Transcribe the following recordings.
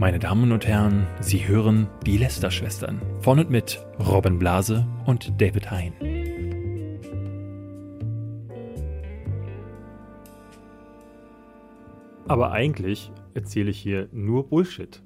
Meine Damen und Herren, Sie hören die Lester-Schwestern. Von und mit Robin Blase und David Hein. Aber eigentlich erzähle ich hier nur Bullshit.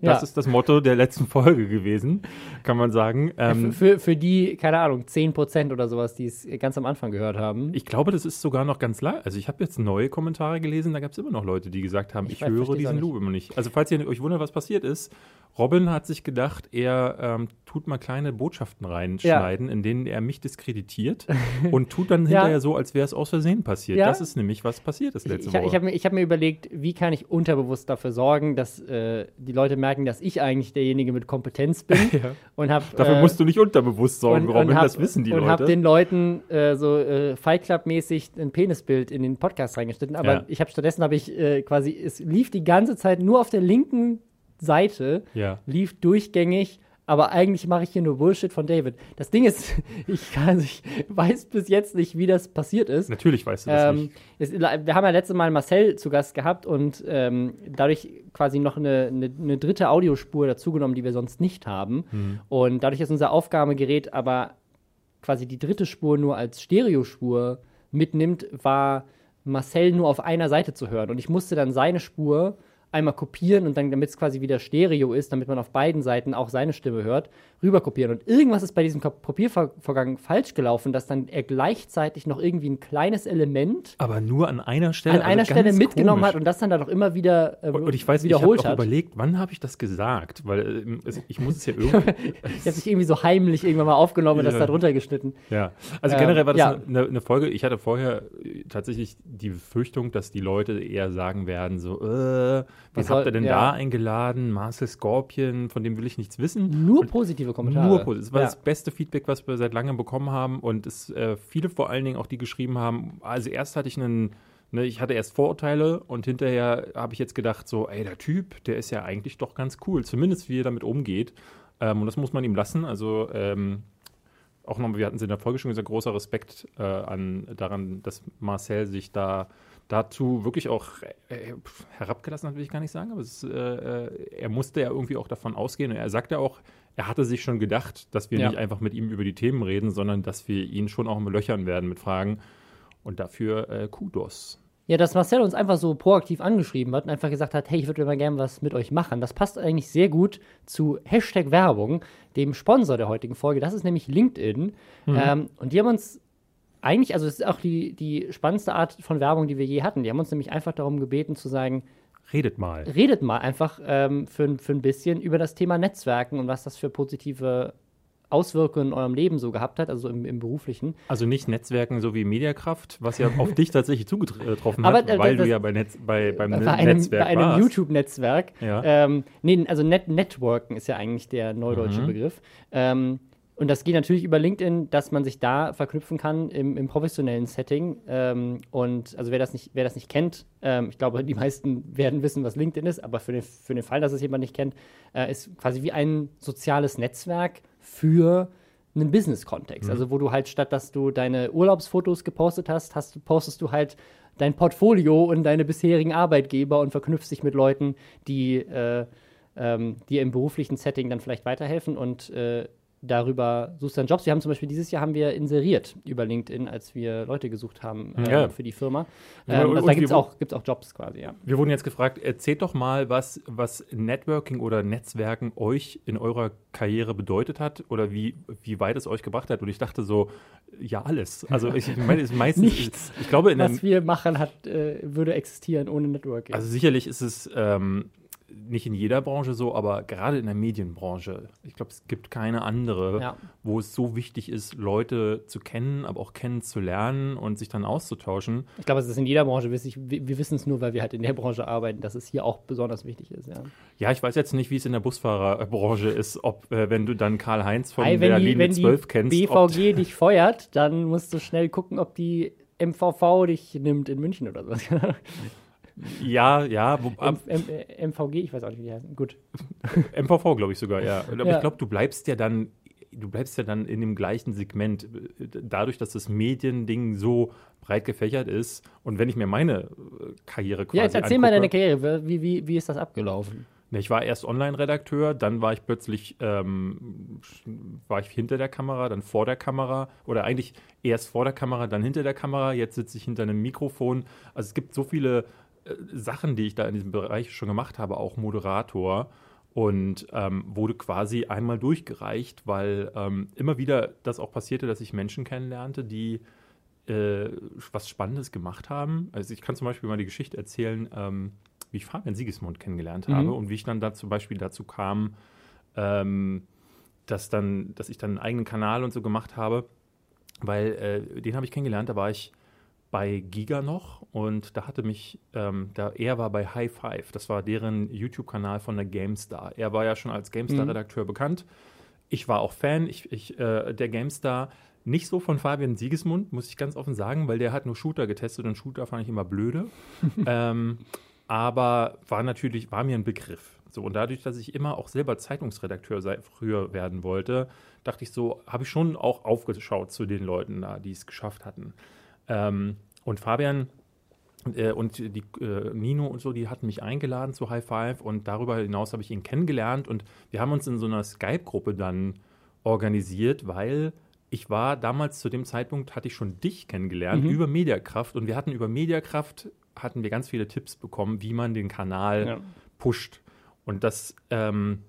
Das Ja. ist das Motto der letzten Folge gewesen, kann man sagen. Ähm, für, für die, keine Ahnung, 10% oder sowas, die es ganz am Anfang gehört haben. ich glaube, das ist sogar noch ganz lang. Also ich habe jetzt neue Kommentare gelesen, da gab es immer noch Leute, die gesagt haben, Ich ich, weiß- höre diesen. Loop immer nicht. Also falls ihr euch wundert, was passiert ist, Robin hat sich gedacht, er ähm, tut mal kleine Botschaften reinschneiden, in denen er mich diskreditiert und tut dann Ja. hinterher so, als wäre es aus Versehen passiert. Ja. Das ist nämlich, was passiert ist Ich, letzte ich, ich Woche. habe mir, ich hab mir überlegt, wie kann ich unterbewusst dafür sorgen, dass äh, die Leute merken, dass ich eigentlich derjenige mit Kompetenz bin. Ja. Und hab, Dafür äh, musst du nicht unterbewusst sorgen, und, Robin, und hab, das wissen die und Leute. habe den Leuten äh, so äh, Fight Club-mäßig ein Penisbild in den Podcast reingeschnitten. Aber Ja. ich habe stattdessen habe ich äh, quasi, es lief die ganze Zeit nur auf der linken Seite, ja. lief durchgängig. Aber eigentlich mache ich hier nur Bullshit von David. Das Ding ist, ich, kann, ich weiß bis jetzt nicht, wie das passiert ist. Natürlich weißt du das Ähm, nicht. es, wir haben ja letztes Mal Marcel zu Gast gehabt und ähm, dadurch quasi noch eine, eine, eine dritte Audiospur dazugenommen, die wir sonst nicht haben. Mhm. Und dadurch ist unser Aufgabegerät aber quasi die dritte Spur nur als Stereospur mitnimmt, war Marcel nur auf einer Seite zu hören. Und ich musste dann seine Spur einmal kopieren und dann, damit es quasi wieder Stereo ist, damit man auf beiden Seiten auch seine Stimme hört, rüber kopieren. Und irgendwas ist bei diesem Ko- Kopiervorgang falsch gelaufen, dass dann er gleichzeitig noch irgendwie ein kleines Element Aber nur an einer Stelle. an einer also Stelle mitgenommen komisch. hat und das dann da noch immer wieder äh, Und, ich weiß, wiederholt ich habe auch hat. überlegt, wann habe ich das gesagt? Weil ähm, es, ich muss es ja irgendwie. Ich habe mich irgendwie so heimlich irgendwann mal aufgenommen und das da drunter geschnitten. ja. Also Ähm, generell war das ja. eine, eine Folge. Ich hatte vorher äh, tatsächlich die Befürchtung, dass die Leute eher sagen werden: so, äh, Was habt ihr denn ja. da eingeladen? Marcel Scorpion, von dem will ich nichts wissen. Nur Und positive Kommentare. Nur positiv. Das war Ja. das beste Feedback, was wir seit langem bekommen haben. Und es äh, viele vor allen Dingen auch, die geschrieben haben, also erst hatte ich einen, ne, ich hatte erst Vorurteile und hinterher habe ich jetzt gedacht, so, ey, der Typ, der ist ja eigentlich doch ganz cool, zumindest wie er damit umgeht. Ähm, und das muss man ihm lassen. Also ähm, auch nochmal, wir hatten es in der Folge schon gesagt, großer Respekt äh, an, daran, dass Marcel sich da dazu wirklich auch äh, pf, herabgelassen hat, will ich gar nicht sagen, aber es, ist, äh, äh, er musste ja irgendwie auch davon ausgehen. Und er sagte auch, er hatte sich schon gedacht, dass wir Ja. nicht einfach mit ihm über die Themen reden, sondern dass wir ihn schon auch löchern werden mit Fragen. Und dafür äh, Kudos. Ja, dass Marcel uns einfach so proaktiv angeschrieben hat und einfach gesagt hat, hey, ich würde mal gerne was mit euch machen. Das passt eigentlich sehr gut zu Hashtag Werbung, dem Sponsor der heutigen Folge. Das ist nämlich LinkedIn. Ähm, und die haben uns eigentlich, also es ist auch die, die spannendste Art von Werbung, die wir je hatten. Die haben uns nämlich einfach darum gebeten zu sagen, Redet mal. redet mal einfach ähm, für, für ein bisschen über das Thema Netzwerken und was das für positive Auswirkungen in eurem Leben so gehabt hat, also im, im beruflichen. Also nicht Netzwerken so wie Mediakraft, was ja auf dich tatsächlich zugetroffen Aber, hat, äh, weil das- du ja bei, Netz, bei, beim bei einem, Netzwerk bei einem. YouTube-Netzwerk. Ja. Ähm, nee, also Net Networken ist ja eigentlich der neudeutsche Mhm. Begriff. Ähm, und das geht natürlich über LinkedIn, dass man sich da verknüpfen kann im, im professionellen Setting. Ähm, und also wer das nicht, wer das nicht kennt, ähm, ich glaube, die meisten werden wissen, was LinkedIn ist, aber für den, für den Fall, dass es jemand nicht kennt, äh, ist quasi wie ein soziales Netzwerk für einen Business-Kontext. Also wo du halt statt, dass du deine Urlaubsfotos gepostet hast, hast postest du halt dein Portfolio und deine bisherigen Arbeitgeber und verknüpfst dich mit Leuten, die äh, ähm, dir im beruflichen Setting dann vielleicht weiterhelfen und äh, darüber suchst du dann Jobs. Wir haben zum Beispiel dieses Jahr haben wir inseriert über LinkedIn, als wir Leute gesucht haben äh, Ja. für die Firma. Ja, Ähm, und- also da gibt es auch, gibt's auch Jobs quasi, ja. Wir wurden jetzt gefragt, erzählt doch mal, was, was Networking oder Netzwerken euch in eurer Karriere bedeutet hat oder wie, wie weit es euch gebracht hat. Und ich dachte so, ja, alles. Also ich meine, es ist meistens, Nichts. ich glaube, in der, Was wir machen, hat, äh, würde existieren ohne Networking. also sicherlich ist es ähm, nicht in jeder Branche so, aber gerade in der Medienbranche, ich glaube, es gibt keine andere, Ja. wo es so wichtig ist, Leute zu kennen, aber auch kennenzulernen und sich dann auszutauschen. Ich glaube, es ist in jeder Branche wichtig. Wir, wissen es nur, weil wir halt in der Branche arbeiten, dass es hier auch besonders wichtig ist. Ja. Ja, ich weiß jetzt nicht, wie es in der Busfahrerbranche ist, ob, äh, wenn du dann Karl-Heinz von wenn der die, Linie wenn die 12 kennst, ob, BVG dich feuert, dann musst du schnell gucken, ob die MVV dich nimmt in München oder sowas. Ja, ja, wo, ab, M M äh, MVG, ich weiß auch nicht, wie die heißen. Gut. MVV glaube ich sogar, ja. Aber Ja. ich glaube, du bleibst ja dann, du bleibst ja dann in dem gleichen Segment, dadurch, dass das Mediending so breit gefächert ist. Und wenn ich mir meine äh, Karriere quasi Ja, jetzt erzähl mal deine angucke, Karriere. Wie, wie, wie ist das abgelaufen? Ich war erst Online-Redakteur, dann war ich plötzlich ähm, war ich hinter der Kamera, dann vor der Kamera oder eigentlich erst vor der Kamera, dann hinter der Kamera. Jetzt sitze ich hinter einem Mikrofon. Also es gibt so viele äh, Sachen, die ich da in diesem Bereich schon gemacht habe, auch Moderator und ähm, wurde quasi einmal durchgereicht, weil ähm, immer wieder das auch passierte, dass ich Menschen kennenlernte, die äh, was Spannendes gemacht haben. Also ich kann zum Beispiel mal die Geschichte erzählen. Ähm, wie ich Fabian Siegesmund kennengelernt habe und wie ich dann da zum Beispiel dazu kam, ähm, dass, dann, dass ich dann einen eigenen Kanal und so gemacht habe, weil äh, den habe ich kennengelernt, da war ich bei Giga noch und da hatte mich, ähm, da, er war bei High Five, das war deren YouTube-Kanal von der GameStar. Er war ja schon als GameStar-Redakteur mhm. bekannt. Ich war auch Fan ich, ich, äh, der GameStar. Nicht so von Fabian Siegesmund, muss ich ganz offen sagen, weil der hat nur Shooter getestet und Shooter fand ich immer blöde. ähm, aber war natürlich, war mir ein Begriff. So, und dadurch, dass ich immer auch selber Zeitungsredakteur sei, früher werden wollte, dachte ich so, habe ich schon auch aufgeschaut zu den Leuten da, die es geschafft hatten. Ähm, und Fabian äh, und die äh, Nino und so, die hatten mich eingeladen zu High Five und darüber hinaus habe ich ihn kennengelernt und wir haben uns in so einer Skype-Gruppe dann organisiert, weil ich war damals zu dem Zeitpunkt, hatte ich schon dich kennengelernt mhm. über Mediakraft und wir hatten über Mediakraft hatten wir ganz viele Tipps bekommen, wie man den Kanal ja. pusht. Und das ähm,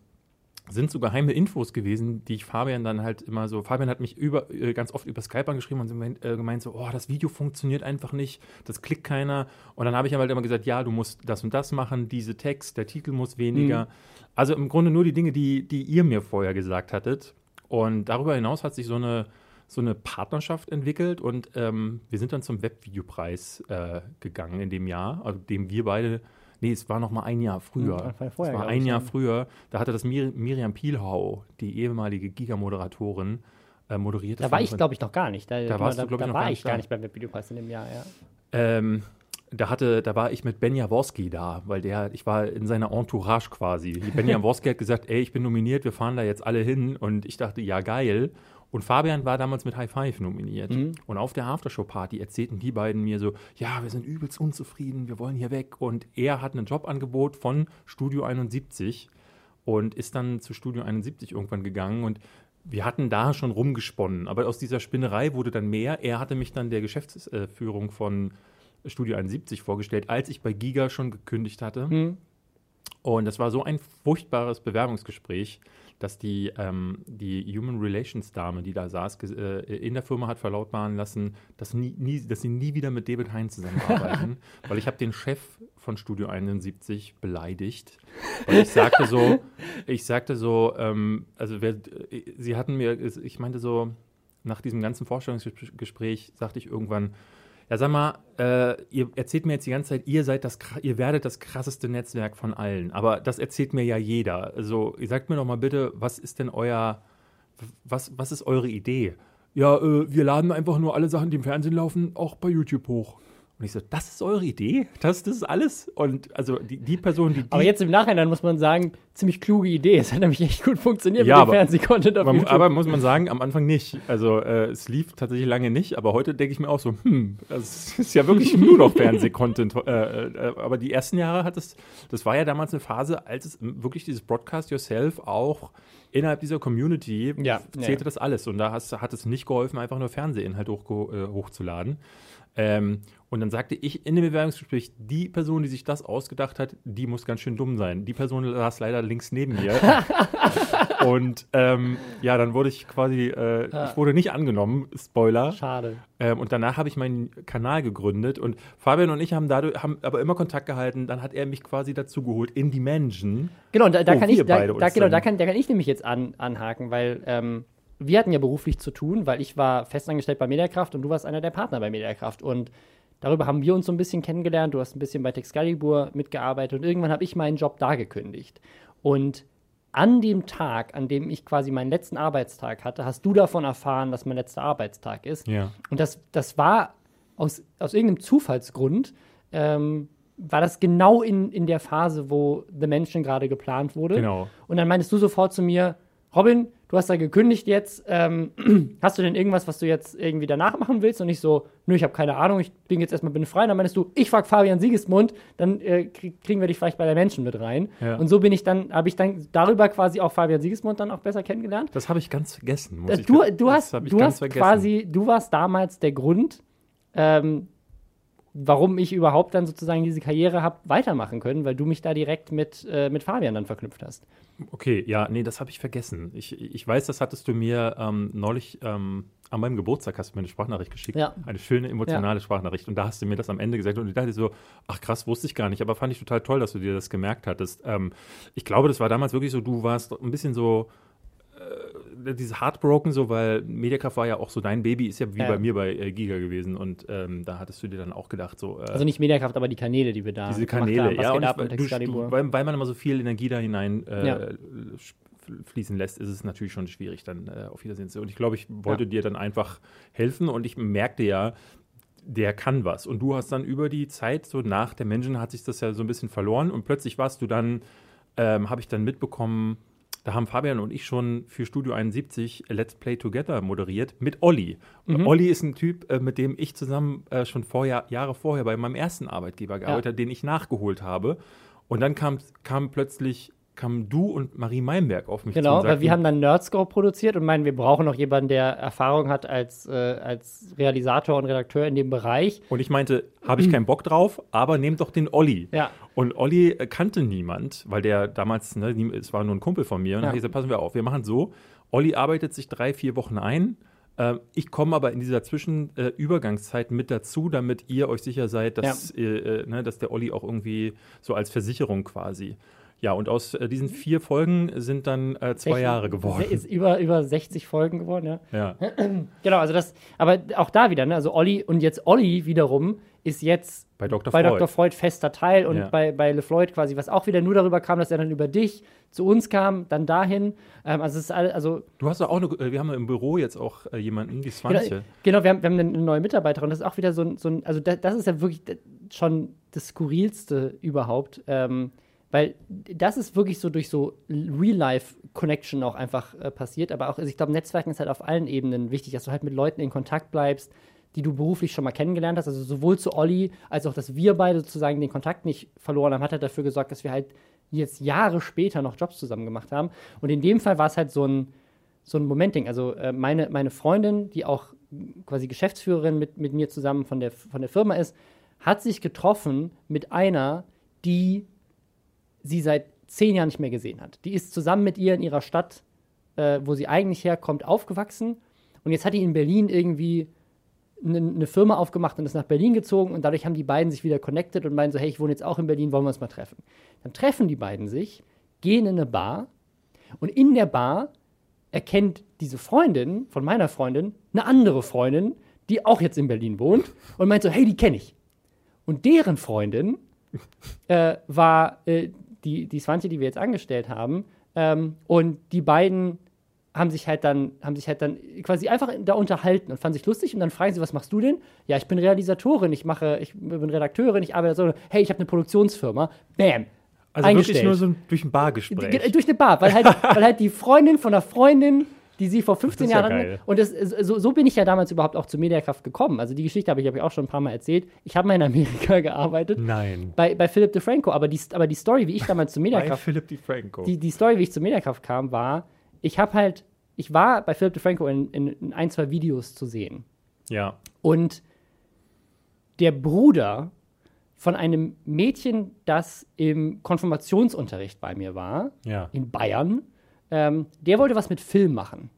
sind so geheime Infos gewesen, die ich Fabian dann halt immer so. Fabian hat mich über, äh, ganz oft über Skype angeschrieben und äh, gemeint so, oh, das Video funktioniert einfach nicht, das klickt keiner. Und dann habe ich halt immer gesagt, ja, du musst das und das machen, diese Text, der Titel muss weniger. Mhm. Also im Grunde nur die Dinge, die, die ihr mir vorher gesagt hattet. Und darüber hinaus hat sich so eine so eine Partnerschaft entwickelt und ähm, wir sind dann zum Webvideopreis äh, gegangen in dem Jahr, also dem wir beide, nee, es war noch mal ein Jahr früher. Ja, war vorher, es war ein Jahr früher. Da hatte das Mir Miriam Pielhau, die ehemalige Giga-Moderatorin, äh, moderiert. Da war ich, glaube ich, noch gar nicht. Da, da, warst da, du, glaube ich, noch war gar ich gar nicht beim Webvideopreis in dem Jahr, ja. Ähm, da hatte, da war ich mit Ben Jaworski da, weil der, ich war in seiner Entourage quasi. Ben Jaworski hat gesagt, ey, ich bin nominiert, wir fahren da jetzt alle hin. Und ich dachte, ja, geil. Und Fabian war damals mit High Five nominiert. Mhm. Und auf der Aftershow-Party erzählten die beiden mir so: Ja, wir sind übelst unzufrieden, wir wollen hier weg. Und er hat ein Jobangebot von Studio 71 und ist dann zu Studio 71 irgendwann gegangen. Und wir hatten da schon rumgesponnen. Aber aus dieser Spinnerei wurde dann mehr. Er hatte mich dann der Geschäftsführung von Studio 71 vorgestellt, als ich bei Giga schon gekündigt hatte. Mhm. Und das war so ein furchtbares Bewerbungsgespräch dass die, ähm, die Human Relations Dame, die da saß, äh, in der Firma hat verlautbaren lassen, dass, nie, nie, dass sie nie wieder mit David Hein zusammenarbeiten, weil ich habe den Chef von Studio 71 beleidigt, weil ich sagte so, ich sagte so, ähm, also wer, sie hatten mir, ich meinte so, nach diesem ganzen Vorstellungsgespräch sagte ich irgendwann, ja, sag mal, äh, ihr erzählt mir jetzt die ganze Zeit, ihr seid das, ihr werdet das krasseste Netzwerk von allen. Aber das erzählt mir ja jeder. Also, ihr sagt mir doch mal bitte, was ist denn euer, was, was ist eure Idee? Ja, äh, wir laden einfach nur alle Sachen, die im Fernsehen laufen, auch bei YouTube hoch. Und ich so, das ist eure Idee? Das, das ist alles? Und also die, die Person, die, die. Aber jetzt im Nachhinein muss man sagen, ziemlich kluge Idee. Es hat nämlich echt gut funktioniert ja, mit dem Fernsehcontent auf man, Aber muss man sagen, am Anfang nicht. Also äh, es lief tatsächlich lange nicht, aber heute denke ich mir auch so, hm, das ist ja wirklich nur noch Fernsehcontent. Äh, äh, aber die ersten Jahre hat es, das war ja damals eine Phase, als es wirklich dieses Broadcast Yourself auch innerhalb dieser Community ja, zählte ja. das alles. Und da hast, hat es nicht geholfen, einfach nur Fernsehinhalt hoch, äh, hochzuladen. Ähm, und dann sagte ich in dem Bewerbungsgespräch, die Person, die sich das ausgedacht hat, die muss ganz schön dumm sein. Die Person saß leider links neben mir. und ähm, ja, dann wurde ich quasi, äh, ah. ich wurde nicht angenommen, Spoiler. Schade. Ähm, und danach habe ich meinen Kanal gegründet und Fabian und ich haben dadurch, haben aber immer Kontakt gehalten. Dann hat er mich quasi dazu geholt in Dimension. Genau, da, da kann ich, da, da genau, da kann, da kann ich nämlich jetzt an, anhaken, weil ähm, wir hatten ja beruflich zu tun, weil ich war festangestellt bei Mediakraft und du warst einer der Partner bei Mediakraft. Und darüber haben wir uns so ein bisschen kennengelernt. Du hast ein bisschen bei Texcalibur mitgearbeitet und irgendwann habe ich meinen Job da gekündigt. Und an dem Tag, an dem ich quasi meinen letzten Arbeitstag hatte, hast du davon erfahren, dass mein letzter Arbeitstag ist. Ja. Und das, das war aus, aus irgendeinem Zufallsgrund, ähm, war das genau in, in der Phase, wo The Mansion gerade geplant wurde. Genau. Und dann meintest du sofort zu mir, Robin, du hast da gekündigt jetzt, ähm, hast du denn irgendwas, was du jetzt irgendwie danach machen willst? Und ich so, nö, ich habe keine Ahnung, ich bin jetzt erstmal bin frei. Und dann meinst du, ich frag Fabian Siegesmund, dann äh, krieg, kriegen wir dich vielleicht bei der Menschen mit rein. Ja. Und so bin ich dann, habe ich dann darüber quasi auch Fabian Siegesmund dann auch besser kennengelernt. Das habe ich ganz vergessen. Muss Äh, ich Du, du hast, du hast vergessen. quasi, du warst damals der Grund, ähm, warum ich überhaupt dann sozusagen diese Karriere habe weitermachen können, weil du mich da direkt mit, äh, mit Fabian dann verknüpft hast. Okay, ja, nee, das habe ich vergessen. Ich, ich weiß, das hattest du mir ähm, neulich ähm, an meinem Geburtstag hast du mir eine Sprachnachricht geschickt. Ja. Eine schöne, emotionale Sprachnachricht. Und da hast du mir das am Ende gesagt. Und ich dachte so, ach krass, wusste ich gar nicht. Aber fand ich total toll, dass du dir das gemerkt hattest. Ähm, ich glaube, das war damals wirklich so, du warst ein bisschen so äh, dieses Heartbroken, so, weil Mediakraft war ja auch so, dein Baby ist ja wie Ja. bei mir bei äh, Giga gewesen. Und ähm, da hattest du dir dann auch gedacht, so, äh, Also nicht Mediakraft, aber die Kanäle, die wir da diese Kanäle, haben. Ja, und ab ich, du, du, weil, weil man immer so viel Energie da hinein äh, Ja. fließen lässt, ist es natürlich schon schwierig, dann äh, auf Wiedersehen zu. Und ich glaube, ich wollte dir dann einfach helfen und ich merkte ja, der kann was. Und du hast dann über die Zeit, so nach der Menschen, hat sich das ja so ein bisschen verloren und plötzlich warst du dann, ähm, habe ich dann mitbekommen, da haben Fabian und ich schon für Studio 71 Let's Play Together moderiert mit Olli. Und Olli ist ein Typ, äh, mit dem ich zusammen äh, schon vorher, Jahre vorher bei meinem ersten Arbeitgeber gearbeitet habe, den ich nachgeholt habe. Und dann kam, kam plötzlich, kamen du und Marie Meinberg auf mich zu Genau, weil wir haben dann Nerdscope produziert und meinen, wir brauchen noch jemanden, der Erfahrung hat als, äh, als Realisator und Redakteur in dem Bereich. Und ich meinte, habe ich keinen Bock drauf, aber nehmt doch den Olli. Ja. Und Olli äh, kannte niemand, weil der damals, ne, es war nur ein Kumpel von mir. Und Ja. habe ich gesagt, passen wir auf, wir machen so. Olli arbeitet sich drei, vier Wochen ein. Ähm, ich komme aber in dieser Zwischenübergangszeit äh, mit dazu, damit ihr euch sicher seid, dass, äh, äh, ne, dass der Olli auch irgendwie so als Versicherung quasi. Ja, und aus äh, diesen vier Folgen sind dann äh, zwei Echt? Jahre geworden. Ist über, über 60 Folgen geworden, ja. Ja. Genau, also das, aber auch da wieder, ne? Also Olli und jetzt Olli wiederum ist jetzt Bei Dr. bei Freud. Dr. Freud fester Teil und Ja. bei, bei LeFloid quasi, was auch wieder nur darüber kam, dass er dann über dich zu uns kam, dann dahin. Ähm, also es ist all, also Du hast doch auch eine, äh, wir haben im Büro jetzt auch äh, jemanden, die genau, Swantje. genau wir, haben, wir haben eine neue Mitarbeiterin, das ist auch wieder so ein, so ein also da, das ist ja wirklich schon das Skurrilste überhaupt. Ähm, weil das ist wirklich so durch so Real-Life-Connection auch einfach äh, passiert. Aber auch, also ich glaube, Netzwerken ist halt auf allen Ebenen wichtig, dass du halt mit Leuten in Kontakt bleibst, die du beruflich schon mal kennengelernt hast. Also sowohl zu Olli, als auch, dass wir beide sozusagen den Kontakt nicht verloren haben, hat halt dafür gesorgt, dass wir halt jetzt Jahre später noch Jobs zusammen gemacht haben. Und in dem Fall war es halt so ein, so ein Momenting. Also äh, meine, meine Freundin, die auch quasi Geschäftsführerin mit, mit mir zusammen von der, von der Firma ist, hat sich getroffen mit einer, die sie seit zehn Jahren nicht mehr gesehen hat. Die ist zusammen mit ihr in ihrer Stadt, äh, wo sie eigentlich herkommt, aufgewachsen. Und jetzt hat die in Berlin irgendwie eine, eine Firma aufgemacht und ist nach Berlin gezogen. Und dadurch haben die beiden sich wieder connected und meinen so, hey, ich wohne jetzt auch in Berlin, wollen wir uns mal treffen. Dann treffen die beiden sich, gehen in eine Bar und in der Bar erkennt diese Freundin von meiner Freundin eine andere Freundin, die auch jetzt in Berlin wohnt und meint so, hey, die kenne ich. Und deren Freundin äh, war äh, die, die Swantje, die wir jetzt angestellt haben. Ähm, und die beiden haben sich halt dann, haben sich halt dann quasi einfach da unterhalten und fanden sich lustig und dann fragen sie, was machst du denn? Ja, ich bin Realisatorin, ich mache, ich bin Redakteurin, ich arbeite so, hey, ich habe eine Produktionsfirma. Bam. Also wirklich nur so durch ein Bargespräch. Ge- Durch eine Bar, weil halt, weil halt die Freundin von einer Freundin, die sie vor 15 ist ja Jahren geil. hatten. Und das, so, so bin ich ja damals überhaupt auch zu Mediakraft gekommen. Also die Geschichte habe ich, hab ich auch schon ein paar Mal erzählt. Ich habe mal in Amerika gearbeitet. Nein. Bei, bei Philip DeFranco, aber die, aber die Story, wie ich damals zu Bei Mediakraft, Philipp DiFranco. die, die Story, wie ich zu Mediakraft kam, war, ich habe halt, ich war bei Philip DeFranco in, in, in ein, zwei Videos zu sehen. ja. Und der Bruder von einem Mädchen, das im Konfirmationsunterricht bei mir war, Ja. in Bayern, ähm, der wollte was mit Film machen.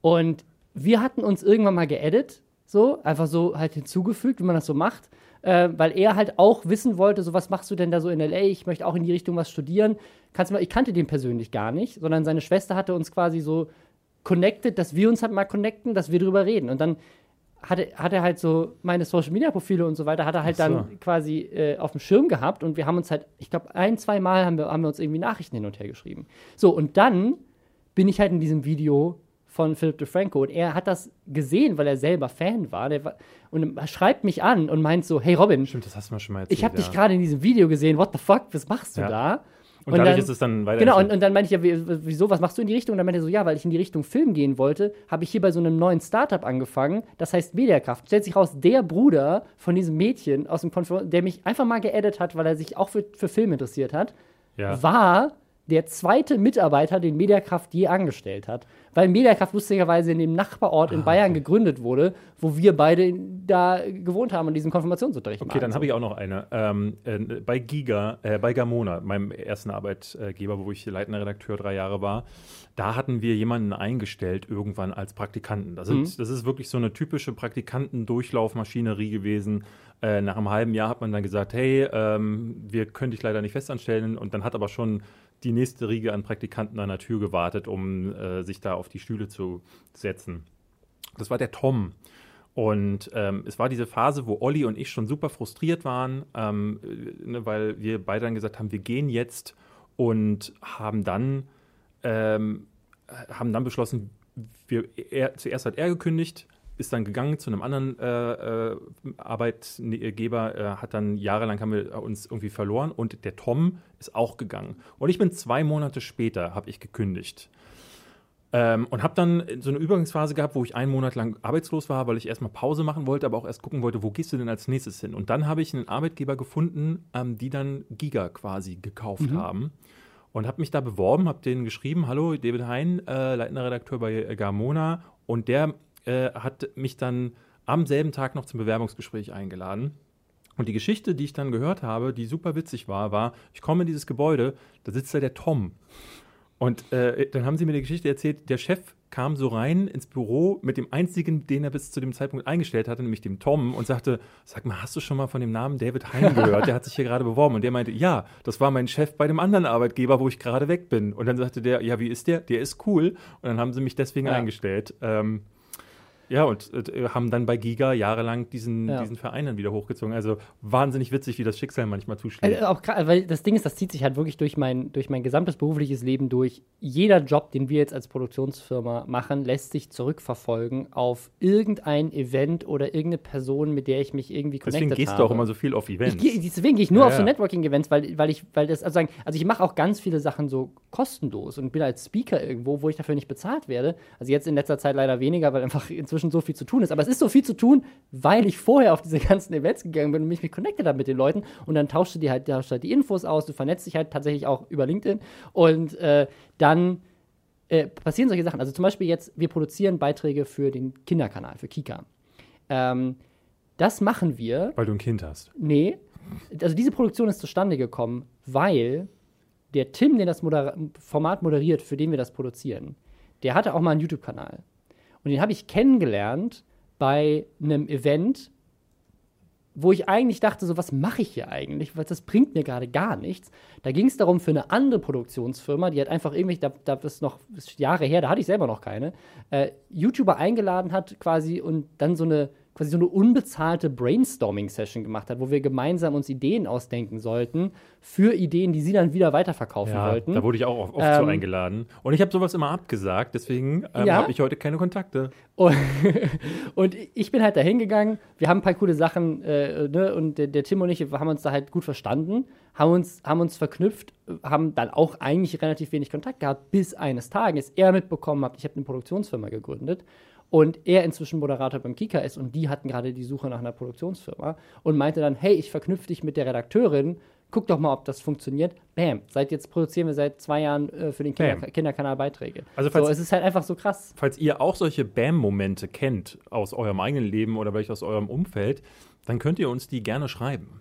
Und wir hatten uns irgendwann mal geedit, so, einfach so halt hinzugefügt, wie man das so macht, äh, weil er halt auch wissen wollte, so, was machst du denn da so in L.A., ich möchte auch in die Richtung was studieren. Kannst du mal, ich kannte den persönlich gar nicht, sondern seine Schwester hatte uns quasi so connected, dass wir uns halt mal connecten, dass wir drüber reden. Und dann hatte, hat er halt so meine Social Media Profile und so weiter, hat er halt so. dann quasi äh, auf dem Schirm gehabt und wir haben uns halt, ich glaube, ein, zwei Mal haben wir, haben wir uns irgendwie Nachrichten hin und her geschrieben. So, und dann bin ich halt in diesem Video von Philip DeFranco und er hat das gesehen, weil er selber Fan war, der war und er schreibt mich an und meint so, hey Robin, Stimmt, das hast du mir schon mal erzählt. ich habe dich ja. gerade in diesem Video gesehen, what the fuck, was machst du Ja. da? Und, dadurch ist es dann weiter. Genau, und, und dann meinte ich ja, wie- wieso, was machst du in die Richtung? Und dann meinte er so, ja, weil ich in die Richtung Film gehen wollte, habe ich hier bei so einem neuen Startup angefangen, das heißt Mediakraft. Stellt sich raus, der Bruder von diesem Mädchen aus dem Konfer der mich einfach mal geaddet hat, weil er sich auch für, für Film interessiert hat, Ja. war der zweite Mitarbeiter, den Mediakraft je angestellt hat. Weil Mediakraft lustigerweise in dem Nachbarort Ah, in Bayern gegründet wurde, wo wir beide da gewohnt haben und diesen Konfirmationsunterricht Okay, dann habe ich auch noch eine. Ähm, äh, bei Giga, äh, bei Gamona, meinem ersten Arbeitgeber, wo ich leitender Redakteur drei Jahre war, da hatten wir jemanden eingestellt irgendwann als Praktikanten. Das, sind, das ist wirklich so eine typische Praktikantendurchlaufmaschinerie gewesen. Äh, nach einem halben Jahr hat man dann gesagt, hey, ähm, wir können dich leider nicht festanstellen. Und dann hat aber schon die nächste Riege an Praktikanten an der Tür gewartet, um äh, sich da auf die Stühle zu setzen. Das war der Tom. Und ähm, es war diese Phase, wo Olli und ich schon super frustriert waren, ähm, äh, ne, weil wir beide dann gesagt haben, wir gehen jetzt und haben dann, ähm, äh, haben dann beschlossen, wir, er, zuerst hat er gekündigt, ist dann gegangen zu einem anderen äh, äh, Arbeitgeber, äh, hat dann jahrelang haben wir uns irgendwie verloren und der Tom ist auch gegangen. Und ich bin zwei Monate später, habe ich gekündigt. Ähm, und habe dann so eine Übergangsphase gehabt, wo ich einen Monat lang arbeitslos war, weil ich erstmal Pause machen wollte, aber auch erst gucken wollte, wo gehst du denn als nächstes hin? Und dann habe ich einen Arbeitgeber gefunden, ähm, die dann Giga quasi gekauft haben. Und habe mich da beworben, habe denen geschrieben, hallo, David Hein, äh, leitender Redakteur bei Garmona. Und der äh, hat mich dann am selben Tag noch zum Bewerbungsgespräch eingeladen. Und die Geschichte, die ich dann gehört habe, die super witzig war, war, ich komme in dieses Gebäude, da sitzt da der Tom. Und äh, dann haben sie mir die Geschichte erzählt, der Chef kam so rein ins Büro mit dem einzigen, den er bis zu dem Zeitpunkt eingestellt hatte, nämlich dem Tom, und sagte, sag mal, hast du schon mal von dem Namen David Hein gehört? Der hat sich hier gerade beworben. Und der meinte, ja, das war mein Chef bei dem anderen Arbeitgeber, wo ich gerade weg bin. Und dann sagte der, ja, wie ist der? Der ist cool. Und dann haben sie mich deswegen Ja. eingestellt. Ähm, ja, und äh, haben dann bei Giga jahrelang diesen, Ja. diesen Verein dann wieder hochgezogen. Also wahnsinnig witzig, wie das Schicksal manchmal zuschlägt. Also auch weil das Ding ist, das zieht sich halt wirklich durch mein, durch mein gesamtes berufliches Leben durch. Jeder Job, den wir jetzt als Produktionsfirma machen, lässt sich zurückverfolgen auf irgendein Event oder irgendeine Person, mit der ich mich irgendwie connected Deswegen gehst habe. du auch immer so viel auf Events. Ich deswegen gehe ich nur Ja, auf so. Networking-Events, weil, weil ich, weil das, also sagen, also ich mache auch ganz viele Sachen so kostenlos und bin als Speaker irgendwo, wo ich dafür nicht bezahlt werde. Also jetzt in letzter Zeit leider weniger, weil einfach inzwischen so viel zu tun ist. Aber es ist so viel zu tun, weil ich vorher auf diese ganzen Events gegangen bin und mich, mich connected habe mit den Leuten und dann tauschst du dir halt, tauschst halt die Infos aus, du vernetzt dich halt tatsächlich auch über LinkedIn und äh, dann äh, passieren solche Sachen. Also zum Beispiel jetzt, wir produzieren Beiträge für den Kinderkanal, für Kika. Ähm, das machen wir Weil du ein Kind hast. Nee. Also diese Produktion ist zustande gekommen, weil der Tim, der das Moder Format moderiert, für den wir das produzieren, der hatte auch mal einen YouTube-Kanal. Und den habe ich kennengelernt bei einem Event, wo ich eigentlich dachte, so, was mache ich hier eigentlich? Weil das bringt mir gerade gar nichts. Da ging es darum, für eine andere Produktionsfirma, die hat einfach irgendwie, da, da ist noch ist Jahre her, da hatte ich selber noch keine, äh, YouTuber eingeladen hat quasi und dann so eine quasi so eine unbezahlte Brainstorming-Session gemacht hat, wo wir gemeinsam uns Ideen ausdenken sollten für Ideen, die sie dann wieder weiterverkaufen Ja, wollten. da wurde ich auch oft, Ähm, so eingeladen. Und ich habe sowas immer abgesagt, deswegen ähm, Ja? habe ich heute keine Kontakte. Und, und ich bin halt da hingegangen, wir haben ein paar coole Sachen, äh, ne, und der, der Tim und ich haben uns da halt gut verstanden, haben uns, haben uns verknüpft, haben dann auch eigentlich relativ wenig Kontakt gehabt, bis eines Tages er mitbekommen hat, ich habe eine Produktionsfirma gegründet und er inzwischen Moderator beim Kika ist und die hatten gerade die Suche nach einer Produktionsfirma und meinte dann, hey, ich verknüpfe dich mit der Redakteurin, guck doch mal, ob das funktioniert. Bam, seit jetzt produzieren wir seit zwei Jahren äh, für den Kinder. Kinderkanal Beiträge. Also so, falls- es ist halt einfach so krass. Falls ihr auch solche Bam-Momente kennt aus eurem eigenen Leben oder vielleicht aus eurem Umfeld, dann könnt ihr uns die gerne schreiben.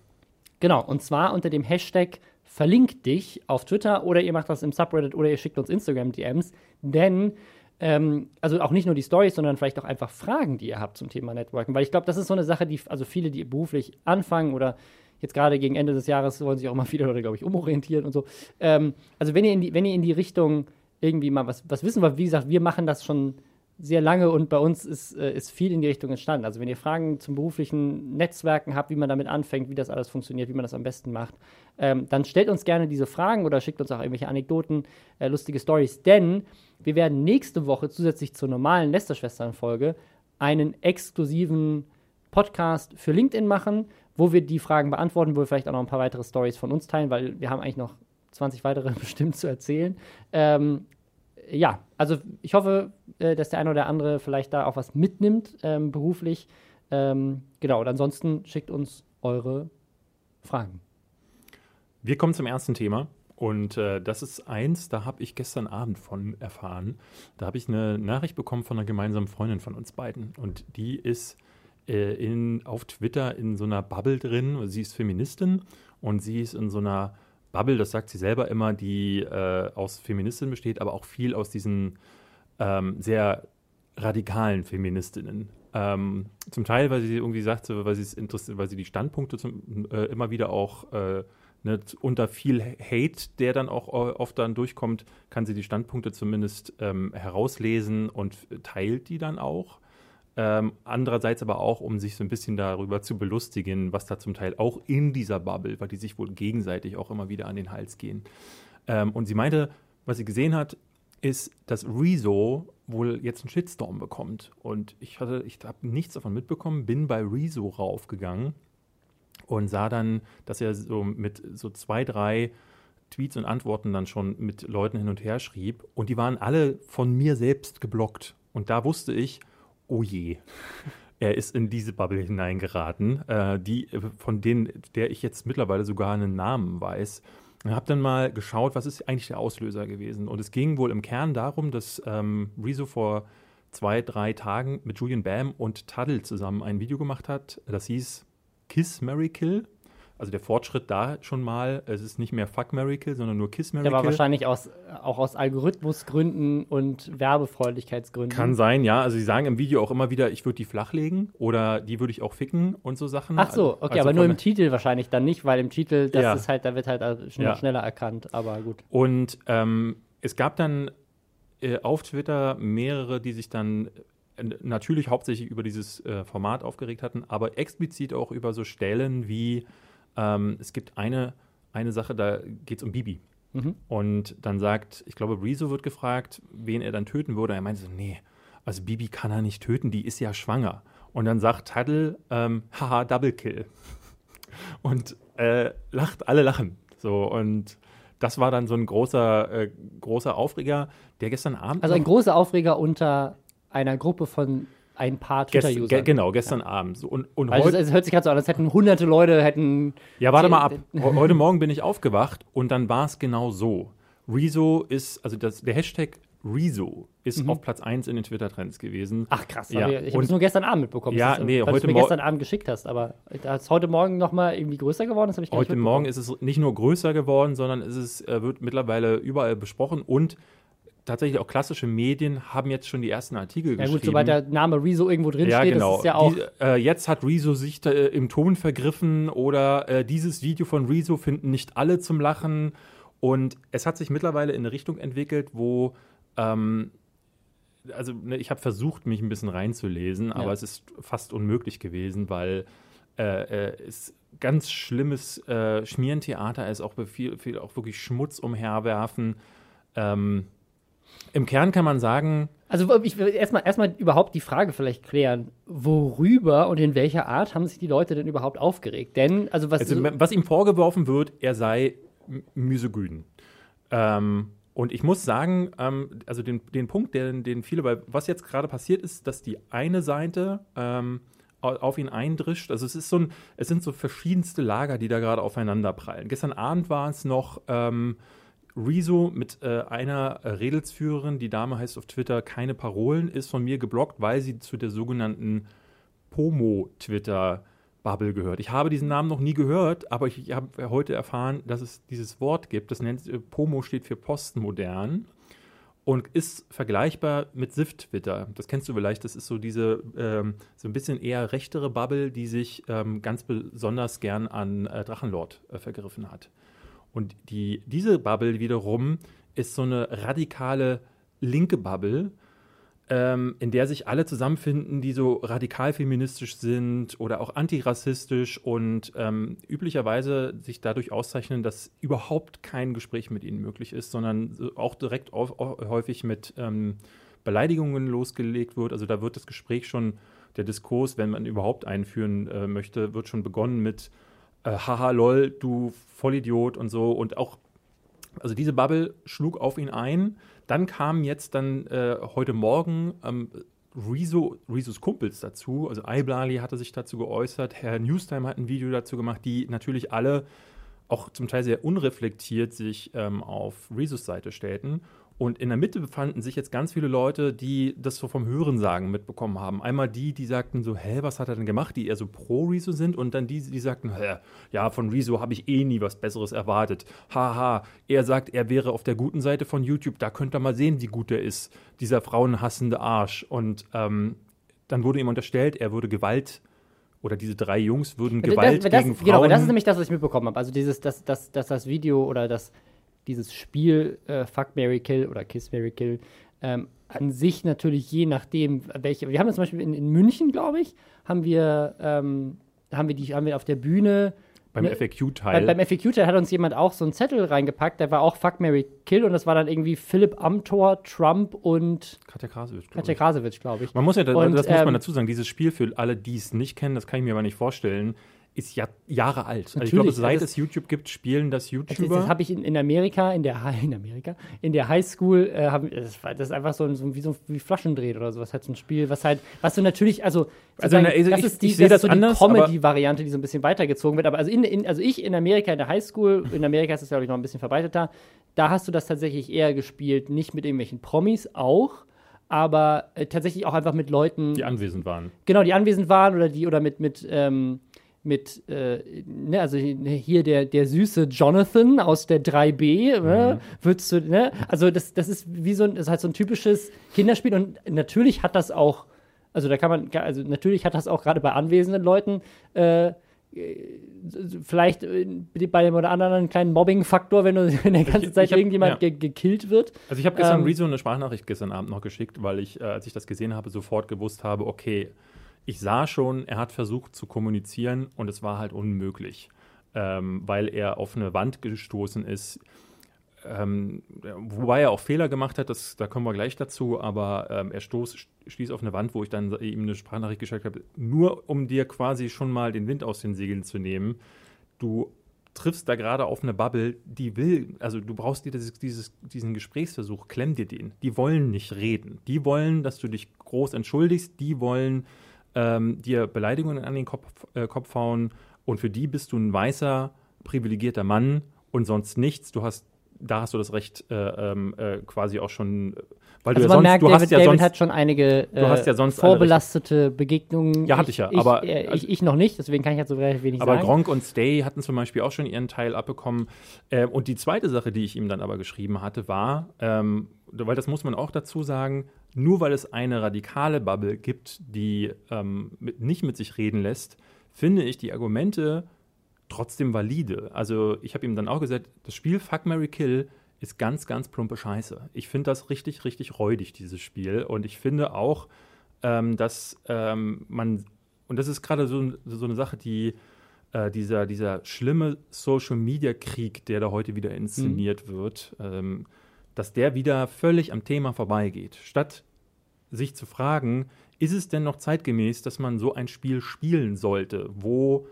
Genau, und zwar unter dem Hashtag verlinkt dich auf Twitter oder ihr macht das im Subreddit oder ihr schickt uns Instagram-DMs, denn ähm, also auch nicht nur die Stories, sondern vielleicht auch einfach Fragen, die ihr habt zum Thema Networking, weil ich glaube, das ist so eine Sache, die also viele, die beruflich anfangen oder jetzt gerade gegen Ende des Jahres wollen sich auch mal viele Leute, glaube ich, umorientieren und so. Ähm, also wenn ihr in die, wenn ihr in die Richtung irgendwie mal was, was wissen wollt, wie gesagt, wir machen das schon sehr lange und bei uns ist, äh, ist viel in die Richtung entstanden. Also wenn ihr Fragen zum beruflichen Netzwerken habt, wie man damit anfängt, wie das alles funktioniert, wie man das am besten macht, ähm, dann stellt uns gerne diese Fragen oder schickt uns auch irgendwelche Anekdoten, äh, lustige Stories, denn wir werden nächste Woche zusätzlich zur normalen Lästerschwestern-Folge einen exklusiven Podcast für LinkedIn machen, wo wir die Fragen beantworten, wo wir vielleicht auch noch ein paar weitere Stories von uns teilen, weil wir haben eigentlich noch 20 weitere bestimmt zu erzählen. Ähm, ja, also ich hoffe, äh, dass der eine oder andere vielleicht da auch was mitnimmt, ähm, beruflich. Ähm, genau, und ansonsten schickt uns eure Fragen. Wir kommen zum ersten Thema. Und äh, das ist eins, da habe ich gestern Abend von erfahren. Da habe ich eine Nachricht bekommen von einer gemeinsamen Freundin von uns beiden. Und die ist äh, in, auf Twitter in so einer Bubble drin. Sie ist Feministin und sie ist in so einer Bubble, das sagt sie selber immer, die äh, aus Feministinnen besteht, aber auch viel aus diesen ähm, sehr radikalen Feministinnen. Ähm, zum Teil, weil sie irgendwie sagt, weil weil sie die Standpunkte zum, äh, immer wieder auch äh, ne, unter viel Hate, der dann auch oft dann durchkommt, kann sie die Standpunkte zumindest ähm, herauslesen und teilt die dann auch. Ähm, andererseits aber auch, um sich so ein bisschen darüber zu belustigen, was da zum Teil auch in dieser Bubble, weil die sich wohl gegenseitig auch immer wieder an den Hals gehen. Ähm, und sie meinte, was sie gesehen hat, ist, dass Rezo wohl jetzt einen Shitstorm bekommt. Und ich hatte, ich habe nichts davon mitbekommen, bin bei Rezo raufgegangen und sah dann, dass er so mit so zwei, drei Tweets und Antworten dann schon mit Leuten hin und her schrieb. Und die waren alle von mir selbst geblockt. Und da wusste ich, oh je, er ist in diese Bubble hineingeraten, äh, die, von denen, der ich jetzt mittlerweile sogar einen Namen weiß. Ich habe dann mal geschaut, was ist eigentlich der Auslöser gewesen. Und es ging wohl im Kern darum, dass ähm, Rezo vor zwei, drei Tagen mit Julian Bam und Tuddle zusammen ein Video gemacht hat. Das hieß Kiss Mary Kill. Also der Fortschritt da schon mal, es ist nicht mehr Fuck Mary Kill, sondern nur Kiss Mary Kill. Aber wahrscheinlich aus, auch aus Algorithmusgründen und Werbefreundlichkeitsgründen. Kann sein, ja. Also sie sagen im Video auch immer wieder, ich würde die flachlegen oder die würde ich auch ficken und so Sachen. Ach so, okay, also aber nur im Titel wahrscheinlich dann nicht, weil im Titel, das ja. ist halt, da wird halt schnell, ja. schneller erkannt, aber gut. Und ähm, es gab dann äh, auf Twitter mehrere, die sich dann natürlich hauptsächlich über dieses äh, Format aufgeregt hatten, aber explizit auch über so Stellen wie, ähm, es gibt eine, eine Sache, da geht es um Bibi. Mhm. Und dann sagt, ich glaube, Rezo wird gefragt, wen er dann töten würde. Er meinte so, nee, also Bibi kann er nicht töten, die ist ja schwanger. Und dann sagt Taddle, ähm, haha, Double Kill. Und äh, lacht, alle lachen. So, und das war dann so ein großer, äh, großer Aufreger, der gestern Abend. Also ein großer Aufreger unter einer Gruppe von ein paar Twitter-Usern. Ge genau, gestern ja. Abend. So, und, und also es hört sich gerade so an, als hätten hunderte Leute hätten. Ja, warte mal ab. Heute Morgen bin ich aufgewacht und dann war es genau so. Rezo ist, also das, der Hashtag Rezo ist mhm. auf Platz 1 in den Twitter-Trends gewesen. Ach krass, ja. ich, ich habe es nur gestern Abend mitbekommen. Ja, das, nee, weil heute du mir gestern Abend geschickt hast, aber als heute Morgen nochmal irgendwie größer geworden ist, habe ich Heute Morgen ist es nicht nur größer geworden, sondern es ist, äh, wird mittlerweile überall besprochen und tatsächlich auch klassische Medien haben jetzt schon die ersten Artikel geschrieben. Ja gut, sobald der Name Rezo irgendwo drin ja, steht, genau. ist es ja auch... Die, äh, jetzt hat Rezo sich äh, im Ton vergriffen oder äh, dieses Video von Rezo finden nicht alle zum Lachen. Und es hat sich mittlerweile in eine Richtung entwickelt, wo ähm, also ne, ich habe versucht, mich ein bisschen reinzulesen, ja. aber es ist fast unmöglich gewesen, weil äh, äh es ganz schlimmes äh, Schmierentheater ist, auch viel, viel auch wirklich Schmutz umherwerfen. Ähm, im Kern kann man sagen. Also ich will erstmal erstmal überhaupt die Frage vielleicht klären, worüber und in welcher Art haben sich die Leute denn überhaupt aufgeregt? Denn, also was. Also, was ihm vorgeworfen wird, er sei misogyn. Ähm, und ich muss sagen, ähm, also den, den Punkt, den, den viele bei, was jetzt gerade passiert ist, dass die eine Seite ähm, auf ihn eindrischt. Also es ist so ein, es sind so verschiedenste Lager, die da gerade aufeinander prallen. Gestern Abend war es noch ähm, Rezo mit äh, einer Redelsführerin, die Dame heißt auf Twitter keine Parolen, ist von mir geblockt, weil sie zu der sogenannten Pomo-Twitter-Bubble gehört. Ich habe diesen Namen noch nie gehört, aber ich habe heute erfahren, dass es dieses Wort gibt. Das nennt äh, Pomo steht für postmodern und ist vergleichbar mit Sift-Twitter. Das kennst du vielleicht. Das ist so diese ähm, so ein bisschen eher rechtere Bubble, die sich ähm, ganz besonders gern an äh, Drachenlord äh, vergriffen hat. Und die, diese Bubble wiederum ist so eine radikale linke Bubble, ähm, in der sich alle zusammenfinden, die so radikal feministisch sind oder auch antirassistisch und ähm, üblicherweise sich dadurch auszeichnen, dass überhaupt kein Gespräch mit ihnen möglich ist, sondern auch direkt auf, häufig mit ähm, Beleidigungen losgelegt wird. Also da wird das Gespräch schon, der Diskurs, wenn man überhaupt einführen äh, möchte, wird schon begonnen mit äh, haha, lol, du Vollidiot und so. Und auch Also diese Bubble schlug auf ihn ein. Dann kam jetzt dann äh, heute Morgen ähm, Rezo, Rezos Kumpels dazu. Also Iblali hatte sich dazu geäußert. Herr Newstime hat ein Video dazu gemacht, die natürlich alle auch zum Teil sehr unreflektiert sich ähm, auf Rezos Seite stellten. Und in der Mitte befanden sich jetzt ganz viele Leute, die das so vom Hörensagen mitbekommen haben. Einmal die, die sagten so, hä, was hat er denn gemacht, die eher so pro Rezo sind. Und dann die, die sagten, hä, ja, von Rezo habe ich eh nie was Besseres erwartet. Haha, er sagt, er wäre auf der guten Seite von YouTube, da könnt ihr mal sehen, wie gut er ist. Dieser frauenhassende Arsch. Und ähm, dann wurde ihm unterstellt, er würde Gewalt oder diese drei Jungs würden Gewalt das, das, gegen Frauen. Genau, aber das ist nämlich das, was ich mitbekommen habe. Also dieses, dass das, das, das Video oder das dieses Spiel äh, Fuck Mary Kill oder Kiss Mary Kill ähm, an sich natürlich je nachdem, welche. Wir haben zum Beispiel in, in München, glaube ich, haben wir, ähm, haben wir die, haben wir auf der Bühne beim ne, FAQ-Teil. Beim, beim FAQ-Teil hat uns jemand auch so einen Zettel reingepackt, der war auch Fuck Mary Kill und das war dann irgendwie Philipp Amthor, Trump und Katja Krasowitsch. Katja Krasowitsch, glaube ich. Man muss ja, das, und, das muss man ähm, dazu sagen, dieses Spiel für alle, die es nicht kennen, das kann ich mir aber nicht vorstellen, ist ja Jahre alt. Also ich glaube, seit also es YouTube gibt, spielen das YouTuber. Das, das habe ich in, in, Amerika, in der, in Amerika, in der Highschool, äh, hab, das, das, ist einfach so, so, wie so wie Flaschendreht oder sowas, halt so ein Spiel, was halt, was du natürlich, also, also, sagen, also das ich, ist die, ich das, das so anders, die Comedy-Variante, die so ein bisschen weitergezogen wird. Aber also, in, in, also ich in Amerika in der Highschool, in Amerika ist das glaube ich noch ein bisschen verbreiteter, da hast du das tatsächlich eher gespielt, nicht mit irgendwelchen Promis auch, aber äh, tatsächlich auch einfach mit Leuten, die anwesend waren. Genau, die anwesend waren oder die oder mit mit ähm, mit, äh, ne, also hier der, der süße Jonathan aus der 3B, ne, mhm. würdest du, ne, also das, das ist wie so ein, das ist halt so ein typisches Kinderspiel und natürlich hat das auch, also da kann man, also natürlich hat das auch gerade bei anwesenden Leuten, äh, vielleicht äh, bei dem oder anderen einen kleinen Mobbing-Faktor, wenn, du, wenn der ganze Zeit hab, irgendjemand ja. ge gekillt wird. Also ich habe gestern ähm, Rezo eine Sprachnachricht gestern Abend noch geschickt, weil ich, äh, als ich das gesehen habe, sofort gewusst habe, okay, ich sah schon, er hat versucht zu kommunizieren und es war halt unmöglich, ähm, weil er auf eine Wand gestoßen ist. Ähm, wobei er auch Fehler gemacht hat, das, da kommen wir gleich dazu, aber ähm, er stoß, stieß auf eine Wand, wo ich dann ihm eine Sprachnachricht geschickt habe, nur um dir quasi schon mal den Wind aus den Segeln zu nehmen. Du triffst da gerade auf eine Bubble, die will, also du brauchst dir dieses, dieses, diesen Gesprächsversuch, klemm dir den. Die wollen nicht reden. Die wollen, dass du dich groß entschuldigst, die wollen ähm, dir Beleidigungen an den Kopf, äh, Kopf hauen und für die bist du ein weißer, privilegierter Mann und sonst nichts. Du hast, da hast du das Recht äh, ähm, äh, quasi auch schon, weil also du ja sonst, merkt, du David, hast ja David sonst, hat schon einige du hast ja sonst vorbelastete Begegnungen. Ja, hatte ich ja, aber ich, äh, ich, ich, noch nicht, deswegen kann ich jetzt so wenig aber sagen. Aber Gronk und Stay hatten zum Beispiel auch schon ihren Teil abbekommen. Äh, und die zweite Sache, die ich ihm dann aber geschrieben hatte, war, ähm, weil das muss man auch dazu sagen, nur weil es eine radikale Bubble gibt, die ähm, mit, nicht mit sich reden lässt, finde ich die Argumente trotzdem valide. Also ich habe ihm dann auch gesagt, das Spiel Fuck Mary Kill ist ganz, ganz plumpe Scheiße. Ich finde das richtig, richtig räudig, dieses Spiel. Und ich finde auch, ähm, dass ähm, man, und das ist gerade so, so, eine Sache, die äh, dieser, dieser schlimme Social-Media-Krieg, der da heute wieder inszeniert mhm. wird, ähm, dass der wieder völlig am Thema vorbeigeht. Statt sich zu fragen, ist es denn noch zeitgemäß, dass man so ein Spiel spielen sollte, wo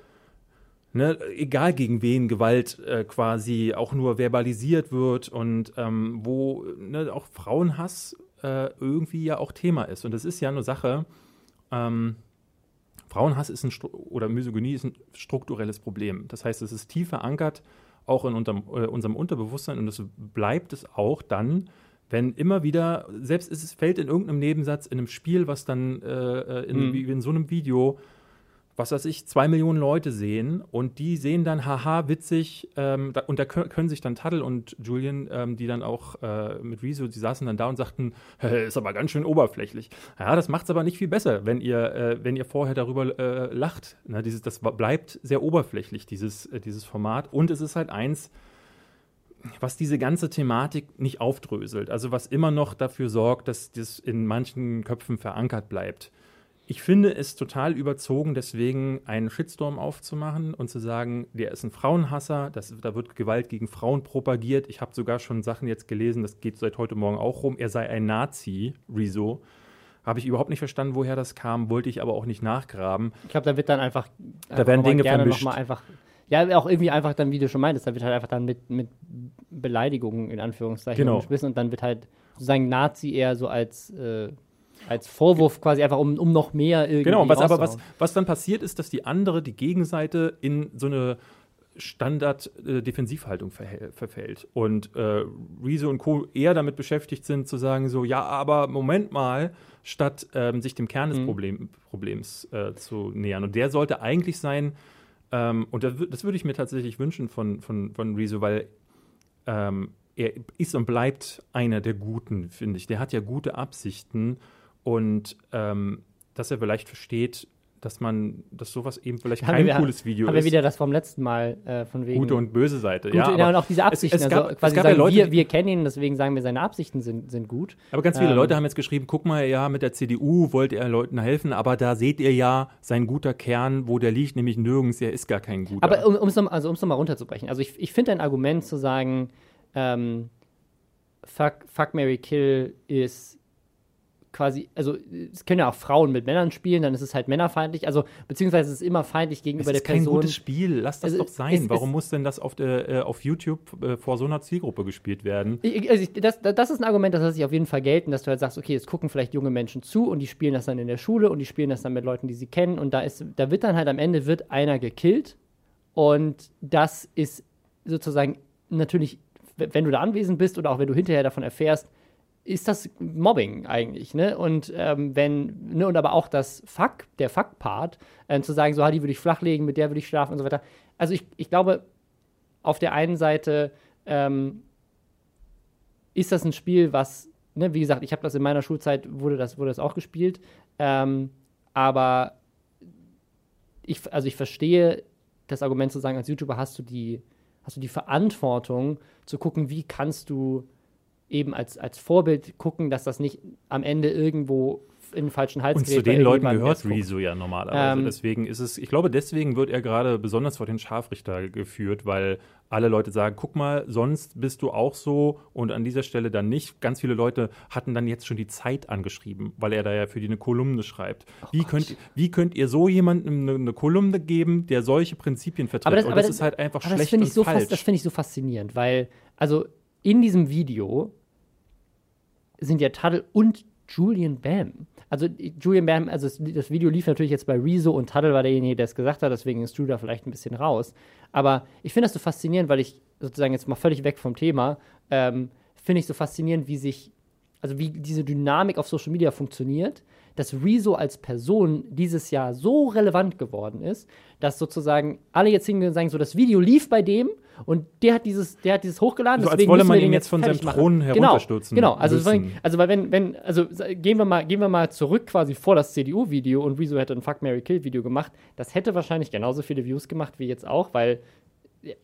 Ne, egal gegen wen Gewalt äh, quasi auch nur verbalisiert wird und ähm, wo ne, auch Frauenhass äh, irgendwie ja auch Thema ist. Und das ist ja eine Sache, ähm, Frauenhass ist ein oder Misogynie ist ein strukturelles Problem. Das heißt, es ist tief verankert auch in unterm, äh, unserem Unterbewusstsein und es bleibt es auch dann, wenn immer wieder, selbst es fällt in irgendeinem Nebensatz in einem Spiel, was dann äh, in, mhm. wie in so einem Video, was weiß ich, zwei Millionen Leute sehen und die sehen dann, haha, witzig, ähm, da, und da können sich dann Taddle und Julian, ähm, die dann auch äh, mit Rezo, die saßen dann da und sagten, ist aber ganz schön oberflächlich. Ja, das macht es aber nicht viel besser, wenn ihr, äh, wenn ihr vorher darüber äh, lacht. Ne, dieses, das bleibt sehr oberflächlich, dieses, äh, dieses Format. Und es ist halt eins, was diese ganze Thematik nicht aufdröselt. Also was immer noch dafür sorgt, dass das in manchen Köpfen verankert bleibt. Ich finde es total überzogen, deswegen einen Shitstorm aufzumachen und zu sagen, der ist ein Frauenhasser, das, da wird Gewalt gegen Frauen propagiert. Ich habe sogar schon Sachen jetzt gelesen, das geht seit heute Morgen auch rum, er sei ein Nazi, Rezo. Habe ich überhaupt nicht verstanden, woher das kam, wollte ich aber auch nicht nachgraben. Ich glaube, da wird dann einfach, da werden Dinge gerne vermischt. Noch mal einfach Ja, auch irgendwie einfach dann, wie du schon meintest, da wird halt einfach dann mit, mit Beleidigungen in Anführungszeichen Genau. geschmissen und dann wird halt sozusagen Nazi eher so als, äh, als Vorwurf quasi einfach, um, um noch mehr irgendwie Genau, was, aber was, was dann passiert ist, dass die andere, die Gegenseite, in so eine Standard-Defensivhaltung verhält- verfällt. Und äh, Rezo und Co. eher damit beschäftigt sind, zu sagen, so, ja, aber Moment mal, statt ähm, sich dem Kern des Mhm. Problem, Problems äh, zu nähern. Und der sollte eigentlich sein, ähm, und das, das würde ich mir tatsächlich wünschen von, von, von Rezo, weil ähm, er ist und bleibt einer der Guten, finde ich. Der hat ja gute Absichten und ähm, dass er vielleicht versteht, dass man, dass sowas eben vielleicht Haben kein wir- cooles Video Haben wir ist. wieder das vom letzten Mal äh, von wegen. gute und böse Seite. Gute, ja, ja, und auch diese Absichten. es gab- also es quasi gab ja sagen, Leute, wir, wir kennen ihn, deswegen sagen wir, seine Absichten sind, sind gut. aber ganz viele ähm, Leute haben jetzt geschrieben, guck mal, ja, mit der CDU wollte er Leuten helfen, aber da seht ihr ja sein guter Kern, wo der liegt, nämlich nirgends, er ist gar kein guter. Aber um es noch, also um's noch mal runterzubrechen. Also ich, ich finde ein Argument zu sagen, ähm, fuck, fuck, Mary Kill ist quasi, also es können ja auch Frauen mit Männern spielen, dann ist es halt männerfeindlich, also beziehungsweise es ist immer feindlich es gegenüber ist der kein Person. gutes Spiel, lass das Also, doch sein. es- es- Warum muss denn das auf, der, äh, auf YouTube äh, vor so einer Zielgruppe gespielt werden? Ich- Also ich, das, das ist ein Argument, das lässt sich auf jeden Fall gelten, dass du halt sagst, okay, es gucken vielleicht junge Menschen zu und die spielen das dann in der Schule und die spielen das dann mit Leuten, die sie kennen und da ist, da wird dann halt am Ende wird einer gekillt und das ist sozusagen natürlich, wenn du da anwesend bist oder auch wenn du hinterher davon erfährst, ist das Mobbing eigentlich, ne? Und ähm, wenn, ne, und aber auch das Fuck, der Fuck-Part, äh, zu sagen, so, die würde ich flachlegen, mit der würde ich schlafen und so weiter. Also ich, ich glaube, auf der einen Seite ähm, ist das ein Spiel, was, ne, wie gesagt, ich habe das in meiner Schulzeit, wurde das, wurde das auch gespielt, ähm, aber ich, also ich verstehe das Argument zu sagen, als YouTuber hast du die, hast du die Verantwortung zu gucken, wie kannst du eben als, als Vorbild gucken, dass das nicht am Ende irgendwo in den falschen Hals Und zu gerät den Leuten gehört. Rezo ja normalerweise. Ähm, deswegen ist es, ich glaube, deswegen wird er gerade besonders vor den Scharfrichter geführt, weil alle Leute sagen, guck mal, sonst bist du auch so und an dieser Stelle dann nicht. Ganz viele Leute hatten dann jetzt schon die Zeit angeschrieben, weil er da ja für die eine Kolumne schreibt. wie, könnt, wie könnt ihr so jemandem eine, eine Kolumne geben, der solche Prinzipien vertritt? Aber das- und aber das das- ist halt einfach das schlecht finde und so falsch. fas- das finde ich so faszinierend, weil, also in diesem Video sind ja Tuddle und Julian Bam. Also Julian Bam, also das, Video lief natürlich jetzt bei Rezo und Tuddle war derjenige, der es gesagt hat, deswegen ist Drew da vielleicht ein bisschen raus. Aber ich finde das so faszinierend, weil ich sozusagen jetzt mal völlig weg vom Thema, ähm, finde ich so faszinierend, wie sich, also wie diese Dynamik auf Social Media funktioniert, dass Rezo als Person dieses Jahr so relevant geworden ist, dass sozusagen alle jetzt hingehen und sagen, so das Video lief bei dem und der hat dieses, der hat dieses hochgeladen. So, als wolle man ihn jetzt von seinem. Thron Genau, herunterstürzen Genau, also, müssen. deswegen- also weil wenn, wenn, also gehen wir mal, gehen wir mal zurück quasi vor das CDU-Video und Rezo hätte ein Fuck Mary Kill-Video gemacht, das hätte wahrscheinlich genauso viele Views gemacht wie jetzt auch, weil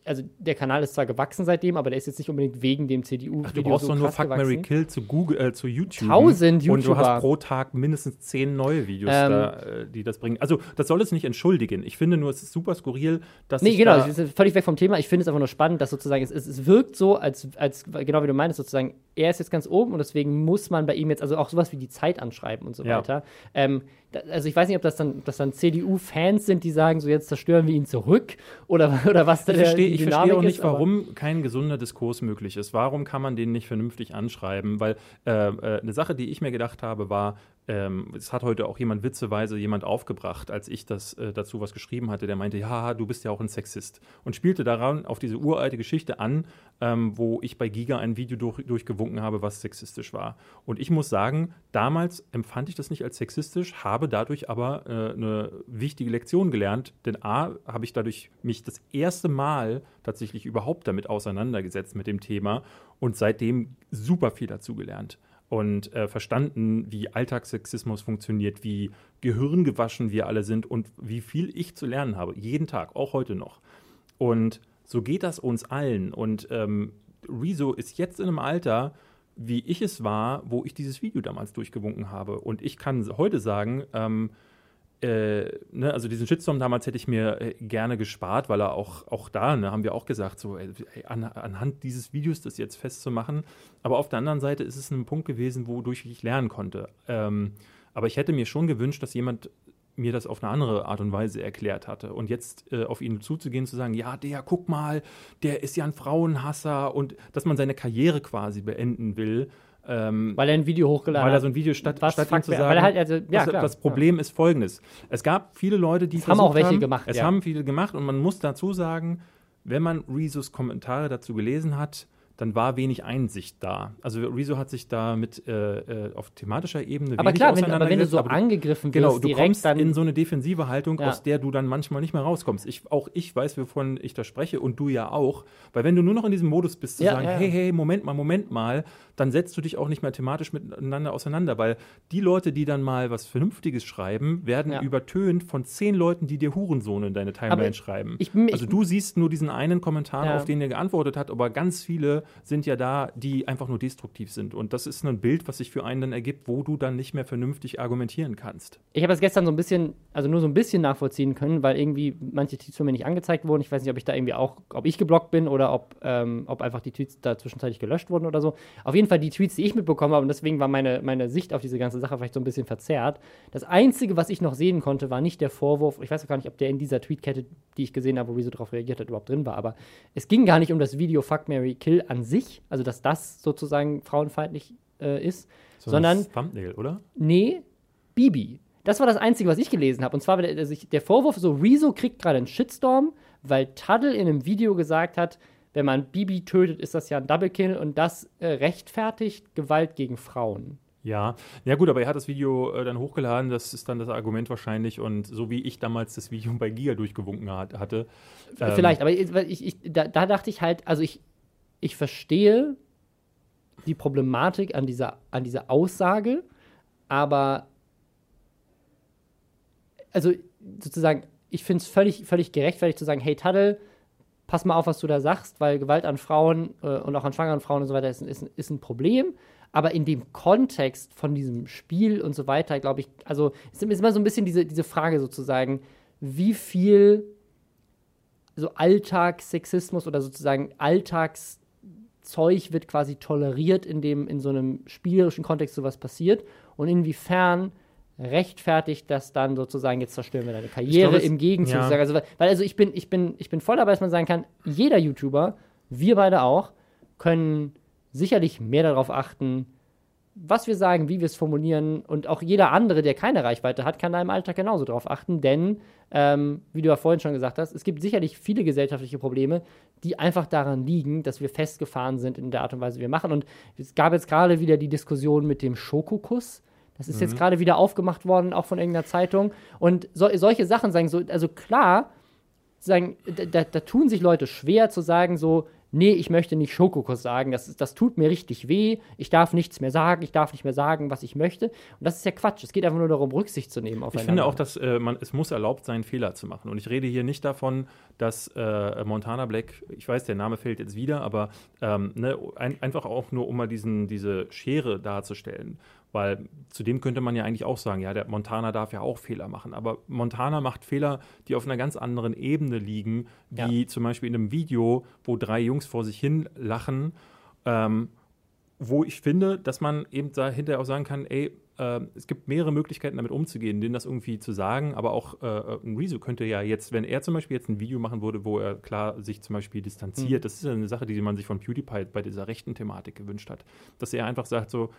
also der Kanal ist zwar gewachsen seitdem, aber der ist jetzt nicht unbedingt wegen dem CDU-Video Ach, du brauchst so doch nur Fuck, Mary. Kill zu Google, äh, zu YouTube. Tausend Und du YouTuber. hast pro Tag mindestens zehn neue Videos, Ähm, da, äh, die das bringen. Also, das soll es nicht entschuldigen. Ich finde nur, es ist super skurril, dass Nee, genau, da, das ist völlig weg vom Thema. Ich finde es einfach nur spannend, dass sozusagen es, es, es wirkt so, als, als, genau wie du meinst, sozusagen, er ist jetzt ganz oben und deswegen muss man bei ihm jetzt, also auch sowas wie die Zeit anschreiben und so Ja. weiter. Ähm, also ich weiß nicht, ob das dann, ob das dann CDU-Fans sind, die sagen, so jetzt zerstören wir ihn zurück oder, oder was da Ich der- verstehe ich verstehe auch nicht, ist, warum kein gesunder Diskurs möglich ist. Warum kann man den nicht vernünftig anschreiben? Weil äh, äh, eine Sache, die ich mir gedacht habe, war, ähm, es hat heute auch jemand witzeweise jemand aufgebracht, als ich das äh, dazu was geschrieben hatte, der meinte, ja, du bist ja auch ein Sexist und spielte daran auf diese uralte Geschichte an, ähm, wo ich bei Giga ein Video durch, durchgewunken habe, was sexistisch war. Und ich muss sagen, damals empfand ich das nicht als sexistisch, habe dadurch aber äh, eine wichtige Lektion gelernt, denn A, habe ich dadurch mich das erste Mal tatsächlich überhaupt damit auseinandergesetzt mit dem Thema und seitdem super viel dazu gelernt und äh, verstanden, wie Alltagssexismus funktioniert, wie gehirngewaschen wir alle sind und wie viel ich zu lernen habe, jeden Tag, auch heute noch. Und so geht das uns allen. Und ähm, Rezo ist jetzt in einem Alter, wie ich es war, wo ich dieses Video damals durchgewunken habe. Und ich kann heute sagen, ähm, äh, ne, also diesen Shitstorm damals hätte ich mir äh, gerne gespart, weil er auch, auch da, ne, haben wir auch gesagt, so ey, an, anhand dieses Videos das jetzt festzumachen. Aber auf der anderen Seite ist es ein Punkt gewesen, wodurch ich lernen konnte. Ähm, aber ich hätte mir schon gewünscht, dass jemand mir das auf eine andere Art und Weise erklärt hatte. Und jetzt äh, auf ihn zuzugehen, zu sagen, ja, der, guck mal, der ist ja ein Frauenhasser und dass man seine Karriere quasi beenden will. Ähm, weil er ein Video hochgeladen hat. Weil er so ein Video statt, was statt ihm zu sagen. Halt, also, ja, das, das, Problem ja. ist folgendes. Es gab viele Leute, die es haben auch welche haben, gemacht. Es ja. haben viele gemacht und man muss dazu sagen, wenn man Rezos Kommentare dazu gelesen hat, dann war wenig Einsicht da. Also Rezo hat sich da mit äh, äh auf thematischer Ebene aber klar, wenn, aber wenn du so aber angegriffen genau, wirst, genau, du kommst dann in so eine defensive Haltung, ja. aus der du dann manchmal nicht mehr rauskommst. Ich, auch ich weiß, wovon ich da spreche und du ja auch, weil wenn du nur noch in diesem Modus bist, zu ja, sagen, ja. hey, hey, Moment mal, Moment mal, dann setzt du dich auch nicht mehr thematisch miteinander auseinander, weil die Leute, die dann mal was Vernünftiges schreiben, werden übertönt von zehn Leuten, die dir Hurensohn in deine Timeline aber schreiben. Ich, ich, also du siehst nur diesen einen Kommentar, auf den er geantwortet hat, aber ganz viele sind ja da, die einfach nur destruktiv sind. Und das ist ein Bild, was sich für einen dann ergibt, wo du dann nicht mehr vernünftig argumentieren kannst. Ich habe das gestern so ein bisschen, also nur so ein bisschen nachvollziehen können, weil irgendwie manche Tweets von mir nicht angezeigt wurden. Ich weiß nicht, ob ich da irgendwie auch, ob ich geblockt bin oder ob, ähm, ob einfach die Tweets da zwischenzeitlich gelöscht wurden oder so. Auf jeden Fall die Tweets, die ich mitbekommen habe, und deswegen war meine, meine Sicht auf diese ganze Sache vielleicht so ein bisschen verzerrt. Das Einzige, was ich noch sehen konnte, war nicht der Vorwurf, ich weiß auch gar nicht, ob der in dieser Tweetkette, die ich gesehen habe, wo Rezo darauf reagiert hat, überhaupt drin war, aber es ging gar nicht um das Video Fuck Mary Kill an sich, also dass das sozusagen frauenfeindlich äh, ist, so sondern. Thumbnail, oder? Nee, Bibi. Das war das Einzige, was ich gelesen habe. Und zwar der, der Vorwurf, so Rezo kriegt gerade einen Shitstorm, weil Tuddle in einem Video gesagt hat, wenn man Bibi tötet, ist das ja ein Double Kill und das äh, rechtfertigt Gewalt gegen Frauen. Ja, ja gut, aber er hat das Video äh, dann hochgeladen, das ist dann das Argument wahrscheinlich und so wie ich damals das Video bei Giga durchgewunken hat, hatte. Ähm, Vielleicht, aber ich, ich, da, da, dachte ich halt, also ich, ich verstehe die Problematik an dieser, an dieser Aussage, aber also sozusagen, ich finde es völlig, völlig gerechtfertigt zu sagen, hey Taddle, pass mal auf, was du da sagst, weil Gewalt an Frauen äh, und auch an schwangeren Frauen und so weiter ist, ist, ist ein Problem. Aber in dem Kontext von diesem Spiel und so weiter, glaube ich, also ist, ist immer so ein bisschen diese, diese Frage sozusagen, wie viel so Alltagssexismus oder sozusagen Alltags Zeug wird quasi toleriert, in dem in so einem spielerischen Kontext sowas passiert und inwiefern rechtfertigt das dann sozusagen, jetzt zerstören wir deine Karriere glaub, im Gegenzug. Ja. Also, weil also ich bin, ich, bin, ich bin voll dabei, dass man sagen kann, jeder YouTuber, wir beide auch, können sicherlich mehr darauf achten, was wir sagen, wie wir es formulieren und auch jeder andere, der keine Reichweite hat, kann da im Alltag genauso drauf achten, denn, ähm, wie du ja vorhin schon gesagt hast, es gibt sicherlich viele gesellschaftliche Probleme, die einfach daran liegen, dass wir festgefahren sind in der Art und Weise, wie wir machen. Und es gab jetzt gerade wieder die Diskussion mit dem Schokokuss. Das ist mhm. jetzt gerade wieder aufgemacht worden, auch von irgendeiner Zeitung. Und so, solche Sachen sagen so, also klar, sagen, da, da, tun sich Leute schwer zu sagen, so, nee, ich möchte nicht Schokokuss sagen, das, das tut mir richtig weh, ich darf nichts mehr sagen, ich darf nicht mehr sagen, was ich möchte. Und das ist ja Quatsch. Es geht einfach nur darum, Rücksicht zu nehmen aufeinander. Ich finde auch, dass äh, man, es muss erlaubt sein, Fehler zu machen. Und ich rede hier nicht davon, dass äh, Montana Black, ich weiß, der Name fällt jetzt wieder, aber ähm, ne, ein, einfach auch nur, um mal diesen, diese Schere darzustellen. Weil zudem könnte man ja eigentlich auch sagen, ja, der Montana darf ja auch Fehler machen. Aber Montana macht Fehler, die auf einer ganz anderen Ebene liegen, wie ja. zum Beispiel in einem Video, wo drei Jungs vor sich hin lachen, ähm, wo ich finde, dass man eben dahinter auch sagen kann, ey, äh, es gibt mehrere Möglichkeiten, damit umzugehen, denen das irgendwie zu sagen, aber auch äh, ein Rezo könnte ja jetzt, wenn er zum Beispiel jetzt ein Video machen würde, wo er klar sich zum Beispiel distanziert, mhm. das ist ja eine Sache, die man sich von PewDiePie bei dieser rechten Thematik gewünscht hat, dass er einfach sagt so,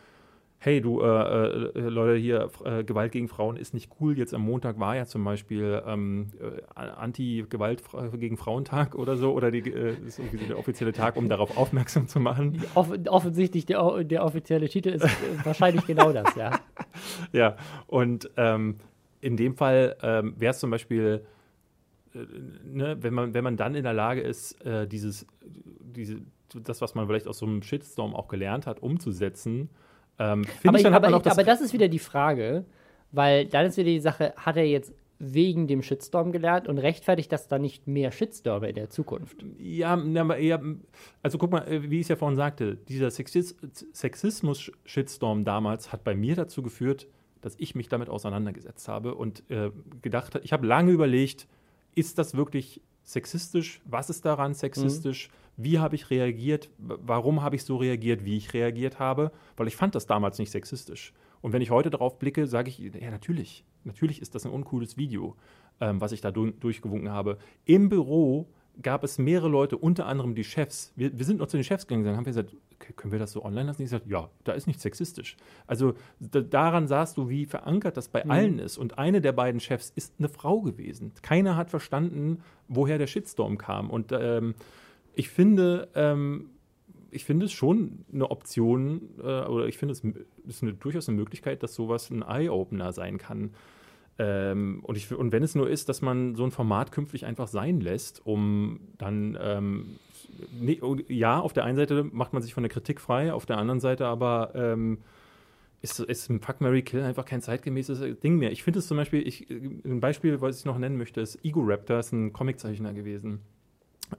hey du, äh, äh, Leute, hier, äh, Gewalt gegen Frauen ist nicht cool. Jetzt am Montag war ja zum Beispiel ähm, äh, Anti-Gewalt gegen Frauentag oder so, oder die, äh, ist irgendwie der offizielle Tag, um darauf aufmerksam zu machen. Off offensichtlich, der, der offizielle Titel ist wahrscheinlich genau das, ja. Ja, und ähm, in dem Fall ähm, wäre es zum Beispiel, äh, ne, wenn, man, wenn man dann in der Lage ist, dieses, diese, das, was man vielleicht aus so einem Shitstorm auch gelernt hat, umzusetzen, ähm, aber, ich, aber, das aber das ist wieder die Frage, weil dann ist wieder die Sache, hat er jetzt wegen dem Shitstorm gelernt und rechtfertigt das dann nicht mehr Shitstorme in der Zukunft? Ja, ja also guck mal, äh, wie ich es ja vorhin sagte, dieser Sexismus-Shitstorm damals hat bei mir dazu geführt, dass ich mich damit auseinandergesetzt habe und äh, gedacht habe, ich habe lange überlegt, ist das wirklich sexistisch? Was ist daran sexistisch? Mhm. Wie habe ich reagiert, warum habe ich so reagiert, wie ich reagiert habe, weil ich fand das damals nicht sexistisch. Und wenn ich heute darauf blicke, sage ich, ja, natürlich, natürlich ist das ein uncooles Video, ähm, was ich da du durchgewunken habe. Im Büro gab es mehrere Leute, unter anderem die Chefs. Wir, wir sind noch zu den Chefs gegangen, und haben wir gesagt, okay, können wir das so online lassen? Die gesagt, ja, da ist nicht sexistisch. Also da, daran sahst du, wie verankert das bei mhm. allen ist. Und eine der beiden Chefs ist eine Frau gewesen. Keiner hat verstanden, woher der Shitstorm kam. Und ähm, ich finde, ähm, ich finde es schon eine Option, äh, oder ich finde es ist eine, durchaus eine Möglichkeit, dass sowas ein Eye-Opener sein kann. Ähm, und, ich, und wenn es nur ist, dass man so ein Format künftig einfach sein lässt, um dann, ähm, nee, ja, auf der einen Seite macht man sich von der Kritik frei, auf der anderen Seite aber ähm, ist, ist ein Fuck Mary Kill einfach kein zeitgemäßes Ding mehr. Ich finde es zum Beispiel, ich, ein Beispiel, was ich noch nennen möchte, ist Ego Raptor, ist ein Comiczeichner gewesen.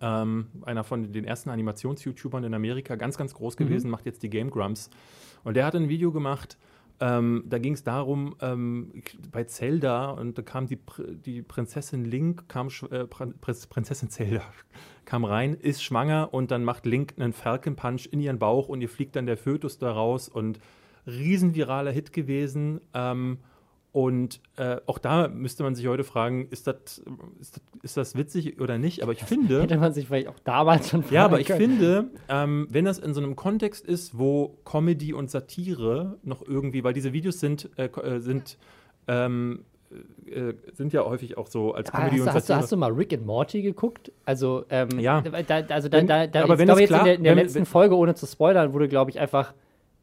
Ähm, einer von den ersten Animations-YouTubern in Amerika, ganz, ganz groß mhm. gewesen, mhm. macht jetzt die Game Grumps. Und der hat ein Video gemacht, ähm, da ging es darum, ähm, bei Zelda, und da kam die, die Prinzessin Link, kam, äh, Prinzessin Zelda, kam rein, ist schwanger und dann macht Link einen Falcon Punch in ihren Bauch und ihr fliegt dann der Fötus da raus und riesenviraler Hit gewesen. Ähm, und äh, auch da müsste man sich heute fragen, ist das, ist das, ist das witzig oder nicht? Aber ich das finde. Hätte man sich vielleicht auch damals schon fragen Ja, aber ich können. finde, ähm, wenn das in so einem Kontext ist, wo Comedy und Satire noch irgendwie, weil diese Videos sind, äh, äh sind ähm, äh, sind ja häufig auch so als Comedy hast, und Satire. Hast du, hast du mal Rick and Morty geguckt? Also, ähm, ja. Da, also da, da, da aber wenn das jetzt klar, in der, in der wenn, letzten wenn, Folge, ohne zu spoilern, wurde, glaube ich, einfach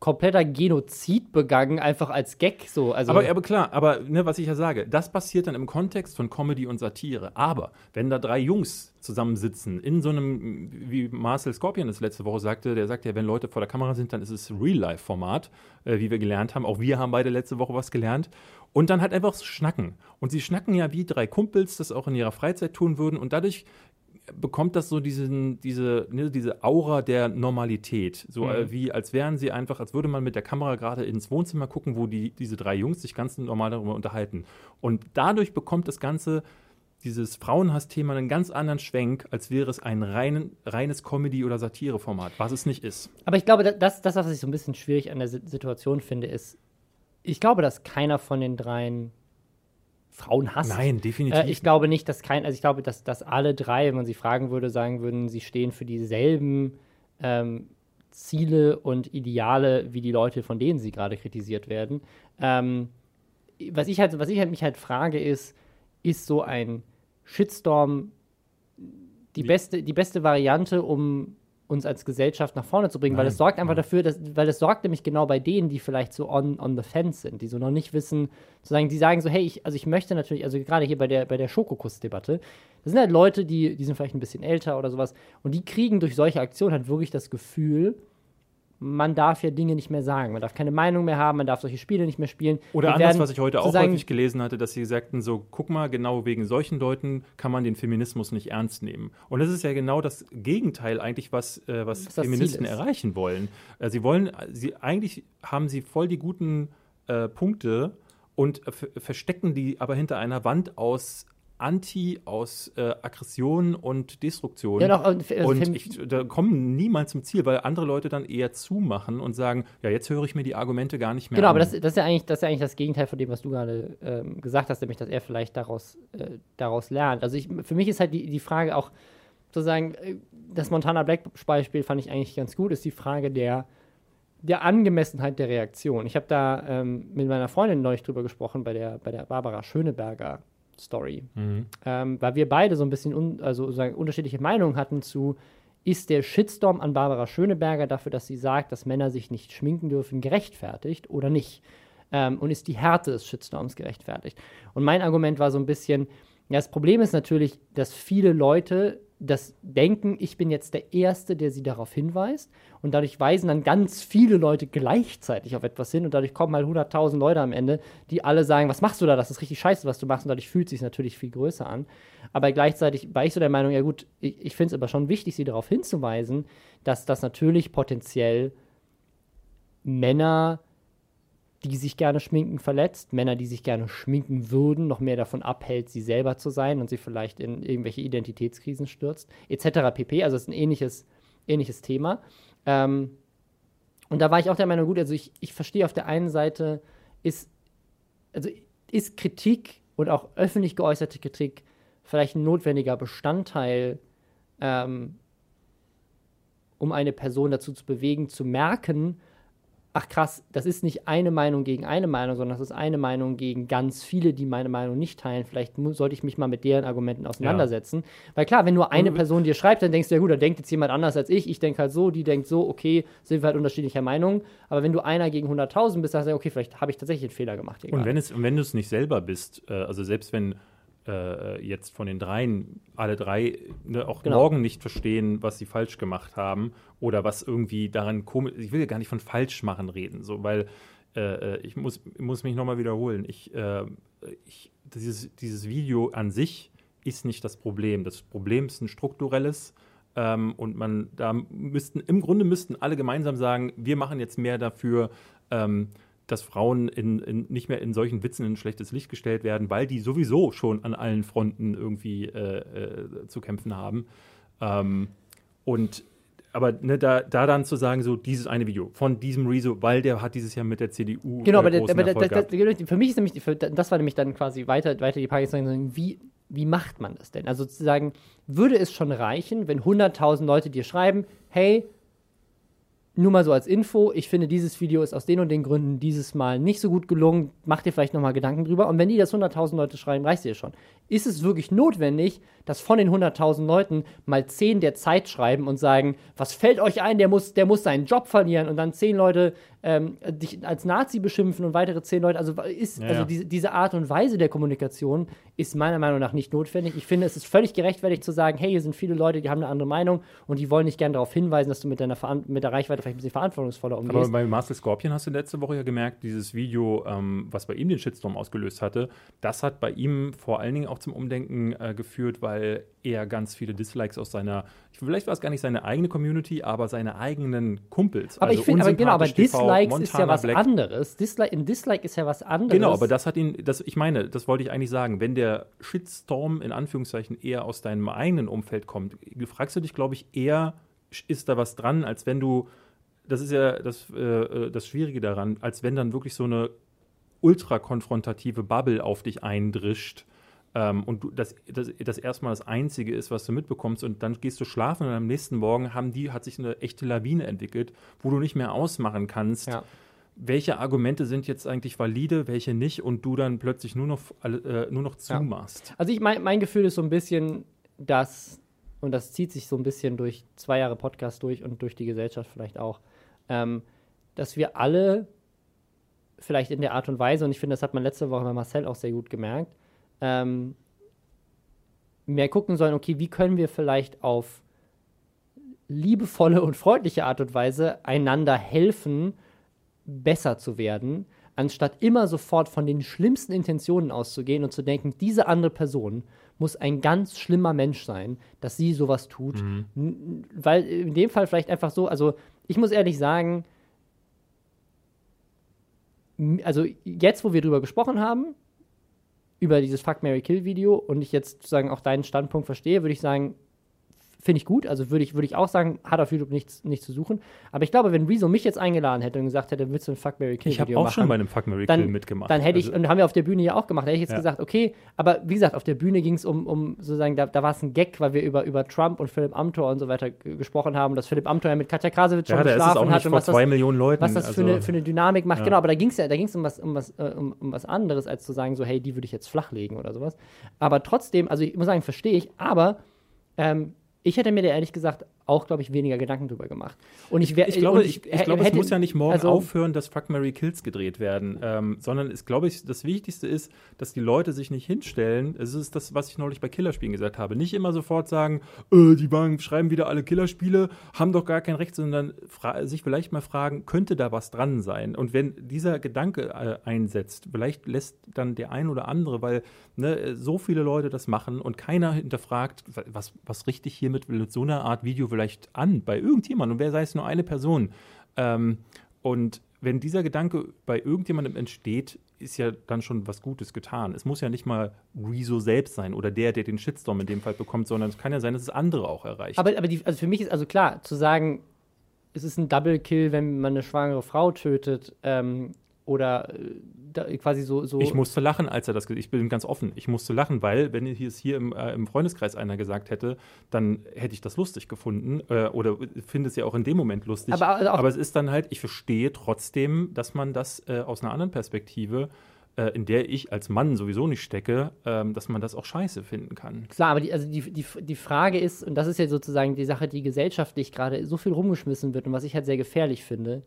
kompletter Genozid begangen, einfach als Gag so. Also aber, aber klar, aber ne, was ich ja sage, das passiert dann im Kontext von Comedy und Satire. Aber wenn da drei Jungs zusammensitzen in so einem, wie Marcel Scorpion das letzte Woche sagte, der sagt ja, wenn Leute vor der Kamera sind, dann ist es Real-Life-Format, äh, wie wir gelernt haben. Auch wir haben beide letzte Woche was gelernt. Und dann halt einfach schnacken. Und sie schnacken ja wie drei Kumpels, das auch in ihrer Freizeit tun würden. Und dadurch bekommt das so diesen, diese, ne, diese Aura der Normalität. So mhm. äh, wie, als wären sie einfach, als würde man mit der Kamera gerade ins Wohnzimmer gucken, wo die, diese drei Jungs sich ganz normal darüber unterhalten. Und dadurch bekommt das Ganze, dieses Frauenhass-Thema, einen ganz anderen Schwenk, als wäre es ein rein, reines Comedy- oder Satire-Format, was es nicht ist. Aber ich glaube, das, das, was ich so ein bisschen schwierig an der Situation finde, ist, ich glaube, dass keiner von den dreien Frauen hasst. Nein, definitiv. Äh, ich glaube nicht, dass kein, also ich glaube, dass, dass alle drei, wenn man sie fragen würde, sagen würden, sie stehen für dieselben ähm, Ziele und Ideale wie die Leute, von denen sie gerade kritisiert werden. Ähm, was ich halt, was ich halt mich halt frage, ist, ist so ein Shitstorm die beste, die beste Variante, um uns als Gesellschaft nach vorne zu bringen, Nein. weil es sorgt einfach dafür, dass, weil es sorgt nämlich genau bei denen, die vielleicht so on, on the fence sind, die so noch nicht wissen, sozusagen, die sagen so, hey, ich, also ich möchte natürlich, also gerade hier bei der, bei der Schokokuss-Debatte, das sind halt Leute, die, die sind vielleicht ein bisschen älter oder sowas und die kriegen durch solche Aktionen halt wirklich das Gefühl, man darf ja Dinge nicht mehr sagen. Man darf keine Meinung mehr haben, man darf solche Spiele nicht mehr spielen. Oder Wir anders, was ich heute auch häufig gelesen hatte, dass sie sagten, so, guck mal, genau wegen solchen Leuten kann man den Feminismus nicht ernst nehmen. Und das ist ja genau das Gegenteil eigentlich, was, äh, was, was Feministen erreichen wollen. Äh, sie wollen, sie, eigentlich haben sie voll die guten äh, Punkte und verstecken die aber hinter einer Wand aus Anti aus äh, Aggression und Destruktion. Ja, doch, und, also und ich, da kommen niemals zum Ziel, weil andere Leute dann eher zumachen und sagen, ja, jetzt höre ich mir die Argumente gar nicht mehr genau, an. Genau, aber das, das, ist ja eigentlich, das ist ja eigentlich das Gegenteil von dem, was du gerade ähm, gesagt hast, nämlich, dass er vielleicht daraus, äh, daraus lernt. Also ich, für mich ist halt die, die Frage auch, sozusagen, äh, das Montana Black-Beispiel fand ich eigentlich ganz gut, ist die Frage der, der Angemessenheit der Reaktion. Ich habe da ähm, mit meiner Freundin neulich drüber gesprochen, bei der, bei der Barbara Schöneberger Story. Mhm. Ähm, weil wir beide so ein bisschen un also unterschiedliche Meinungen hatten zu, ist der Shitstorm an Barbara Schöneberger dafür, dass sie sagt, dass Männer sich nicht schminken dürfen, gerechtfertigt oder nicht? Ähm, und ist die Härte des Shitstorms gerechtfertigt? Und mein Argument war so ein bisschen, ja, das Problem ist natürlich, dass viele Leute das denken, ich bin jetzt der Erste, der sie darauf hinweist. Und dadurch weisen dann ganz viele Leute gleichzeitig auf etwas hin. Und dadurch kommen halt 100.000 Leute am Ende, die alle sagen, was machst du da? Das ist richtig scheiße, was du machst. Und dadurch fühlt es sich natürlich viel größer an. Aber gleichzeitig war ich so der Meinung, ja gut, ich, ich finde es aber schon wichtig, sie darauf hinzuweisen, dass das natürlich potenziell Männer die sich gerne schminken, verletzt, Männer, die sich gerne schminken würden, noch mehr davon abhält, sie selber zu sein und sie vielleicht in irgendwelche Identitätskrisen stürzt, etc. pp. Also es ist ein ähnliches, ähnliches Thema. Ähm, und da war ich auch der Meinung, gut, also ich, ich verstehe auf der einen Seite, ist, also ist Kritik und auch öffentlich geäußerte Kritik vielleicht ein notwendiger Bestandteil, ähm, um eine Person dazu zu bewegen, zu merken, ach krass, das ist nicht eine Meinung gegen eine Meinung, sondern das ist eine Meinung gegen ganz viele, die meine Meinung nicht teilen. Vielleicht sollte ich mich mal mit deren Argumenten auseinandersetzen. Ja. Weil klar, wenn nur eine Person dir schreibt, dann denkst du ja gut, da denkt jetzt jemand anders als ich. Ich denke halt so, die denkt so, okay, sind wir halt unterschiedlicher Meinung. Aber wenn du einer gegen 100.000 bist, dann sagst du, okay, vielleicht habe ich tatsächlich einen Fehler gemacht. Egal. Und wenn, es, und wenn du es nicht selber bist, äh, also selbst wenn äh, jetzt von den dreien alle drei ne, auch genau. morgen nicht verstehen, was sie falsch gemacht haben oder was irgendwie daran komisch. Ich will ja gar nicht von falsch machen reden, so weil äh, äh ich muss, muss mich nochmal wiederholen. Ich, äh, ich, dieses, dieses Video an sich ist nicht das Problem. Das Problem ist ein strukturelles. Ähm, und man da müssten, im Grunde müssten alle gemeinsam sagen, wir machen jetzt mehr dafür, ähm, dass Frauen in, in, nicht mehr in solchen Witzen in ein schlechtes Licht gestellt werden, weil die sowieso schon an allen Fronten irgendwie äh, äh, zu kämpfen haben. Ähm, und aber ne, da, da dann zu sagen, so dieses eine Video von diesem Rezo, weil der hat dieses Jahr mit der CDU. Genau, aber, der, aber der, der, für mich ist nämlich, das war nämlich dann quasi weiter, weiter die Frage, wie, wie macht man das denn? Also zu sagen, würde es schon reichen, wenn 100.000 Leute dir schreiben, hey, nur mal so als Info, ich finde, dieses Video ist aus den und den Gründen dieses Mal nicht so gut gelungen. Mach dir vielleicht nochmal Gedanken drüber. Und wenn die das 100.000 Leute schreiben, reicht dir schon. Ist es wirklich notwendig, dass von den 100.000 Leuten mal 10 der Zeit schreiben und sagen, was fällt euch ein, der muss, der muss seinen Job verlieren und dann 10 Leute ähm, dich als Nazi beschimpfen und weitere 10 Leute. Also, ist, ja, also. Diese, diese Art und Weise der Kommunikation ist meiner Meinung nach nicht notwendig. Ich finde, es ist völlig gerechtfertigt zu sagen, hey, hier sind viele Leute, die haben eine andere Meinung und die wollen nicht gerne darauf hinweisen, dass du mit, deiner mit der Reichweite vielleicht ein bisschen verantwortungsvoller umgehst. Aber bei Marcel Scorpion hast du letzte Woche ja gemerkt, dieses Video, ähm, was bei ihm den Shitstorm ausgelöst hatte, das hat bei ihm vor allen Dingen auch zum Umdenken äh, geführt, weil er ganz viele Dislikes aus seiner, vielleicht war es gar nicht seine eigene Community, aber seine eigenen Kumpels. Aber also ich finde, aber genau, aber Dislikes TV, ist ja was Black. anderes. Dislike, ein Dislike ist ja was anderes. Genau, aber das hat ihn, das, ich meine, das wollte ich eigentlich sagen, wenn der Shitstorm in Anführungszeichen eher aus deinem eigenen Umfeld kommt, fragst du dich, glaube ich, eher, ist da was dran, als wenn du, das ist ja das, äh, äh das Schwierige daran, als wenn dann wirklich so eine ultra-konfrontative Bubble auf dich eindrischt ähm, und du, das, das, das erstmal das Einzige ist, was du mitbekommst und dann gehst du schlafen und am nächsten Morgen haben die, hat sich eine echte Lawine entwickelt, wo du nicht mehr ausmachen kannst, ja. welche Argumente sind jetzt eigentlich valide, welche nicht und du dann plötzlich nur noch, äh, nur noch zumachst. Ja. Also ich mein, mein Gefühl ist so ein bisschen, dass, und das zieht sich so ein bisschen durch zwei Jahre Podcast durch und durch die Gesellschaft vielleicht auch, ähm, dass wir alle vielleicht in der Art und Weise, und ich finde, das hat man letzte Woche bei Marcel auch sehr gut gemerkt, ähm, mehr gucken sollen, okay, wie können wir vielleicht auf liebevolle und freundliche Art und Weise einander helfen, besser zu werden, anstatt immer sofort von den schlimmsten Intentionen auszugehen und zu denken, diese andere Person muss ein ganz schlimmer Mensch sein, dass sie sowas tut. Mhm. Weil in dem Fall vielleicht einfach so, also ich muss ehrlich sagen, also jetzt, wo wir drüber gesprochen haben, über dieses Fuck Mary Kill Video und ich jetzt sozusagen auch deinen Standpunkt verstehe, würde ich sagen, finde ich gut. Also würde ich, würd ich auch sagen, hat auf YouTube nichts, nichts zu suchen. Aber ich glaube, wenn Rezo mich jetzt eingeladen hätte und gesagt hätte, willst du ein Fuck Mary Kill ich Video machen? Ich habe auch schon bei einem Fuck Mary Kill mitgemacht. Dann hätte ich, also, und haben wir auf der Bühne ja auch gemacht, da hätte ich jetzt ja. gesagt, okay, aber wie gesagt, auf der Bühne ging es um, um sozusagen, da, da war es ein Gag, weil wir über, über Trump und Philipp Amthor und so weiter gesprochen haben, dass Philipp Amthor ja mit Katja Krasowitsch schon ja, geschlafen hat und was das, Millionen Leuten, was das also, für, eine, für eine Dynamik macht. Ja. Genau, aber da ging es ja, da ging es um was, um, was, äh, um, um was anderes, als zu sagen, so, hey, die würde ich jetzt flachlegen oder sowas. Aber trotzdem, also ich muss sagen, verstehe ich, aber ähm, ich hätte mir da ehrlich gesagt auch, glaube ich, weniger Gedanken drüber gemacht. Und ich, wär, ich glaube, ich, ich, glaube, es muss ja nicht morgen also, aufhören, dass Fuck Mary Kills gedreht werden, ähm, sondern es, glaube ich, das Wichtigste ist, dass die Leute sich nicht hinstellen. Es ist das, was ich neulich bei Killerspielen gesagt habe. Nicht immer sofort sagen, äh, die waren, schreiben wieder alle Killerspiele, haben doch gar kein Recht, sondern sich vielleicht mal fragen, könnte da was dran sein? Und wenn dieser Gedanke äh, einsetzt, vielleicht lässt dann der ein oder andere, weil ne, so viele Leute das machen und keiner hinterfragt, was, was richtig hiermit mit so einer Art Video vielleicht an bei irgendjemandem, und wer sei es nur eine Person. Ähm, und wenn dieser Gedanke bei irgendjemandem entsteht, ist ja dann schon was Gutes getan. Es muss ja nicht mal Rezo selbst sein oder der, der den Shitstorm in dem Fall bekommt, sondern es kann ja sein, dass es andere auch erreicht. Aber, aber die, also für mich ist also klar, zu sagen, es ist ein Double Kill, wenn man eine schwangere Frau tötet, ähm, oder äh, quasi so, so. Ich musste lachen, als er das gesagt Ich bin ganz offen. Ich musste lachen, weil, wenn es hier im, äh, im Freundeskreis einer gesagt hätte, dann hätte ich das lustig gefunden. Äh, oder finde es ja auch in dem Moment lustig. Aber, also Aber, es ist dann halt, ich verstehe trotzdem, dass man das äh, aus einer anderen Perspektive äh, in der ich als Mann sowieso nicht stecke, ähm, dass man das auch scheiße finden kann. Klar, aber die, also die, die, die Frage ist, und das ist ja sozusagen die Sache, die gesellschaftlich gerade so viel rumgeschmissen wird und was ich halt sehr gefährlich finde,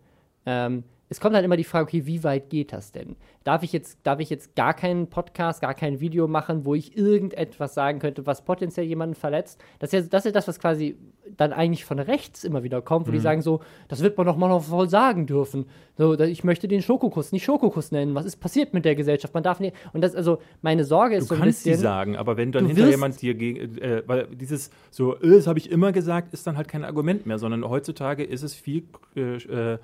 ähm, es kommt halt immer die Frage, okay, wie weit geht das denn? Darf ich jetzt, darf ich jetzt gar keinen Podcast, gar kein Video machen, wo ich irgendetwas sagen könnte, was potenziell jemanden verletzt? Das ist ja das, ist das was quasi dann eigentlich von rechts immer wieder kommt, wo mhm. die sagen so, das wird man doch mal noch voll sagen dürfen. So, ich möchte den Schokokuss nicht Schokokuss nennen. Was ist passiert mit der Gesellschaft? Man darf nicht. Und das, also, meine Sorge ist du so ein bisschen. Du kannst sie sagen, aber wenn dann hinter jemand dir gegen, äh, weil dieses so, äh, das habe ich immer gesagt, ist dann halt kein Argument mehr, sondern heutzutage ist es viel äh, äh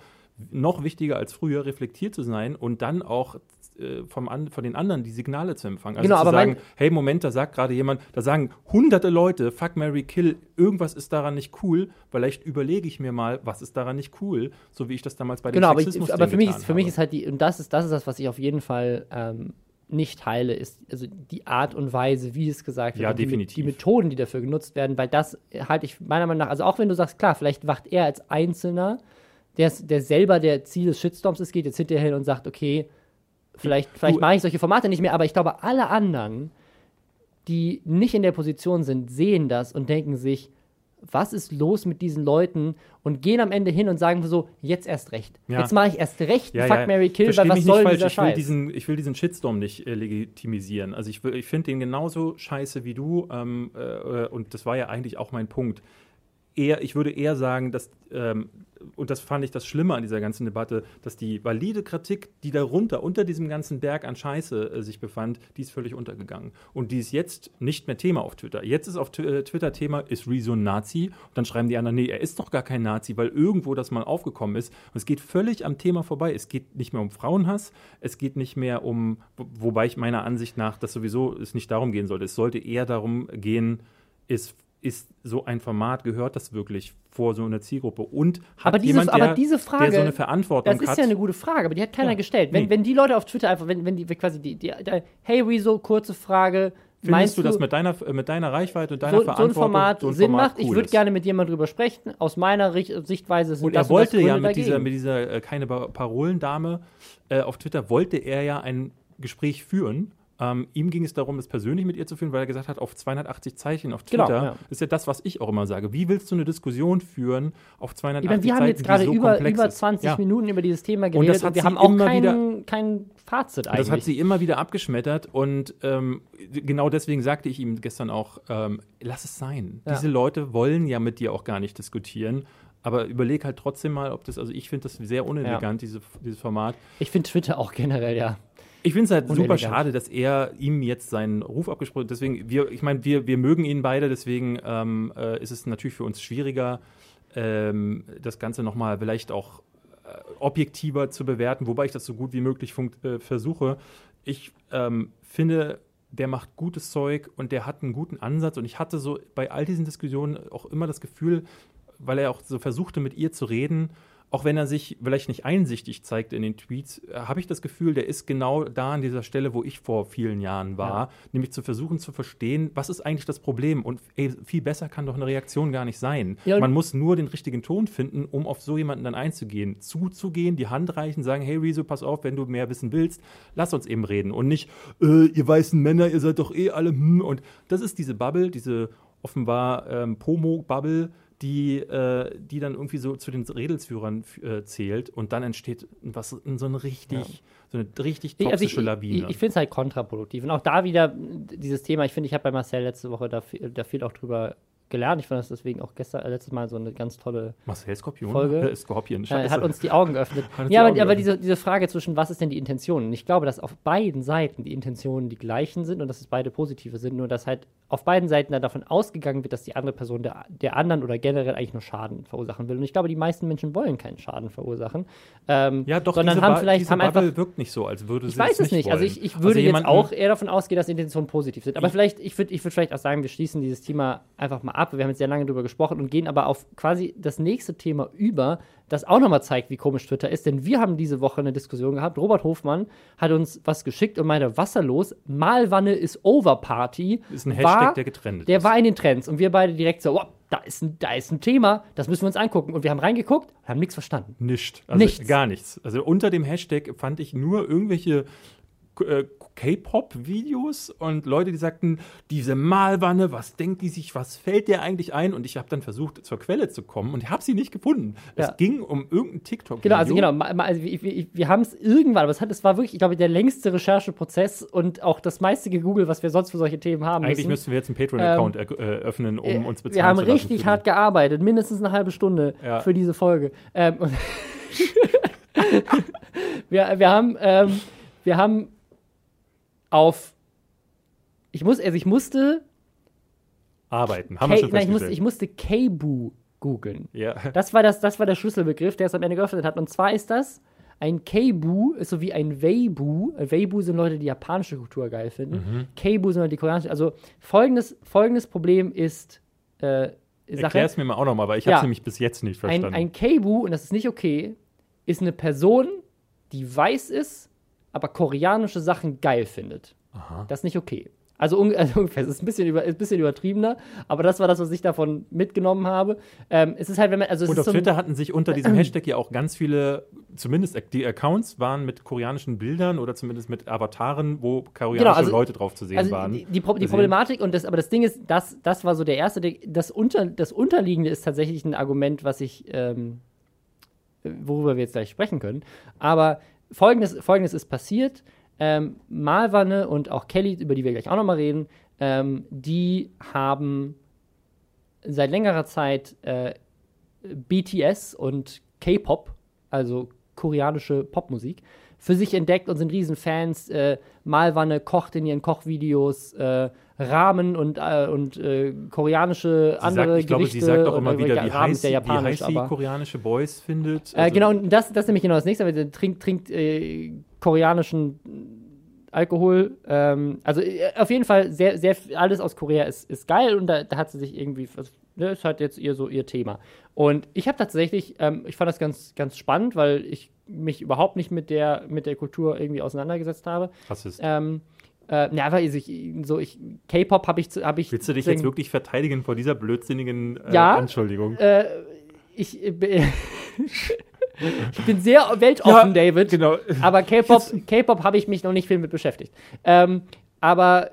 noch wichtiger als früher, reflektiert zu sein und dann auch äh, vom an, von den anderen die Signale zu empfangen. Also genau, zu aber sagen, hey, Moment, da sagt gerade jemand, da sagen hunderte Leute, fuck, Mary, kill, irgendwas ist daran nicht cool, vielleicht überlege ich mir mal, was ist daran nicht cool, so wie ich das damals bei den genau, aber, ich, aber für mich ist, für mich ist halt die, und das ist, das ist das, was ich auf jeden Fall ähm, nicht teile, ist also die Art und Weise, wie es gesagt wird, ja, die, die Methoden, die dafür genutzt werden, weil das halte ich meiner Meinung nach, also auch wenn du sagst, klar, vielleicht wacht er als Einzelner der, der selber der Ziel des Shitstorms ist, geht jetzt hinterher hin und sagt, okay, vielleicht, vielleicht mache ich solche Formate nicht mehr, aber ich glaube, alle anderen, die nicht in der Position sind, sehen das und denken sich, was ist los mit diesen Leuten und gehen am Ende hin und sagen so, jetzt erst recht. Ja. Jetzt mache ich erst recht, ja, fuck ja. Mary Kill, weil was soll falsch. dieser ich will Diesen, ich will diesen Shitstorm nicht äh, legitimisieren. Also ich, ich finde den genauso scheiße wie du ähm, äh, und das war ja eigentlich auch mein Punkt. Eher, ich würde eher sagen, dass ähm, und das fand ich das Schlimme an dieser ganzen Debatte, dass die valide Kritik, die darunter, unter diesem ganzen Berg an Scheiße äh, sich befand, die ist völlig untergegangen. Und die ist jetzt nicht mehr Thema auf Twitter. Jetzt ist auf äh, Twitter Thema, ist Rezo ein Nazi? Und dann schreiben die anderen, nee, er ist doch gar kein Nazi, weil irgendwo das mal aufgekommen ist. Und es geht völlig am Thema vorbei. Es geht nicht mehr um Frauenhass, es geht nicht mehr um, wobei ich meiner Ansicht nach, dass sowieso es nicht darum gehen sollte. Es sollte eher darum gehen, ist ist so ein Format, gehört das wirklich vor so einer Zielgruppe? Und hat aber diese, jemand, der, aber diese Frage, der so eine Verantwortung hat? Das ist hat, ja eine gute Frage, aber die hat keiner ja, gestellt. Wenn, nee. wenn die Leute auf Twitter einfach, wenn, wenn die quasi die, die, die hey Rezo, kurze Frage, Findest du, dass mit deiner, mit deiner Reichweite und deiner so, Verantwortung so ein Format so ein Sinn Format macht? Cool ich würde gerne mit jemandem drüber sprechen. Aus meiner Richt Sichtweise sind Und das er wollte und das ja mit dieser, mit dieser äh, keine Parolendame äh, auf Twitter, wollte er ja ein Gespräch führen. Ähm, ihm ging es darum, das persönlich mit ihr zu führen, weil er gesagt hat, auf 280 Zeichen auf Twitter Genau, ja. ist ja das, was ich auch immer sage. Wie willst du eine Diskussion führen auf 280 Ich meine, wir haben Zeichen, jetzt gerade so über, über ist? 20 Ja. Minuten über dieses Thema Und geredet das hat wir sie haben auch kein, kein Fazit Und eigentlich. Das hat sie immer wieder abgeschmettert und ähm, genau deswegen sagte ich ihm gestern auch, ähm, lass es sein. Ja. Diese Leute wollen ja mit dir auch gar nicht diskutieren. Aber überleg halt trotzdem mal, ob das, also ich finde das sehr unelegant, diese, dieses Format. ich finde Twitter auch generell, ja. Ich finde es halt super schade, dass er ihm jetzt seinen Ruf abgesprochen hat. Deswegen, wir, ich meine, wir, wir mögen ihn beide, deswegen ähm, äh, ist es natürlich für uns schwieriger, ähm, das Ganze nochmal vielleicht auch äh, objektiver zu bewerten, wobei ich das so gut wie möglich äh, versuche. Ich ähm, finde, der macht gutes Zeug und der hat einen guten Ansatz. Und ich hatte so bei all diesen Diskussionen auch immer das Gefühl, weil er auch so versuchte, mit ihr zu reden, auch wenn er sich vielleicht nicht einsichtig zeigt in den Tweets, äh, habe ich das Gefühl, der ist genau da an dieser Stelle, wo ich vor vielen Jahren war, Ja. nämlich zu versuchen zu verstehen, was ist eigentlich das Problem und ey, viel besser kann doch eine Reaktion gar nicht sein. Ja, Man muss nur den richtigen Ton finden, um auf so jemanden dann einzugehen, zuzugehen, die Hand reichen, sagen, hey Rezo, pass auf, wenn du mehr wissen willst, lass uns eben reden und nicht, äh, ihr weißen Männer, ihr seid doch eh alle, hm. und das ist diese Bubble, diese offenbar ähm, Pomo-Bubble, die, äh, die dann irgendwie so zu den Redelsführern äh, zählt und dann entsteht was, so eine richtig, so eine richtig Ich- toxische also ich, Lawine. Ich, ich finde es halt kontraproduktiv. Und auch da wieder dieses Thema, ich finde, ich habe bei Marcel letzte Woche da, viel- da viel auch drüber gelernt. Ich fand das deswegen auch gestern, äh, letztes Mal so eine ganz tolle Marcel Skorpion? Folge. Äh, Skorpion, äh, scheiße. hat uns die Augen geöffnet. Die ja, aber, Augen aber diese, diese Frage zwischen, was ist denn die Intention? Und ich glaube, dass auf beiden Seiten die Intentionen die gleichen sind und dass es beide positive sind, nur dass halt auf beiden Seiten dann davon ausgegangen wird, dass die andere Person der, der anderen oder generell eigentlich nur Schaden verursachen will. Und ich glaube, die meisten Menschen wollen keinen Schaden verursachen. Ähm, ja, doch, sondern haben vielleicht haben einfach Bubble wirkt nicht so, als würde ich sie weiß es nicht. Also wollen. ich, ich würde jetzt jemanden- auch eher davon ausgehen, dass die Intentionen positiv sind. Aber Ich- vielleicht, ich würde ich würd vielleicht auch sagen, wir schließen dieses Thema einfach mal ab. Wir haben jetzt sehr lange darüber gesprochen und gehen aber auf quasi das nächste Thema über, das auch nochmal zeigt, wie komisch Twitter ist. Denn wir haben diese Woche eine Diskussion gehabt. Robert Hofmann hat uns was geschickt und meinte, wasserlos, Malwanne ist over Party. Ist ein Hashtag, war, der getrennt Der ist. war in den Trends und wir beide direkt so, wow, da ist, ein, da ist ein Thema, das müssen wir uns angucken. Und wir haben reingeguckt, haben nichts verstanden. Nicht. Also Nichts. Gar nichts. Also unter dem Hashtag fand ich nur irgendwelche K-Pop-Videos und Leute, die sagten, diese Malwanne, was denkt die sich, was fällt der eigentlich ein? Und ich habe dann versucht, zur Quelle zu kommen und habe sie nicht gefunden. Ja. Es ging um irgendein TikTok-Video. Genau, also genau, also wir, wir, wir haben es irgendwann, aber es, hat, es war wirklich, ich glaube, der längste Rechercheprozess und auch das meiste gegoogelt, was wir sonst für solche Themen haben Eigentlich müssen. müssten wir jetzt einen Patreon-Account äh, öffnen, um uns bezahlen wir haben zu lassen richtig hart gearbeitet, mindestens eine halbe Stunde Ja. für diese Folge. Ähm, wir, wir haben, ähm, wir haben auf, ich muss, also ich musste, Arbeiten. Haben wir K, schon nein, ich musste, ich musste Keibu googeln. ja. Das war, das, das war der Schlüsselbegriff, der es am Ende geöffnet hat. Und zwar ist das ein Keibu, ist so wie ein Weibu. Äh, Weibu sind Leute, die japanische Kultur geil finden. Mhm. Keibu sind Leute, die koreanische. Also folgendes, folgendes Problem ist äh. Erklär es mir mal auch nochmal, weil ich Ja. habe es nämlich bis jetzt nicht Ein, verstanden. ein Keibu, und das ist nicht okay, ist eine Person, die weiß ist, aber koreanische Sachen geil findet. Aha. Das ist nicht okay. Also, also ungefähr, es ist ein bisschen, über, ein bisschen übertriebener, aber das war das, was ich davon mitgenommen habe. Ähm, es ist halt, wenn man, also Und auf so Twitter hatten sich unter diesem Hashtag ja auch ganz viele, zumindest die Accounts waren mit koreanischen Bildern oder zumindest mit Avataren, wo koreanische Genau, also- Leute drauf zu sehen also waren. die, die, Pro die. Problematik und das, aber das Ding ist, das, das war so der erste. Das, unter, das Unterliegende ist tatsächlich ein Argument, was ich, ähm, worüber wir jetzt gleich sprechen können. Aber folgendes, folgendes ist passiert. Ähm, Malwanne und auch Kelly, über die wir gleich auch nochmal reden, ähm, die haben seit längerer Zeit äh, BTS und K-Pop, also koreanische Popmusik, für sich entdeckt und sind Riesenfans. Äh, Malwanne kocht in ihren Kochvideos äh, Ramen und, äh, und äh, koreanische Sie andere sagt, ich glaube, Gerichte. sie sagt auch immer wieder, ja, wie heiß, wie heiß sie aber koreanische Boys findet. äh, Also- genau, und das, das ist nämlich genau das nächste, weil sie trinkt, trinkt äh, koreanischen Alkohol. Ähm, also äh, auf jeden Fall sehr, sehr alles aus Korea ist, ist geil und da, da hat sie sich irgendwie, was- ne, ist halt jetzt ihr so ihr Thema. Und ich habe tatsächlich, ähm, ich fand das ganz, ganz spannend, weil ich mich überhaupt nicht mit der, mit der Kultur irgendwie auseinandergesetzt habe. Rassist. Ähm, äh, ja, weil ich, so ich, K-Pop habe ich, zu- hab ich. Willst du dich jetzt wirklich verteidigen vor dieser blödsinnigen äh, Ja. Anschuldigung? Äh, ich, äh, bin- ich bin sehr weltoffen, David. Genau. Aber K-Pop, K-Pop habe ich mich noch nicht viel mit beschäftigt. Ähm, aber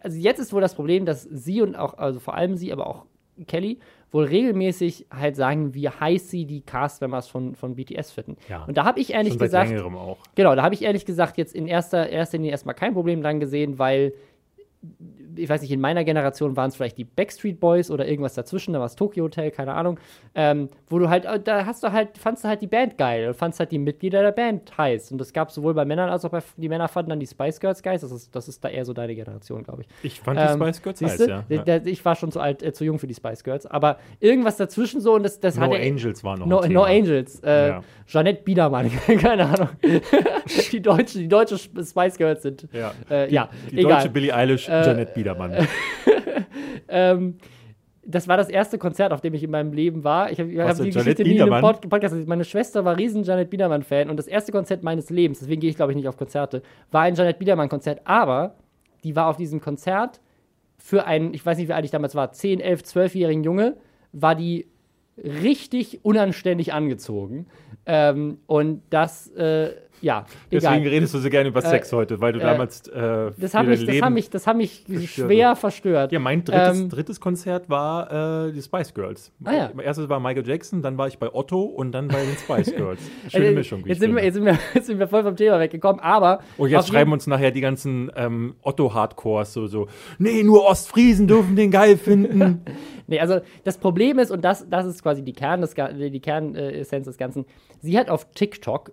also jetzt ist wohl das Problem, dass sie und auch, also vor allem sie, aber auch Kelly, wohl regelmäßig halt sagen, wie heiß sie die Cast-Members von, von BTS finden. Ja. Und da habe ich ehrlich gesagt, auch. genau, da habe ich ehrlich gesagt jetzt in erster, erster Linie erstmal kein Problem dran gesehen, weil ich weiß nicht, in meiner Generation waren es vielleicht die Backstreet Boys oder irgendwas dazwischen, da war es Tokyo Hotel, keine Ahnung, ähm, wo du halt, äh, da hast du halt, fandst du halt die Band geil, fandst halt die Mitglieder der Band heiß. Und das gab es sowohl bei Männern als auch bei, die Männer fanden dann die Spice Girls geil, das ist, das ist da eher so deine Generation, glaube ich. Ich fand die Ähm, Spice Girls heiß, ja. d- Ich war schon zu alt, äh, zu jung für die Spice Girls, aber irgendwas dazwischen so und das, das No hat er- Angels war noch No, ein no Thema. Angels. Äh, Ja. Jeanette Biedermann, keine Ahnung. die, deutsche, die deutsche Spice Girls sind. Ja. Äh, ja, Die egal. deutsche Billie Eilish, Äh, Janet Biedermann. ähm, das war das erste Konzert, auf dem ich in meinem Leben war. Ich habe hab die Janet Geschichte nie in einem? Pod Podcast. Meine Schwester war riesen Janet Biedermann-Fan und das erste Konzert meines Lebens, deswegen gehe ich, glaube ich, nicht auf Konzerte, war ein Janet Biedermann-Konzert. Aber die war auf diesem Konzert für einen, ich weiß nicht, wie alt ich damals war, 10, 11, 12-jährigen Junge, war die richtig unanständig angezogen. Ähm, und das, äh, ja, Deswegen egal. redest du so gerne über Sex Äh, heute, weil du äh, damals äh, Das hat mich, das hat mich, das hat mich schwer verstört. Ja, mein drittes, Ähm, drittes Konzert war äh, die Spice Girls. Ah, ja. Mein erstes war Michael Jackson, dann war ich bei Otto und dann bei den Spice Girls. Schöne Äh, Mischung. Jetzt ich sind, wir, jetzt, sind wir, jetzt sind wir voll vom Thema weggekommen, aber. Und jetzt auf schreiben uns nachher die ganzen ähm, Otto-Hardcores so, so, nee, nur Ostfriesen dürfen den geil finden. Nee, also das Problem ist, und das, das ist quasi die Kern des, die Kernessenz des Ganzen, sie hat auf TikTok,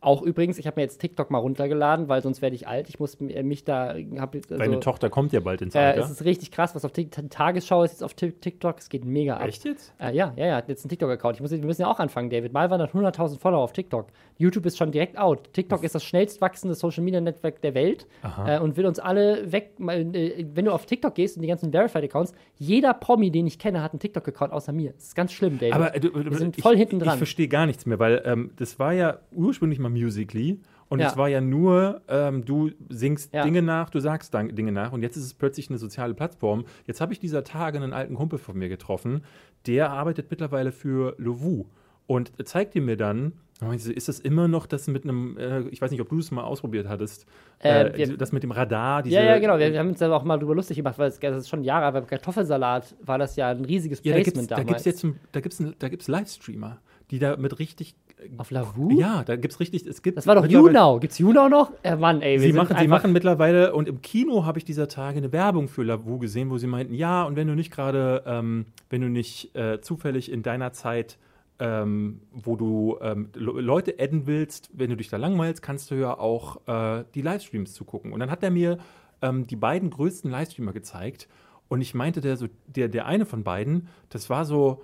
auch übrigens, ich habe mir jetzt TikTok mal runtergeladen, weil sonst werde ich alt. Ich muss m- mich da. Hab, also, Deine Tochter kommt ja bald ins äh, Alter. es ist richtig krass, was auf TikTok. Tagesschau ist jetzt auf Tik- TikTok, es geht mega ab. Echt jetzt? Äh, ja, ja, ja, hat jetzt einen TikTok-Account. Wir müssen ja auch anfangen, David. Malwan hat 100.000 Follower auf TikTok. YouTube ist schon direkt out. TikTok ist das schnellst wachsende Social-Media-Netzwerk der Welt äh, und will uns alle weg. Äh, wenn du auf TikTok gehst und die ganzen Verified-Accounts, jeder Promi, den ich kenne, hat einen TikTok-Account außer mir. Das ist ganz schlimm, David. Aber äh, du, du, Wir sind ich, voll hinten Ich dran. verstehe gar nichts mehr, weil ähm, das war ja ursprünglich mal Musically und Ja. es war ja nur, ähm, du singst Ja. Dinge nach, du sagst Dinge nach und jetzt ist es plötzlich eine soziale Plattform. Jetzt habe ich dieser Tage einen alten Kumpel von mir getroffen, der arbeitet mittlerweile für Lovu und zeigt mir dann, ist das immer noch das mit einem, äh, ich weiß nicht, ob du es mal ausprobiert hattest, Äh, äh, wir- das mit dem Radar, ja, ja, genau. Wir, haben uns da auch mal drüber lustig gemacht, weil es das ist schon Jahre, aber beim Kartoffelsalat war das ja ein riesiges Ja, da gibt's, Placement da damals. gibt's jetzt, da gibt's, da gibt's Livestreamer, die da mit richtig, Auf Lavu? ja, da gibt's richtig, es gibt Das war doch YouNow. Gibt's YouNow noch? Äh, Mann, ey, wir Sie machen, sie machen mittlerweile, und im Kino habe ich dieser Tage eine Werbung für Lavu gesehen, wo sie meinten, ja, und wenn du nicht gerade, ähm, wenn du nicht äh, zufällig in deiner Zeit, ähm, wo du ähm, Le- Leute adden willst, wenn du dich da langweilst, kannst du ja auch äh, die Livestreams zugucken. Und dann hat er mir ähm, die beiden größten Livestreamer gezeigt. Und ich meinte, der, so, der, der eine von beiden, das war so,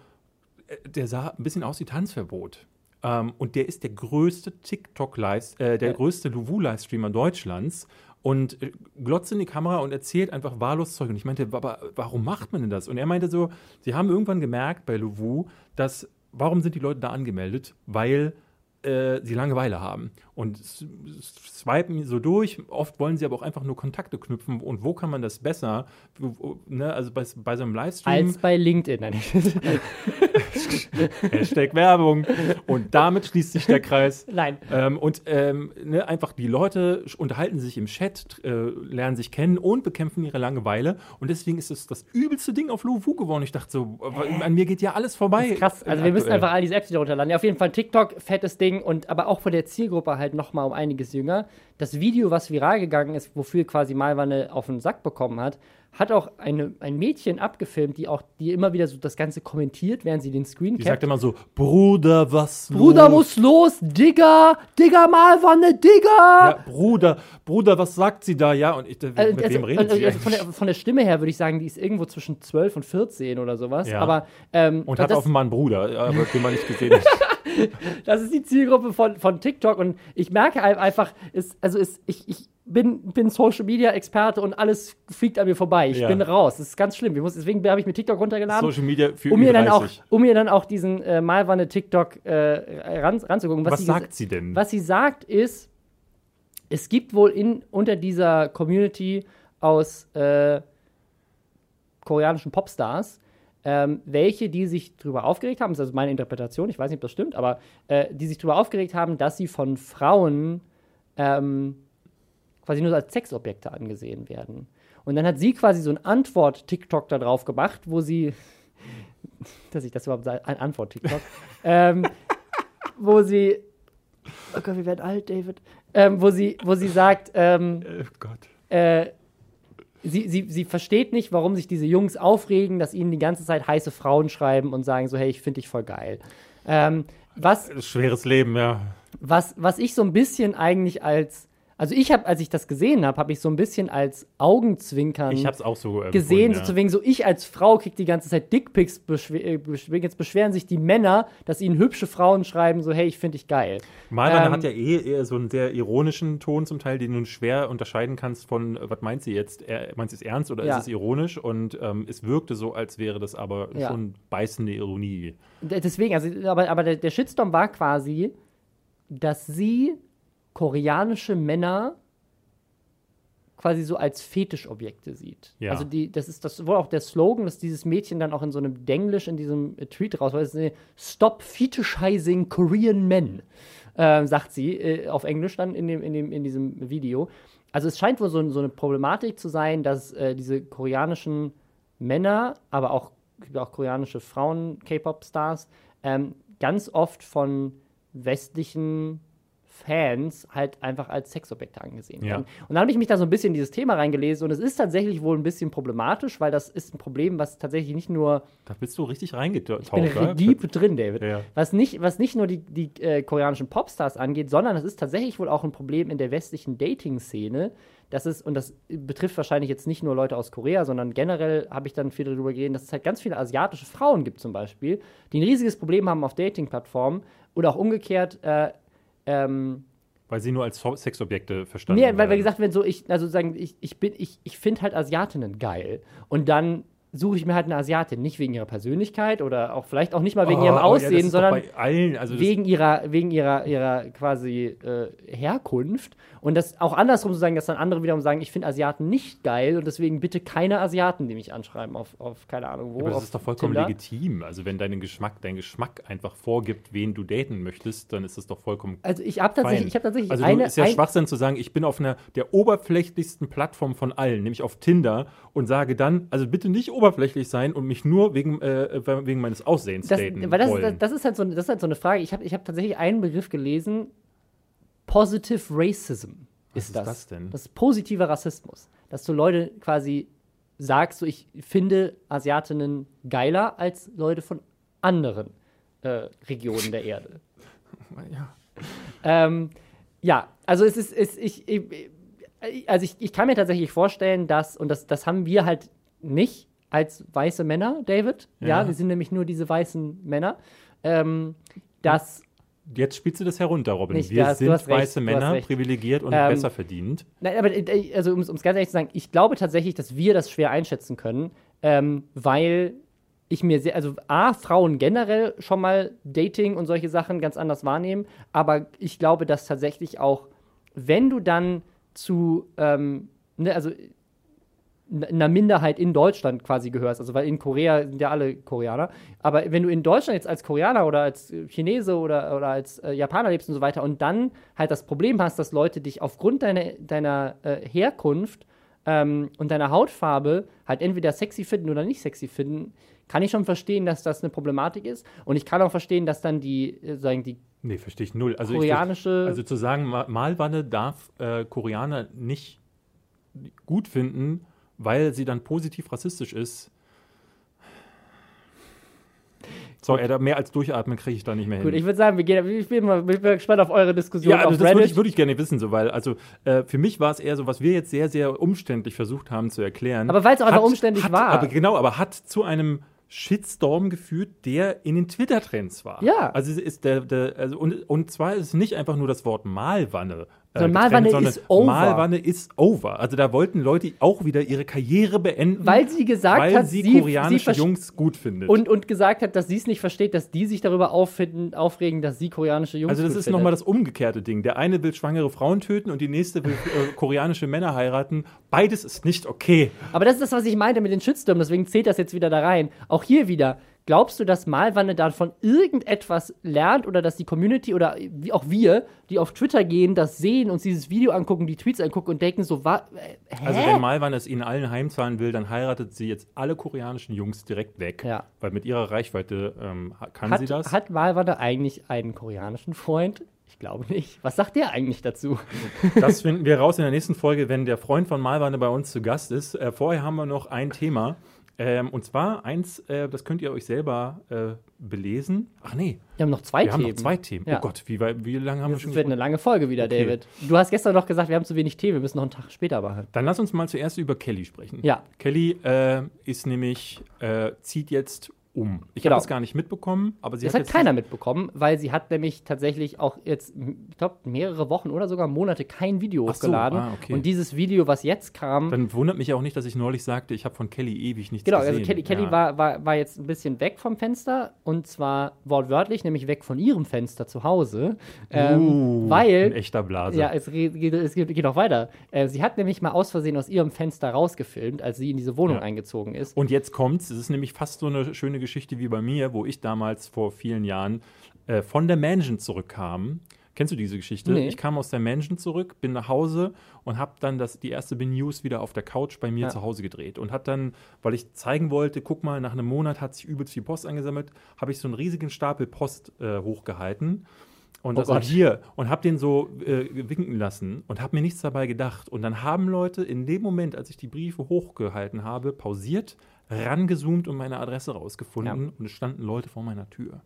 äh, der sah ein bisschen aus wie Tanzverbot. Ähm, und der ist der größte TikTok-Live, äh, der Ja. größte Luvu-Livestreamer Deutschlands und äh, glotzt in die Kamera und erzählt einfach wahllos Zeug. Und ich meinte, aber warum macht man denn das? Und er meinte so, sie haben irgendwann gemerkt bei Luvu, dass, warum sind die Leute da angemeldet? Weil äh, sie Langeweile haben und swipen so durch. Oft wollen sie aber auch einfach nur Kontakte knüpfen. Und wo kann man das besser? Ne? Also bei, bei so einem Livestream. Als bei LinkedIn. Hashtag Werbung. Und damit schließt sich der Kreis. Nein. Ähm, und ähm, ne, einfach die Leute unterhalten sich im Chat, äh, lernen sich kennen und bekämpfen ihre Langeweile. Und deswegen ist es das übelste Ding auf Luwu geworden. Ich dachte so, äh, an mir geht ja alles vorbei. Krass, also Äh, wir müssen aktuell. einfach all diese Apps wieder runterladen. Ja, auf jeden Fall TikTok, fettes Ding und aber auch von der Zielgruppe halt nochmal um einiges jünger. Das Video, was viral gegangen ist, wofür quasi Malwanne auf den Sack bekommen hat, hat auch eine, ein Mädchen abgefilmt, die auch, die immer wieder so das Ganze kommentiert, während sie den Screen Die sagt immer so, Bruder, was Bruder los? muss los, Digga, Digga, Malwanne, Digga! Ja, Bruder, Bruder, was sagt sie da? Ja, und ich, äh, mit Also, wem also, redet sie also von, der, von der Stimme her würde ich sagen, die ist irgendwo zwischen 12 und 14 oder sowas. Ja. Aber ähm, Und hat das, offenbar einen Bruder, aber den man nicht gesehen hat. das ist die Zielgruppe von, von TikTok und ich merke ein- einfach, ist, also ist, ich, ich bin, bin Social Media Experte und alles fliegt an mir vorbei. Ich Ja. bin raus. Das ist ganz schlimm. Muss, deswegen habe ich mir TikTok runtergeladen. Social Media für um mir, dann auch, Ü30. um mir dann auch diesen äh, Malwanne TikTok äh, ran, ranzugucken. Was sie sagt sie denn? Was sie sagt ist, es gibt wohl in, unter dieser Community aus äh, koreanischen Popstars ähm, welche, die sich darüber aufgeregt haben, das ist also meine Interpretation, ich weiß nicht, ob das stimmt, aber äh, die sich darüber aufgeregt haben, dass sie von Frauen ähm, quasi nur als Sexobjekte angesehen werden. Und dann hat sie quasi so ein Antwort-TikTok da drauf gemacht, wo sie, dass ich das überhaupt sage, ein Antwort-TikTok, ähm, wo sie, oh Gott, wir werden alt, David, ähm, wo sie, wo sie sagt, ähm, oh Gott. äh, sie, sie, sie versteht nicht, warum sich diese Jungs aufregen, dass ihnen die ganze Zeit heiße Frauen schreiben und sagen so, hey, ich finde dich voll geil. Ähm, was, Schweres Leben, ja. was, was ich so ein bisschen eigentlich als, also ich habe, als ich das gesehen habe, habe ich so ein bisschen als Augenzwinkern Ich hab's auch so äh, gesehen, gefunden, so zu wegen so, ich als Frau krieg die ganze Zeit Dickpics, beschw äh, jetzt beschweren sich die Männer, dass ihnen hübsche Frauen schreiben, so, hey, ich finde dich geil. Malmann Ähm, hat ja eh eher so einen sehr ironischen Ton zum Teil, den du schwer unterscheiden kannst von, äh, was meint sie jetzt? Er, meint sie es ernst oder Ja. ist es ironisch? Und ähm, es wirkte so, als wäre das aber Ja. schon beißende Ironie. Deswegen, also, aber, aber der, der Shitstorm war quasi, dass sie koreanische Männer quasi so als Fetischobjekte sieht. Ja. Also die, das ist das wohl auch der Slogan, dass dieses Mädchen dann auch in so einem Denglisch in diesem Tweet raus, weil es ist, Stop Fetishizing Korean Men, äh, sagt sie äh, auf Englisch dann in, dem, in, dem, in diesem Video. Also es scheint wohl so, so eine Problematik zu sein, dass äh, diese koreanischen Männer, aber auch, auch koreanische Frauen, K-Pop-Stars, ähm, ganz oft von westlichen Fans halt einfach als Sexobjekte angesehen Ja. werden. Und dann habe ich mich da so ein bisschen in dieses Thema reingelesen und es ist tatsächlich wohl ein bisschen problematisch, weil das ist ein Problem, was tatsächlich nicht nur Da bist du richtig reingetaucht. ich bin deep drin, David. Ja. Was, nicht, was nicht nur die, die äh, koreanischen Popstars angeht, sondern es ist tatsächlich wohl auch ein Problem in der westlichen Dating-Szene. Das ist, und das betrifft wahrscheinlich jetzt nicht nur Leute aus Korea, sondern generell habe ich dann viel darüber geredet, dass es halt ganz viele asiatische Frauen gibt, zum Beispiel, die ein riesiges Problem haben auf Dating-Plattformen oder auch umgekehrt. Äh, ähm, Weil sie nur als Sexobjekte verstanden Nee, weil, werden. gesagt wird, so, ich, also sagen, ich, ich bin, ich, ich finde halt Asiatinnen geil. Und dann suche ich mir halt eine Asiatin, nicht wegen ihrer Persönlichkeit oder auch vielleicht auch nicht mal wegen Oh, ihrem ja, das Aussehen, doch sondern allen, also wegen ihrer, wegen ihrer, ihrer quasi äh, Herkunft. Und das auch andersrum zu sagen, dass dann andere wiederum sagen, ich finde Asiaten nicht geil und deswegen bitte keine Asiaten, die mich anschreiben auf, auf keine Ahnung wo. Aber das ist doch vollkommen Tinder. legitim. Also wenn dein Geschmack, dein Geschmack einfach vorgibt, wen du daten möchtest, dann ist das doch vollkommen Also ich habe tatsächlich, ich habe tatsächlich also eine, ist ja ein, Schwachsinn zu sagen, ich bin auf einer der oberflächlichsten Plattform von allen, nämlich auf Tinder und sage dann, also bitte nicht oberflächlich sein und mich nur wegen, äh, wegen meines Aussehens das, daten weil das, wollen. das, das, ist halt so, das ist halt so eine Frage. Ich habe ich hab tatsächlich einen Begriff gelesen. Positive Racism Was ist ist das. das denn? Das ist positiver Rassismus. Dass du Leute quasi sagst, so ich finde Asiatinnen geiler als Leute von anderen äh, Regionen der Erde. ja. Ähm, ja, also es ist, es, ich, ich, also ich, ich kann mir tatsächlich vorstellen, dass, und das, das haben wir halt nicht als weiße Männer, David. Ja, Ja. wir sind nämlich nur diese weißen Männer. Ähm, dass, Jetzt spielst du das herunter, Robin. Nicht, Wir du sind recht, weiße hast Männer, recht. privilegiert und Ähm, besser verdient. nein, aber äh, also um es ganz ehrlich zu sagen, ich glaube tatsächlich, dass wir das schwer einschätzen können, ähm, weil ich mir sehr, also A, Frauen generell schon mal Dating und solche Sachen ganz anders wahrnehmen, aber ich glaube, dass tatsächlich auch, wenn du dann zu, ähm, ne, also einer Minderheit in Deutschland quasi gehörst, also weil in Korea sind ja alle Koreaner, aber wenn du in Deutschland jetzt als Koreaner oder als Chinese oder, oder als äh, Japaner lebst und so weiter und dann halt das Problem hast, dass Leute dich aufgrund deiner, deiner äh, Herkunft ähm, und deiner Hautfarbe halt entweder sexy finden oder nicht sexy finden, kann ich schon verstehen, dass das eine Problematik ist. Und ich kann auch verstehen, dass dann die, äh, sagen die Nee, verstehe ich null. Also koreanische. Ich, also zu sagen, Ma- Malwanne darf äh, Koreaner nicht gut finden, weil sie dann positiv rassistisch ist. So, da mehr als durchatmen kriege ich da nicht mehr hin. gut, ich würde sagen, wir gehen, ich bin mal ich bin gespannt auf eure Diskussion ja, also das würde ich, würd ich gerne wissen, so, weil, also äh, für mich war es eher so, was wir jetzt sehr, sehr umständlich versucht haben zu erklären. Aber weil's auch einfach umständlich hat, war. Aber genau, aber hat zu einem Shitstorm geführt, der in den Twitter-Trends war. Ja. Also es ist der, der also und, und zwar ist es nicht einfach nur das Wort Malwanne. Äh, getrennt, Malwanne ist over. Malwanne ist over. Also da wollten Leute auch wieder ihre Karriere beenden, Weil sie gesagt weil hat, sie, sie- koreanische sie Jungs gut findet. und, und gesagt hat, dass sie es nicht versteht, dass die sich darüber auffinden, aufregen, dass sie koreanische Jungs Also das ist nochmal das umgekehrte Ding. Der eine will schwangere Frauen töten und die nächste will äh, koreanische Männer heiraten. Beides ist nicht okay. Aber das ist das, was ich meinte mit den Shitstürmen, deswegen zählt das jetzt wieder da rein. Auch hier wieder. Glaubst du, dass Malwanne davon irgendetwas lernt oder dass die Community oder wie auch wir, die auf Twitter gehen, das sehen, uns dieses Video angucken, die Tweets angucken und denken so, wa, äh? Also wenn Malwan es ihnen allen heimzahlen will, dann heiratet sie jetzt alle koreanischen Jungs direkt weg. Ja. Weil mit ihrer Reichweite ähm, kann hat, sie das. hat Malwanne eigentlich einen koreanischen Freund? Ich glaube nicht. Was sagt der eigentlich dazu? Das finden wir raus in der nächsten Folge, wenn der Freund von Malwanne bei uns zu Gast ist. Äh, vorher haben wir noch ein Thema. Ähm, und zwar eins, äh, das könnt ihr euch selber äh, belesen. Ach nee, Wir haben noch zwei wir haben Themen. noch zwei Themen. Ja. Oh Gott, wie, wie lange haben wir Das schon wird eine lange Folge wieder, Okay. David. Du hast gestern noch gesagt, wir haben zu wenig Tee, wir müssen noch einen Tag später machen. Dann lass uns mal zuerst über Kelly sprechen. Ja. Kelly äh, ist nämlich, äh, zieht jetzt um. Ich Genau. habe das gar nicht mitbekommen, aber sie Das hat hat jetzt keiner mitbekommen, weil sie hat nämlich tatsächlich auch jetzt, ich glaube, mehrere Wochen oder sogar Monate kein Video Ach so, hochgeladen. ah, okay. Und dieses Video, was jetzt kam, Dann wundert mich auch nicht, dass ich neulich sagte, ich habe von Kelly ewig nichts Genau, gesehen. also Kelly, Kelly Ja. war, war, war jetzt ein bisschen weg vom Fenster und zwar wortwörtlich, nämlich weg von ihrem Fenster zu Hause. Ähm, Uh, ein weil, echter Blase. ja, es geht, es geht, geht noch weiter. Äh, sie hat nämlich mal aus Versehen aus ihrem Fenster rausgefilmt, als sie in diese Wohnung Ja. eingezogen ist. Und jetzt kommt's, es ist nämlich fast so eine schöne Geschichte wie bei mir, wo ich damals vor vielen Jahren äh, von der Mansion zurückkam. Kennst du diese Geschichte? Nee. Ich kam aus der Mansion zurück, bin nach Hause und habe dann das, die erste Bin News wieder auf der Couch bei mir Ja. zu Hause gedreht. Und hat dann, weil ich zeigen wollte, guck mal, nach einem Monat hat sich übelst viel Post angesammelt, habe ich so einen riesigen Stapel Post äh, hochgehalten. Und Oh das war hier und habe den so äh, winken lassen und habe mir nichts dabei gedacht. Und dann haben Leute in dem Moment, als ich die Briefe hochgehalten habe, pausiert, rangezoomt und meine Adresse rausgefunden Ja. und es standen Leute vor meiner Tür.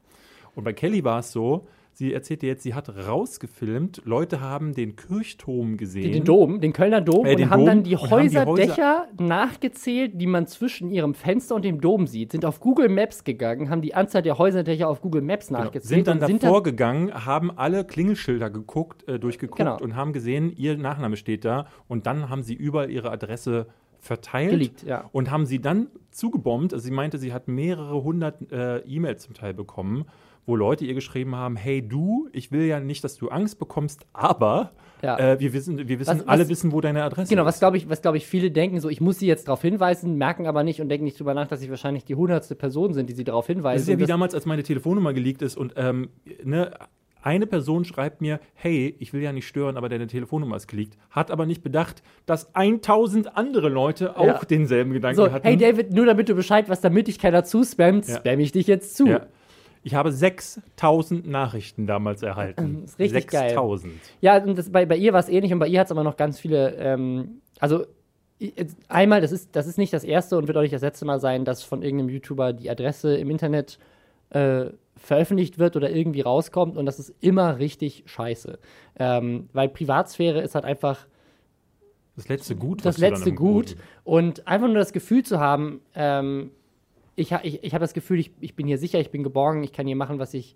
Und bei Kelly war es so, sie erzählte jetzt, sie hat rausgefilmt, Leute haben den Kirchturm gesehen. Den Dom, den Kölner Dom, Äh, und den haben Dom dann die und haben Häuserdächer nachgezählt, die man zwischen ihrem Fenster und dem Dom sieht, sind auf Google Maps gegangen, haben die Anzahl der Häuserdächer auf Google Maps Genau. nachgezählt Sind dann und sind davor gegangen, haben alle Klingelschilder geguckt, äh, durchgeguckt Genau. und haben gesehen, ihr Nachname steht da. Und dann haben sie überall ihre Adresse verteilt Geleakt, ja. und haben sie dann zugebombt. Also sie meinte, sie hat mehrere hundert äh, E-Mails zum Teil bekommen, wo Leute ihr geschrieben haben: Hey du, ich will ja nicht, dass du Angst bekommst, aber Ja. äh, wir wissen, wir wissen, Was- alle was- wissen, wo deine Adresse Genau, ist. was glaube ich, was glaube ich viele denken, so ich muss sie jetzt darauf hinweisen, merken aber nicht und denken nicht drüber nach, dass sie wahrscheinlich die hundertste Person sind, die sie darauf hinweisen. Das ist ja wie damals, als meine Telefonnummer geleakt ist und ähm, ne, eine Person schreibt mir, hey, ich will ja nicht stören, aber deine Telefonnummer ist geleakt. Hat aber nicht bedacht, dass 1000 andere Leute auch Ja. denselben Gedanken so, hatten. hey David, nur damit du Bescheid weißt, damit dich keiner zuspammt, Ja. spam ich dich jetzt zu. ja. Ich habe 6000 Nachrichten damals erhalten. Das ist richtig geil. 6000. Ja, und das, bei, bei ihr war es ähnlich und bei ihr hat es aber noch ganz viele, ähm, also einmal, das ist, das ist nicht das erste und wird auch nicht das letzte Mal sein, dass von irgendeinem YouTuber die Adresse im Internet äh, veröffentlicht wird oder irgendwie rauskommt und das ist immer richtig scheiße. Ähm, weil Privatsphäre ist halt einfach Das letzte Gut. das letzte Gut Boden- und einfach nur das Gefühl zu haben, ähm, ich, ich, ich habe das Gefühl, ich, ich bin hier sicher, ich bin geborgen, ich kann hier machen, was ich,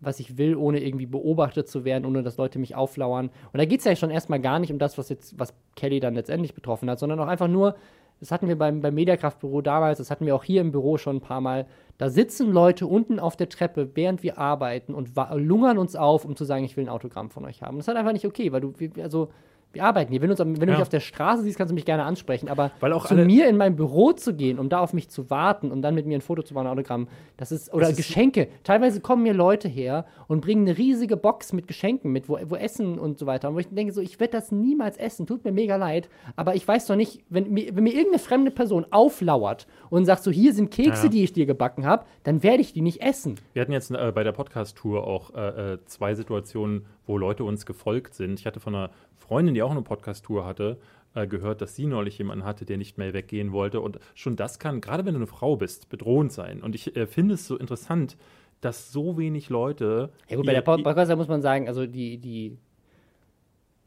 was ich will, ohne irgendwie beobachtet zu werden, ohne dass Leute mich auflauern. Und da geht es ja schon erstmal gar nicht um das, was jetzt, was Kelly dann letztendlich betroffen hat, sondern auch einfach nur, das hatten wir beim, beim Mediakraftbüro damals, das hatten wir auch hier im Büro schon ein paar Mal. Da sitzen Leute unten auf der Treppe, während wir arbeiten und lungern uns auf, um zu sagen, ich will ein Autogramm von euch haben. Das ist halt einfach nicht okay, weil du, also, wir arbeiten hier. Wenn, uns, wenn du Ja. mich auf der Straße siehst, kannst du mich gerne ansprechen. Aber zu mir in mein Büro zu gehen, um da auf mich zu warten und dann mit mir ein Foto zu machen, ein Autogramm, das ist, oder Das ist- Geschenke. Teilweise kommen mir Leute her und bringen eine riesige Box mit Geschenken mit, wo, wo Essen und so weiter. Und wo ich denke, so, ich werde das niemals essen, tut mir mega leid. Aber ich weiß doch nicht, wenn mir, wenn mir irgendeine fremde Person auflauert und sagt, so, hier sind Kekse, Ja. die ich dir gebacken habe, dann werde ich die nicht essen. Wir hatten jetzt äh, bei der Podcast-Tour auch äh, äh, zwei Situationen, wo Leute uns gefolgt sind. Ich hatte von einer Freundin, die auch eine Podcast-Tour hatte, äh, gehört, dass sie neulich jemanden hatte, der nicht mehr weggehen wollte. Und schon das kann, gerade wenn du eine Frau bist, bedrohend sein. Und ich äh, finde es so interessant, dass so wenig Leute. Ja gut, bei der Pod- Podcast muss man sagen, also die, die,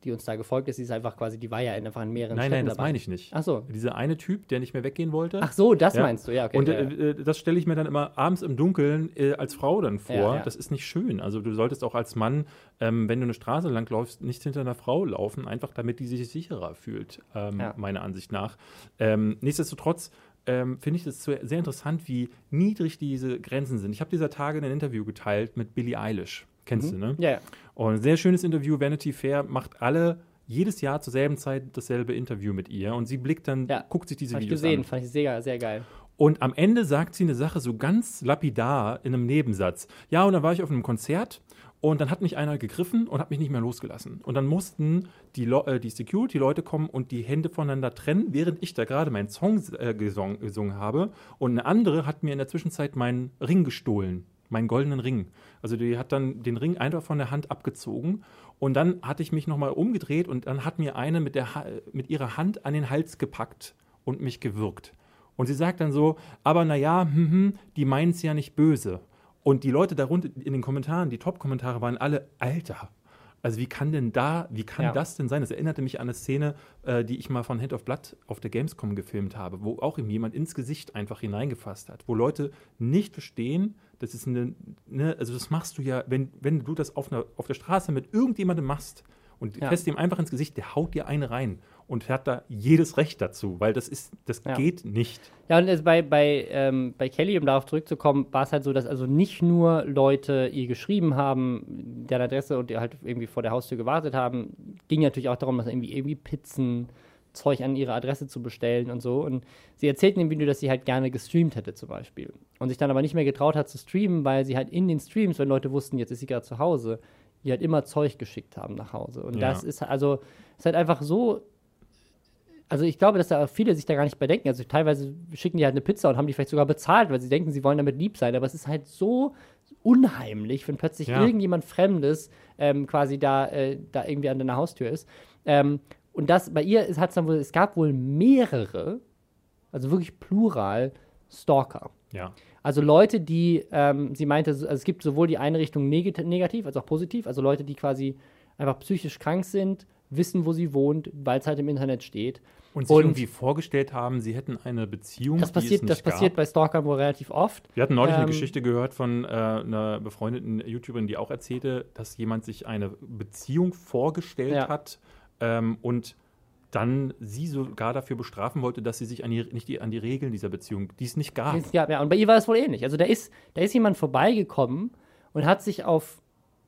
die uns da gefolgt ist, die ist einfach quasi, die war ja in- einfach in mehreren Nein, Städten nein, das dabei. meine ich nicht. Ach so. Dieser eine Typ, der nicht mehr weggehen wollte. Ach so, das Ja. meinst du, ja, okay. und ja, äh, äh, das stelle ich mir dann immer abends im Dunkeln äh, als Frau dann vor. Das ist nicht schön. Also du solltest auch als Mann, ähm, wenn du eine Straße lang läufst, nicht hinter einer Frau laufen, einfach damit die sich sicherer fühlt, ähm, meiner Ansicht nach. Ähm, nichtsdestotrotz ähm, finde ich es sehr interessant, wie niedrig diese Grenzen sind. Ich habe dieser Tage ein Interview geteilt mit Billie Eilish. Kennst du, ne? ja, ja. Und ein sehr schönes Interview. Vanity Fair macht alle jedes Jahr zur selben Zeit dasselbe Interview mit ihr. Und sie blickt dann, Ja. guckt sich diese ich Videos gesehen, an. fand ich sehr, sehr geil. Und am Ende sagt sie eine Sache so ganz lapidar in einem Nebensatz. Ja, und dann war ich auf einem Konzert und dann hat mich einer gegriffen und hat mich nicht mehr losgelassen. Und dann mussten die, äh, die Security-Leute kommen und die Hände voneinander trennen, während ich da gerade meinen Song äh, gesong, gesungen habe. Und eine andere hat mir in der Zwischenzeit meinen Ring gestohlen, meinen goldenen Ring. Also die hat dann den Ring einfach von der Hand abgezogen. Und dann hatte ich mich nochmal umgedreht und dann hat mir eine mit, der ha mit ihrer Hand an den Hals gepackt und mich gewürgt. Und sie sagt dann so, aber naja, hm, hm, die meinen es ja nicht böse. Und die Leute darunter in den Kommentaren, die Top-Kommentare waren alle, Alter, Also wie kann denn da, wie kann Ja. das denn sein? Das erinnerte mich an eine Szene, äh, die ich mal von Hand of Blood auf der Gamescom gefilmt habe, wo auch ihm jemand ins Gesicht einfach hineingefasst hat, wo Leute nicht verstehen, das ist eine, ne, also das machst du ja, wenn, wenn du das auf, einer, auf der Straße mit irgendjemandem machst und Ja. fährst ihm einfach ins Gesicht, der haut dir eine rein und hat da jedes Recht dazu, weil das ist, das Ja. geht nicht. Ja, und es bei, bei, ähm, bei Kelly, um darauf zurückzukommen, war es halt so, dass also nicht nur Leute ihr geschrieben haben, deren Adresse und die halt irgendwie vor der Haustür gewartet haben, ging natürlich auch darum, dass irgendwie, irgendwie Pizzen, Zeug an ihre Adresse zu bestellen und so. Und sie erzählten im Video, dass sie halt gerne gestreamt hätte zum Beispiel. Und sich dann aber nicht mehr getraut hat zu streamen, weil sie halt in den Streams, wenn Leute wussten, jetzt ist sie gerade zu Hause, die halt immer Zeug geschickt haben nach Hause. Und Ja. das ist also, ist halt einfach so also ich glaube, dass da viele sich da gar nicht bei denken. Also teilweise schicken die halt eine Pizza und haben die vielleicht sogar bezahlt, weil sie denken, sie wollen damit lieb sein. Aber es ist halt so unheimlich, wenn plötzlich Ja. irgendjemand Fremdes ähm, quasi da, äh, da irgendwie an deiner Haustür ist. Ähm, und das bei ihr hat es dann wohl, es gab wohl mehrere, also wirklich plural, Stalker. Ja. Also Leute, die, ähm, sie meinte, also es gibt sowohl die eine Richtung negati- negativ als auch positiv, also Leute, die quasi einfach psychisch krank sind, wissen, wo sie wohnt, weil es halt im Internet steht. Und sich Und- irgendwie vorgestellt haben, sie hätten eine Beziehung, Das passiert, das passiert gab. bei Stalkern wohl relativ oft. Wir hatten neulich eine Ähm, Geschichte gehört von äh, einer befreundeten YouTuberin, die auch erzählte, dass jemand sich eine Beziehung vorgestellt Ja. hat ähm, und dann sie sogar dafür bestrafen wollte, dass sie sich an die, nicht die, an die Regeln dieser Beziehung, die es nicht gab. Ja, ja, und bei ihr war es wohl ähnlich. Also da ist, da ist jemand vorbeigekommen und hat sich auf,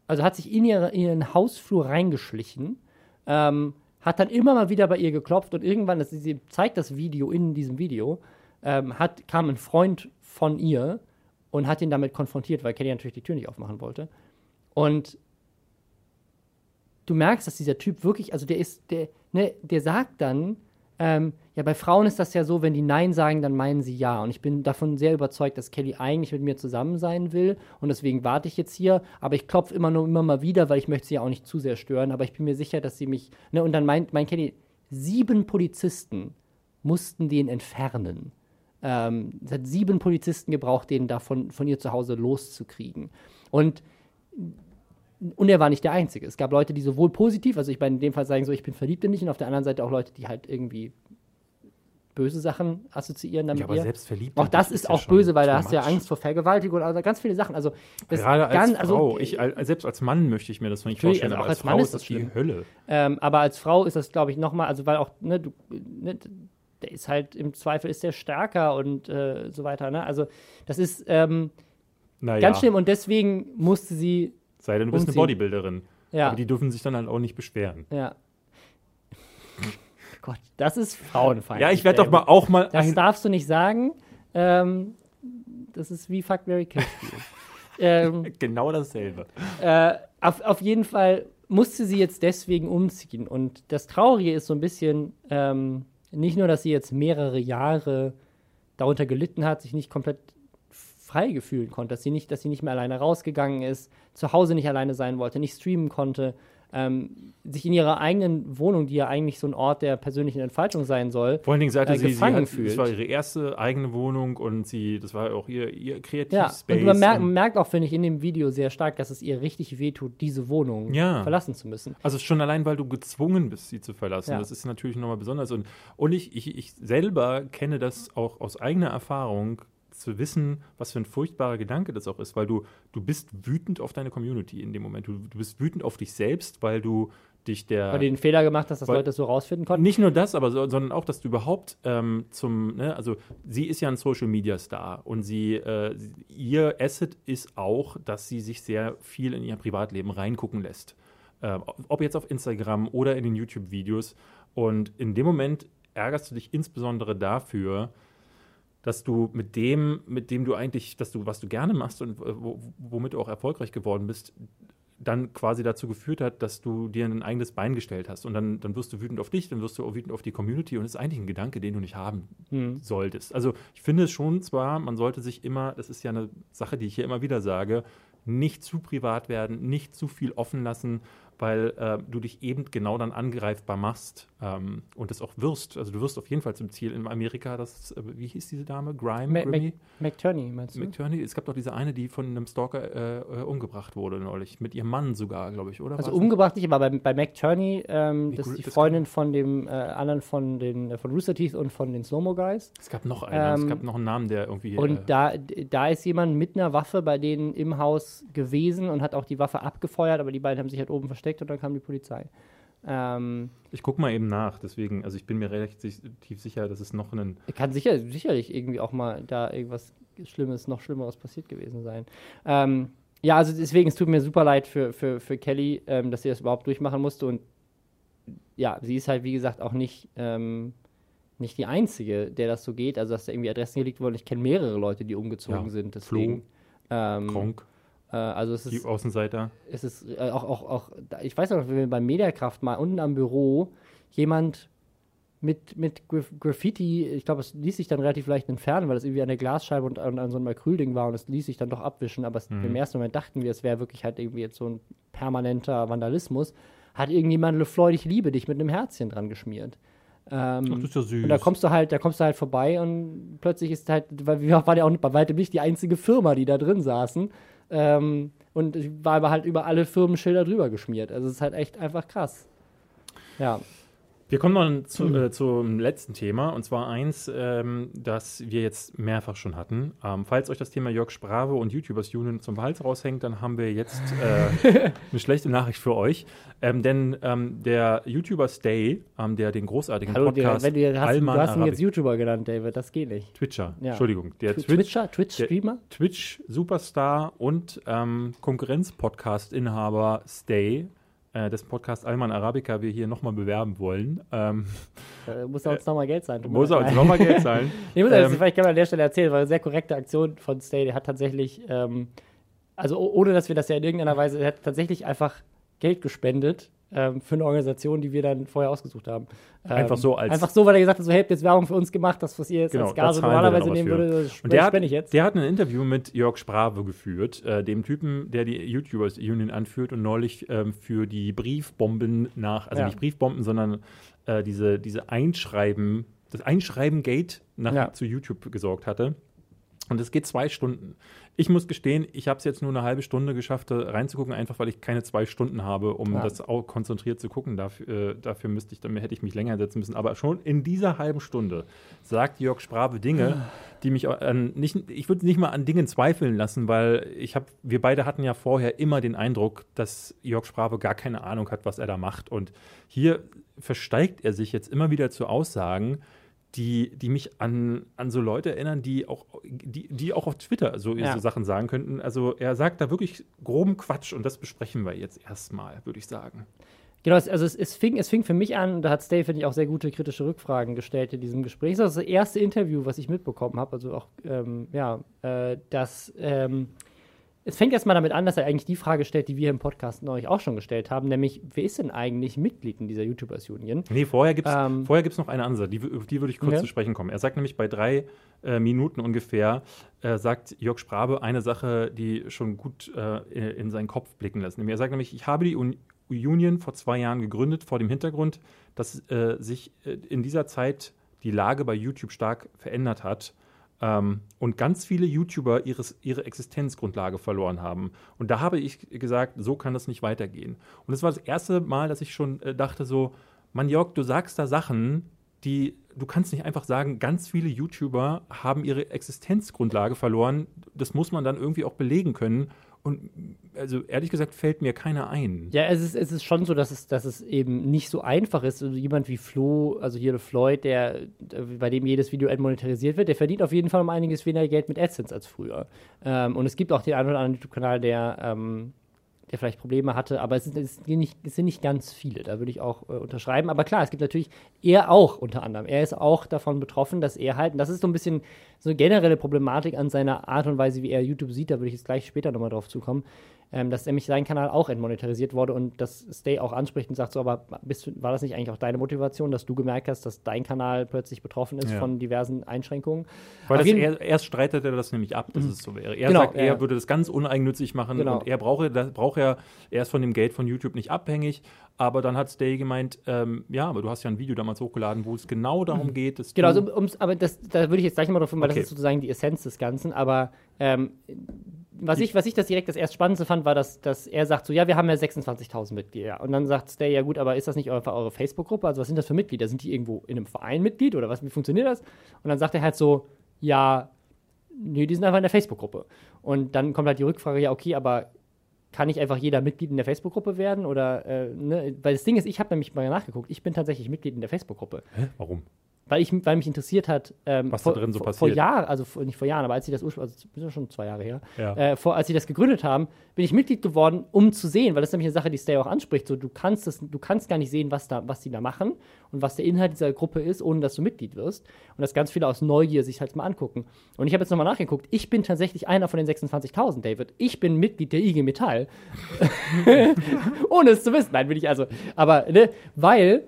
also hat sich in, ihre, in ihren Hausflur reingeschlichen, ähm, hat dann immer mal wieder bei ihr geklopft und irgendwann, das, sie zeigt das Video in diesem Video, ähm, hat, kam ein Freund von ihr und hat ihn damit konfrontiert, weil Kelly natürlich die Tür nicht aufmachen wollte. Und du merkst, dass dieser Typ wirklich, also der ist, der, ne, der sagt dann, ähm, ja, bei Frauen ist das ja so, wenn die Nein sagen, dann meinen sie ja. Und ich bin davon sehr überzeugt, dass Kelly eigentlich mit mir zusammen sein will. Und deswegen warte ich jetzt hier. Aber ich klopfe immer nur immer mal wieder, weil ich möchte sie ja auch nicht zu sehr stören. Aber ich bin mir sicher, dass sie mich. Ne, und dann meint mein Kelly, sieben Polizisten mussten den entfernen. Ähm, es hat sieben Polizisten gebraucht, den da von, von ihr zu Hause loszukriegen. Und und er war nicht der Einzige. Es gab Leute, die sowohl positiv, also ich meine, in dem Fall sagen so, ich bin verliebt in dich, und auf der anderen Seite auch Leute, die halt irgendwie böse Sachen assoziieren damit Ja, aber ihr. selbst verliebt. Auch das ist, auch böse, weil da hast du ja. Angst vor Vergewaltigung und also ganz viele Sachen. Also Gerade als ganz, Frau, also, ich, als, selbst als Mann möchte ich mir das nicht Natürlich, vorstellen, also aber auch als als Mann Frau ist ist das das die schlimm. Hölle. ähm, aber als Frau ist das, glaube ich, nochmal, also weil auch, ne, du, ne, der ist halt, im Zweifel ist der stärker und äh, so weiter, ne? Also das ist ähm, Naja, ganz schlimm und deswegen musste sie, sei denn, du bist eine. Bodybuilderin. ja, Aber die dürfen sich dann halt auch nicht beschweren. ja. Gott, das ist Frauenfeind. Ja, ich werde doch mal auch mal. Das darfst du nicht sagen. Ähm, das ist wie Fuck Mary Kill ähm, genau dasselbe. äh, auf, auf jeden Fall musste sie jetzt deswegen umziehen. Und das Traurige ist so ein bisschen, ähm, nicht nur, dass sie jetzt mehrere Jahre darunter gelitten hat, sich nicht komplett frei gefühlen konnte, dass sie nicht, dass sie nicht mehr alleine rausgegangen ist, zu Hause nicht alleine sein wollte, nicht streamen konnte, ähm, sich in ihrer eigenen Wohnung, die ja eigentlich so ein Ort der persönlichen Entfaltung sein soll, Vor allen Dingen sagte äh, sie, sie gefangen hat, fühlt. das war ihre erste eigene Wohnung und sie, das war auch ihr, ihr Ja, Kreativspace. und man merkt, man merkt auch, finde ich, in dem Video sehr stark, dass es ihr richtig wehtut, diese Wohnung Ja. verlassen zu müssen. Also schon allein, weil du gezwungen bist, sie zu verlassen. Ja. Das ist natürlich nochmal besonders. Und, und ich, ich, ich selber kenne das auch aus eigener Erfahrung, zu wissen, was für ein furchtbarer Gedanke das auch ist, weil du, du bist wütend auf deine Community in dem Moment. Du, du bist wütend auf dich selbst, weil du dich der. Weil du den Fehler gemacht hast, dass Weil- Leute das so rausfinden konnten. Nicht nur das, aber so, sondern auch, dass du überhaupt ähm, zum, ne, also sie ist ja ein Social Media Star und sie, äh, ihr Asset ist auch, dass sie sich sehr viel in ihr Privatleben reingucken lässt. Äh, ob jetzt auf Instagram oder in den YouTube-Videos. Und in dem Moment ärgerst du dich insbesondere dafür, dass du mit dem, mit dem du eigentlich, dass du, was du gerne machst und äh, wo, womit du auch erfolgreich geworden bist, dann quasi dazu geführt hat, dass du dir ein eigenes Bein gestellt hast. Und dann, dann wirst du wütend auf dich, dann wirst du auch wütend auf die Community. Und das ist eigentlich ein Gedanke, den du nicht haben Hm. solltest. Also ich finde es schon zwar, man sollte sich immer, das ist ja eine Sache, die ich hier immer wieder sage, nicht zu privat werden, nicht zu viel offen lassen, weil äh, du dich eben genau dann angreifbar machst ähm, und es auch wirst. Also du wirst auf jeden Fall zum Ziel. In Amerika, das, äh, wie hieß diese Dame? Grime? Ma- Grimmy? McTurney, meinst du? McTurney? Es gab doch diese eine, die von einem Stalker äh, äh, umgebracht wurde neulich. Mit ihrem Mann sogar, glaube ich, oder? Also War's umgebracht nicht, aber bei, bei McTurney, ähm, das ist die das Freundin von dem äh, anderen von den äh, von Rooster Teeth und von den Slow-Mo Guys. Es gab noch einen. es Ähm, gab noch einen Namen, der irgendwie. Und da, da ist jemand mit einer Waffe bei denen im Haus gewesen und hat auch die Waffe abgefeuert, aber die beiden haben sich halt oben versteckt und dann kam die Polizei. Ähm, ich gucke mal eben nach. Deswegen, also ich bin mir relativ sicher, dass es noch einen. kann sicher, sicherlich irgendwie auch mal da irgendwas Schlimmes, noch Schlimmeres passiert gewesen sein. Ähm, ja, also deswegen, es tut mir super leid für, für, für Kelly, ähm, dass sie das überhaupt durchmachen musste. Und ja, sie ist halt, wie gesagt, auch nicht, ähm, nicht die Einzige, der das so geht. Also, dass da irgendwie Adressen gelegt wurden. Ich kenne mehrere Leute, die umgezogen Ja, sind. Deswegen. Ähm, Kronk, also, es die ist, Außenseiter. es ist äh, auch, auch, auch, ich weiß noch, wenn wir beim Mediakraft mal unten am Büro jemand mit, mit Graf Graffiti, ich glaube, es ließ sich dann relativ leicht entfernen, weil das irgendwie an der Glasscheibe und an, an so einem Acrylding war und es ließ sich dann doch abwischen, aber es, Mhm. im ersten Moment dachten wir, es wäre wirklich halt irgendwie jetzt so ein permanenter Vandalismus. Hat irgendjemand Le Floyd, ich liebe dich mit einem Herzchen dran geschmiert. Ähm, Ach, das ist ja süß. und da kommst du halt, da kommst du halt vorbei und plötzlich ist halt, weil wir waren ja auch bei weitem nicht die einzige Firma, die da drin saßen. Ähm, und war aber halt über alle Firmenschilder drüber geschmiert. Also es ist halt echt einfach krass. Ja. Wir kommen mal zu, Mhm. äh, zum letzten Thema, und zwar eins, ähm, das wir jetzt mehrfach schon hatten. Ähm, falls euch das Thema Jörg Sprave und YouTubers Union zum Hals raushängt, dann haben wir jetzt äh, eine schlechte Nachricht für euch. Ähm, denn ähm, der YouTuber Stay, ähm, der den großartigen Hallo, der, Podcast wenn du, hast, du Alman hast ihn Arabic- jetzt YouTuber genannt, David. Das geht nicht. Twitcher, Ja. Entschuldigung, der Tw- Twitch, Twitcher, Twitch-Streamer? Twitch-Superstar und ähm, Konkurrenz-Podcast-Inhaber Stay, äh, dessen Podcast Alman Arabica wir hier nochmal bewerben wollen. Ähm, Da muss er uns nochmal Geld zahlen. Muss er uns nochmal Geld zahlen. Ich muss ähm, Ähm, vielleicht kann man an der Stelle erzählen, war eine sehr korrekte Aktion von Stay. Der hat tatsächlich, ähm, also oh- ohne dass wir das ja in irgendeiner Weise, er hat tatsächlich einfach Geld gespendet ähm, für eine Organisation, die wir dann vorher ausgesucht haben. Ähm, Einfach so als- Einfach so, weil er gesagt hat, so, hey, habt jetzt Werbung für uns gemacht, das, was ihr jetzt Genau, als Gase normalerweise nehmen für. würde, das Und der hat, ich jetzt. der hat ein Interview mit Jörg Sprave geführt, äh, dem Typen, der die YouTubers Union anführt und neulich ähm, für die Briefbomben nach, also Ja. nicht Briefbomben, sondern äh, diese, diese Einschreiben, das Einschreiben-Gate nach, Ja. zu YouTube gesorgt hatte. Und es geht zwei Stunden. Ich muss gestehen, ich habe es jetzt nur eine halbe Stunde geschafft, reinzugucken, einfach weil ich keine zwei Stunden habe, um Ja. das auch konzentriert zu gucken. Dafür, äh, dafür müsste ich, dann hätte ich mich länger setzen müssen. Aber schon in dieser halben Stunde sagt Jörg Sprave Dinge, die mich an nicht, ich würde nicht mal an Dingen zweifeln lassen, weil ich habe, wir beide hatten ja vorher immer den Eindruck, dass Jörg Sprave gar keine Ahnung hat, was er da macht. Und hier versteigt er sich jetzt immer wieder zu Aussagen, die, die mich an, an so Leute erinnern, die auch, die, die auch auf Twitter so, Ja. so Sachen sagen könnten. Also er sagt da wirklich groben Quatsch und das besprechen wir jetzt erstmal, würde ich sagen. Genau, es, also es, es, fing, es fing für mich an, da hat Stay, finde ich, auch sehr gute kritische Rückfragen gestellt in diesem Gespräch. Das ist das erste Interview, was ich mitbekommen habe, also auch, ähm, ja, äh, dass, ähm, es fängt erstmal damit an, dass er eigentlich die Frage stellt, die wir im Podcast neulich auch schon gestellt haben, nämlich, wer ist denn eigentlich Mitglied in dieser YouTubers Union? Nee, vorher gibt es Ähm. vorher gibt's noch eine Ansatz, die, auf die würde ich kurz Okay. zu sprechen kommen. Er sagt nämlich bei drei äh, Minuten ungefähr, äh, sagt Jörg Sprabe eine Sache, die schon gut äh, in seinen Kopf blicken lässt. Er sagt nämlich, ich habe die Un Union vor zwei Jahren gegründet, vor dem Hintergrund, dass äh, sich äh, in dieser Zeit die Lage bei YouTube stark verändert hat ähm, und ganz viele YouTuber ihres, ihre Existenzgrundlage verloren haben. Und da habe ich gesagt, so kann das nicht weitergehen. Und das war das erste Mal, dass ich schon äh, dachte so, Mann, Jörg, du sagst da Sachen, die, du kannst nicht einfach sagen, ganz viele YouTuber haben ihre Existenzgrundlage verloren. Das muss man dann irgendwie auch belegen können. Und also ehrlich gesagt fällt mir keiner ein. Ja, es ist, es ist schon so, dass es, dass es eben nicht so einfach ist. Also jemand wie Flo, also hier Floyd, der, der, bei dem jedes Video monetarisiert wird, der verdient auf jeden Fall um einiges weniger Geld mit AdSense als früher. Ähm, und es gibt auch den einen oder anderen YouTube-Kanal, der, ähm, der vielleicht Probleme hatte, aber es, ist, es, sind nicht, es sind nicht ganz viele, da würde ich auch äh, unterschreiben. Aber klar, es gibt natürlich, er auch unter anderem, er ist auch davon betroffen, dass er halt, und das ist so ein bisschen so eine generelle Problematik an seiner Art und Weise, wie er YouTube sieht, da würde ich jetzt gleich später nochmal drauf zukommen, ähm, dass nämlich sein Kanal auch entmonetarisiert wurde und dass Stay auch anspricht und sagt so, aber bist, war das nicht eigentlich auch deine Motivation, dass du gemerkt hast, dass dein Kanal plötzlich betroffen ist Ja. von diversen Einschränkungen? Weil er, erst streitet er das nämlich ab, dass es so wäre. Er Genau, sagt, er ja. würde das ganz uneigennützig machen Genau. und er brauche, das braucht er, er ist von dem Geld von YouTube nicht abhängig. Aber dann hat Stay gemeint, ähm, ja, aber du hast ja ein Video damals hochgeladen, wo es genau darum geht, dass Genau, also ums, aber das, da würde ich jetzt gleich nochmal drauf hin, weil Okay. das ist sozusagen die Essenz des Ganzen. Aber ähm, was, ich, was ich das direkt das erst Spannendste fand, war, dass, dass er sagt so, ja, wir haben ja 26.000 Mitglieder. Und dann sagt Stay, ja gut, aber ist das nicht eure, eure Facebook-Gruppe? Also was sind das für Mitglieder? Sind die irgendwo in einem Verein Mitglied oder was, wie funktioniert das? Und dann sagt er halt so, ja, nee, die sind einfach in der Facebook-Gruppe. Und dann kommt halt die Rückfrage, ja, okay, aber kann nicht einfach jeder Mitglied in der Facebook-Gruppe werden? Oder, äh, ne? Weil das Ding ist, ich habe nämlich mal nachgeguckt, ich bin tatsächlich Mitglied in der Facebook-Gruppe warum? Weil, ich, weil mich interessiert hat, ähm, Was vor, da drin so vor, passiert. vor Jahren, also vor, nicht vor Jahren, aber als sie das ursprünglich, also das ist ja schon zwei Jahre her, Ja. äh, vor, als sie das gegründet haben, bin ich Mitglied geworden, um zu sehen, weil das ist nämlich eine Sache, die Stay auch anspricht. So, du kannst das, du kannst gar nicht sehen, was da, was die da machen und was der Inhalt dieser Gruppe ist, ohne dass du Mitglied wirst. Und das ganz viele aus Neugier sich halt mal angucken. Und ich habe jetzt nochmal nachgeguckt, ich bin tatsächlich einer von den 26.000, David. Ich bin Mitglied der IG Metall. ohne es zu wissen. Nein, bin ich also. Aber, ne, weil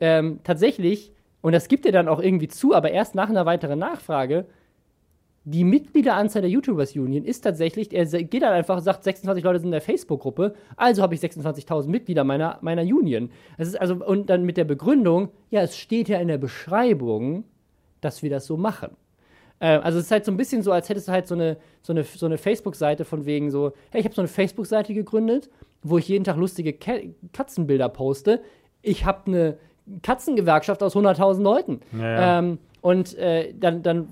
ähm, tatsächlich, und das gibt er dann auch irgendwie zu, aber erst nach einer weiteren Nachfrage, die Mitgliederanzahl der YouTubers Union ist tatsächlich, er geht dann einfach sagt, 26 Leute sind in der Facebook-Gruppe, also habe ich 26.000 Mitglieder meiner, meiner Union. Das ist also, und dann mit der Begründung, ja, es steht ja in der Beschreibung, dass wir das so machen. Äh, also es ist halt so ein bisschen so, als hättest du halt so eine, so eine, so eine Facebook-Seite von wegen so, hey, ich habe so eine Facebook-Seite gegründet, wo ich jeden Tag lustige Ke Katzenbilder poste. Ich habe eine Katzengewerkschaft aus 100.000 Leuten. Ja, ja. Ähm, und äh, dann, dann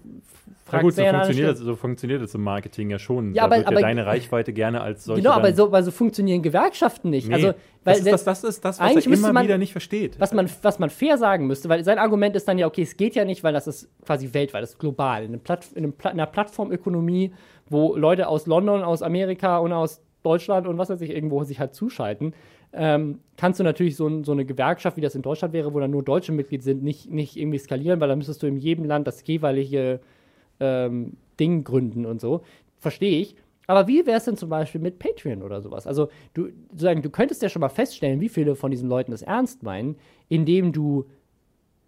fragt gut, so funktioniert, das, so funktioniert das im Marketing ja schon. Ja, da aber- wird aber- ja deine Reichweite gerne als solche Genau, aber so, weil so funktionieren Gewerkschaften nicht. Nee, also, weil das, ist, das, das ist das, was er immer man- wieder nicht versteht. was man, was man fair sagen müsste, weil sein Argument ist dann ja, okay, es geht ja nicht, weil das ist quasi weltweit, das ist global. In, Platt, in einer Plattformökonomie, wo Leute aus London, aus Amerika und aus Deutschland und was weiß ich irgendwo sich halt zuschalten, ähm, kannst du natürlich so, so eine Gewerkschaft, wie das in Deutschland wäre, wo dann nur Deutsche Mitglied sind, nicht, nicht irgendwie skalieren, weil dann müsstest du in jedem Land das jeweilige ähm, Ding gründen und so. Verstehe ich. Aber wie wäre es denn zum Beispiel mit Patreon oder sowas? Also, du, sozusagen, du könntest ja schon mal feststellen, wie viele von diesen Leuten das ernst meinen, indem du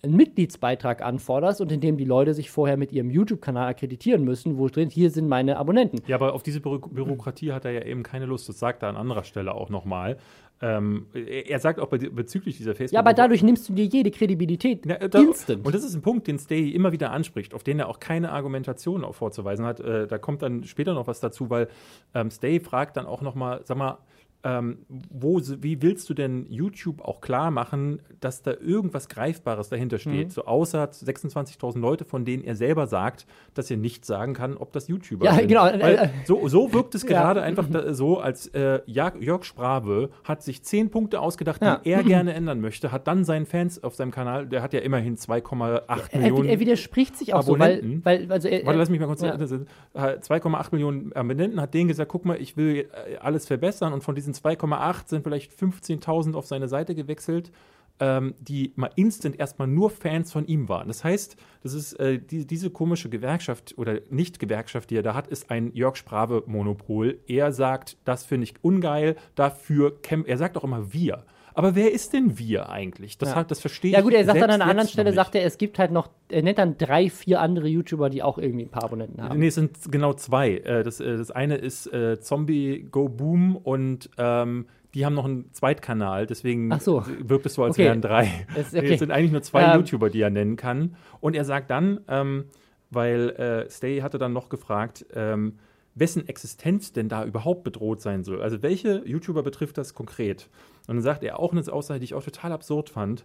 einen Mitgliedsbeitrag anforderst und indem die Leute sich vorher mit ihrem YouTube-Kanal akkreditieren müssen, wo drin, hier sind meine Abonnenten. Ja, aber auf diese Büro Bürokratie hat er ja eben keine Lust. Das sagt er an anderer Stelle auch nochmal. Ähm, er sagt auch bei, bezüglich dieser Facebook. Ja, aber dadurch nimmst du dir jede Kredibilität Ja, da, instant. Und das ist ein Punkt, den Stay immer wieder anspricht, auf den er auch keine Argumentation auch vorzuweisen hat. Äh, da kommt dann später noch was dazu, weil ähm, Stay fragt dann auch noch mal, sag mal, ähm, wo, wie willst du denn YouTube auch klar machen, dass da irgendwas Greifbares dahinter steht? Mhm. So außer 26.000 Leute, von denen er selber sagt, dass er nicht sagen kann, ob das YouTuber Ja, sind. genau, Weil so, so wirkt es Ja. gerade einfach da, so, als äh, Jörg Sprave hat sich zehn Punkte ausgedacht, Ja. die er gerne ändern möchte, hat dann seinen Fans auf seinem Kanal, der hat ja immerhin 2,8 er, Millionen. er widerspricht sich auch so, weil, Abonnenten. weil also er, Warte, lass mich mal kurz. Ja. das sind, äh, 2,8 Millionen Abonnenten hat denen gesagt, guck mal, ich will äh, alles verbessern und von diesen 2,8 sind vielleicht 15.000 auf seine Seite gewechselt, ähm, die mal instant erstmal nur Fans von ihm waren. Das heißt, das ist äh, die, diese komische Gewerkschaft oder Nicht-Gewerkschaft, die er da hat, ist ein Jörg Sprave-Monopol. Er sagt, das finde ich ungeil, dafür kämpft, er sagt auch immer wir. Aber wer ist denn wir eigentlich? Das, Ja. hat, das verstehe Ja ich gut, er sagt dann an einer anderen Stelle, sagt er, es gibt halt noch, er nennt dann drei, vier andere YouTuber, die auch irgendwie ein paar Abonnenten haben. Nee, es sind genau zwei. Äh, Das, äh, das eine ist äh, Zombie Go Boom und ähm, die haben noch einen Zweitkanal, deswegen so. wirkt es so, als Okay. wären drei. Es- Nee, okay. Es sind eigentlich nur zwei Ähm. YouTuber, die er nennen kann. Und er sagt dann, ähm, weil äh, Stay hatte dann noch gefragt, ähm, wessen Existenz denn da überhaupt bedroht sein soll. Also welche YouTuber betrifft das konkret? Und dann sagt er auch eine Aussage, die ich auch total absurd fand.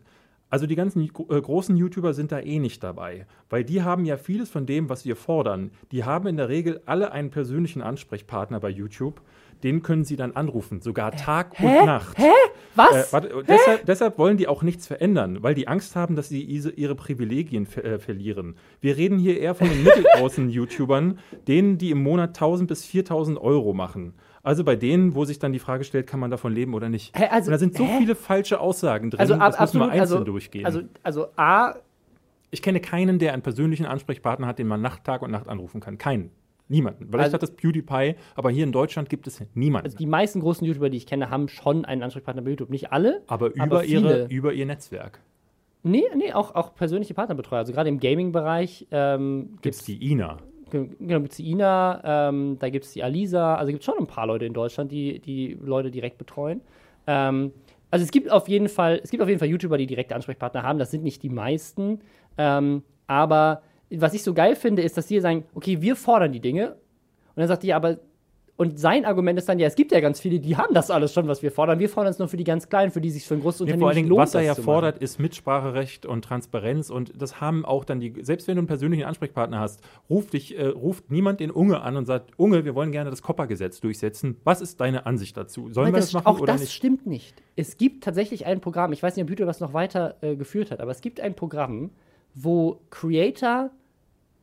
Also die ganzen äh, großen YouTuber sind da eh nicht dabei, weil die haben ja vieles von dem, was wir fordern. Die haben in der Regel alle einen persönlichen Ansprechpartner bei YouTube. Den können sie dann anrufen, sogar Tag und Nacht. Hä? Was? Äh, warte, deshalb, deshalb wollen die auch nichts verändern, weil die Angst haben, dass sie ihre Privilegien ver äh, verlieren. Wir reden hier eher von den mittelgroßen YouTubern, denen, die im Monat 1000 bis 4000 Euro machen. Also bei denen, wo sich dann die Frage stellt, kann man davon leben oder nicht. Hä, also- Und da sind so hä? viele falsche Aussagen drin, also ab, das müssen wir absolut, einzeln also, durchgehen. Also, also A, ich kenne keinen, der einen persönlichen Ansprechpartner hat, den man Nacht, Tag und Nacht anrufen kann. Keinen. Niemanden. Vielleicht Also- hat das PewDiePie, aber hier in Deutschland gibt es niemanden. Also die meisten großen YouTuber, die ich kenne, haben schon einen Ansprechpartner bei YouTube. Nicht alle. aber über, aber ihre, über ihr Netzwerk Nee, nee, auch, auch persönliche Partnerbetreuer. Also gerade im Gaming-Bereich ähm, gibt es die Ina. Genau, gibt es die Ina, ähm, da gibt es die Alisa, also gibt es schon ein paar Leute in Deutschland, die die Leute direkt betreuen. Ähm, also es gibt auf jeden Fall, es gibt auf jeden Fall YouTuber, die direkte Ansprechpartner haben. Das sind nicht die meisten. Ähm, aber was ich so geil finde, ist, dass die sagen, okay, wir fordern die Dinge. Und dann sagt die, aber und sein Argument ist dann, ja, es gibt ja ganz viele, die haben das alles schon, was wir fordern. Wir fordern es nur für die ganz Kleinen, für die sich für ein großes Nee, Unternehmen vor allen Dingen, lohnt, was er ja fordert, ist Mitspracherecht und Transparenz. Und das haben auch dann die, selbst wenn du einen persönlichen Ansprechpartner hast, ruft dich, äh, ruft niemand den Unge an und sagt, Unge, wir wollen gerne das Koppergesetz durchsetzen. Was ist deine Ansicht dazu? Sollen Aber wir das, das machen auch oder das nicht? stimmt nicht. Es gibt tatsächlich ein Programm, ich weiß nicht, ob YouTube das noch weiter äh, geführt hat, aber es gibt ein Programm, wo Creator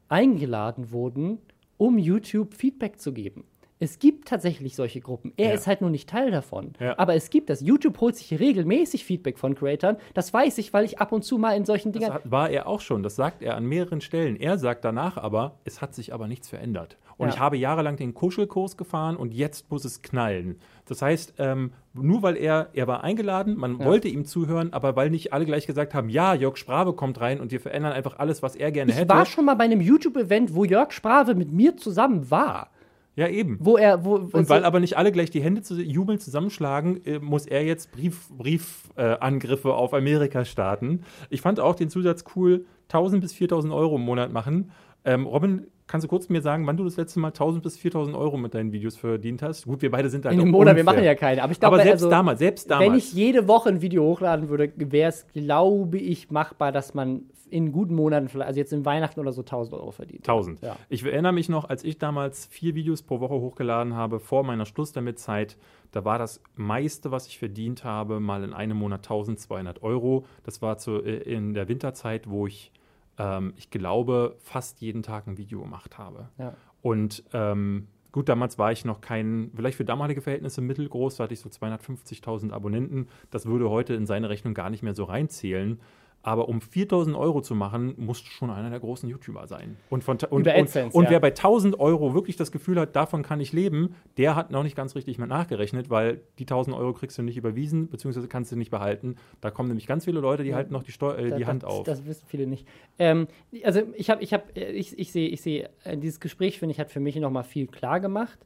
eingeladen wurden, um YouTube Feedback zu geben. Es gibt tatsächlich solche Gruppen. Er Ja. ist halt nur nicht Teil davon. Ja. Aber es gibt das. YouTube holt sich regelmäßig Feedback von Creatoren. Das weiß ich, weil ich ab und zu mal in solchen Das Dingern. hat, war er auch schon. Das sagt er an mehreren Stellen. Er sagt danach aber, es hat sich aber nichts verändert. Und Ja. ich habe jahrelang den Kuschelkurs gefahren und jetzt muss es knallen. Das heißt, ähm, nur weil er, er war eingeladen, man Ja. wollte ihm zuhören, aber weil nicht alle gleich gesagt haben, ja, Jörg Sprave kommt rein und wir verändern einfach alles, was er gerne Ich hätte. war schon mal bei einem YouTube-Event, wo Jörg Sprave mit mir zusammen war. Ja, eben. Wo er, wo, Und weil aber nicht alle gleich die Hände zu jubeln zusammenschlagen, äh, muss er jetzt Briefangriffe Brief, äh, Angriffe auf Amerika starten. Ich fand auch den Zusatz cool, 1000 bis 4000 Euro im Monat machen. Ähm, Robin, kannst du kurz mir sagen, wann du das letzte Mal 1000 bis 4000 Euro mit deinen Videos verdient hast? Gut, wir beide sind da in doch einem Monat, wir unfair. machen ja keine. Aber ich glaube, Aber selbst also, damals, selbst damals. Wenn ich jede Woche ein Video hochladen würde, wäre es, glaube ich, machbar, dass man in guten Monaten, vielleicht- also jetzt in Weihnachten oder so, 1000 Euro verdient. 1000. Ja. Ich erinnere mich noch, als ich damals vier Videos pro Woche hochgeladen habe, vor meiner Schluss damit Zeit, da war das meiste, was ich verdient habe, mal in einem Monat 1200 Euro. Das war zu, äh, in der Winterzeit, wo ich, ähm, ich glaube, fast jeden Tag ein Video gemacht habe. Ja. Und ähm, gut, damals war ich noch kein, vielleicht für damalige Verhältnisse mittelgroß, da hatte ich so 250.000 Abonnenten. Das würde heute in seine Rechnung gar nicht mehr so reinzählen. Aber um 4000 Euro zu machen, musst du schon einer der großen YouTuber sein. Und, von, und, Über und, AdSense, und ja. wer bei 1000 Euro wirklich das Gefühl hat, davon kann ich leben, der hat noch nicht ganz richtig mit nachgerechnet, weil die 1000 Euro kriegst du nicht überwiesen, beziehungsweise kannst du nicht behalten. Da kommen nämlich ganz viele Leute, die halten noch die, Steu äh, Da- die das, Hand auf. Das wissen viele nicht. Ähm, also ich habe, ich habe, ich, ich sehe, ich sehe, äh, dieses Gespräch, finde ich, hat für mich nochmal viel klar gemacht.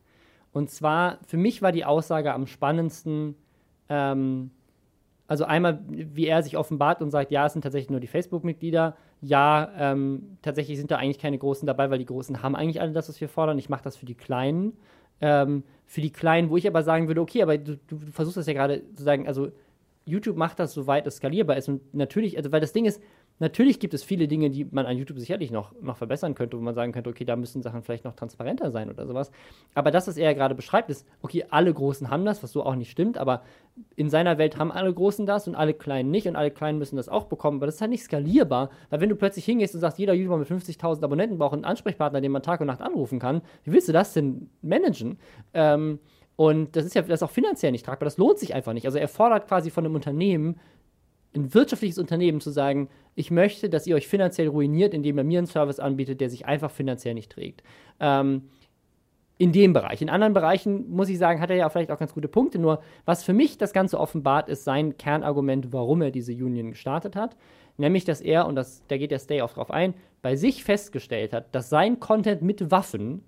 Und zwar, für mich war die Aussage am spannendsten, ähm, also einmal, wie er sich offenbart und sagt, ja, es sind tatsächlich nur die Facebook-Mitglieder. Ja, ähm, tatsächlich sind da eigentlich keine Großen dabei, weil die Großen haben eigentlich alle das, was wir fordern. Ich mache das für die Kleinen. Ähm, für die Kleinen, wo ich aber sagen würde, okay, aber du, du versuchst das ja gerade zu sagen, also YouTube macht das, soweit es skalierbar ist. Und natürlich, also weil das Ding ist, natürlich gibt es viele Dinge, die man an YouTube sicherlich noch, noch verbessern könnte, wo man sagen könnte, okay, da müssen Sachen vielleicht noch transparenter sein oder sowas. Aber das, was er gerade beschreibt, ist, okay, alle Großen haben das, was so auch nicht stimmt, aber in seiner Welt haben alle Großen das und alle Kleinen nicht und alle Kleinen müssen das auch bekommen. Aber das ist halt nicht skalierbar, weil wenn du plötzlich hingehst und sagst, jeder YouTuber mit 50.000 Abonnenten braucht einen Ansprechpartner, den man Tag und Nacht anrufen kann, wie willst du das denn managen? Ähm, und das ist ja das ist auch finanziell nicht tragbar. Das lohnt sich einfach nicht. Also er fordert quasi von einem Unternehmen, ein wirtschaftliches Unternehmen zu sagen, ich möchte, dass ihr euch finanziell ruiniert, indem ihr mir einen Service anbietet, der sich einfach finanziell nicht trägt. Ähm, in dem Bereich. In anderen Bereichen, muss ich sagen, hat er ja vielleicht auch ganz gute Punkte. Nur, was für mich das Ganze offenbart, ist sein Kernargument, warum er diese Union gestartet hat. Nämlich, dass er, und das, da geht der Stay auch drauf ein, bei sich festgestellt hat, dass sein Content mit Waffen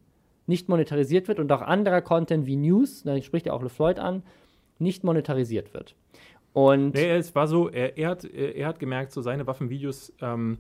nicht monetarisiert wird und auch anderer Content wie News, da spricht er auch LeFloid an, nicht monetarisiert wird. Und Nee, es war so, er, er, hat, er hat gemerkt, so seine Waffenvideos ähm,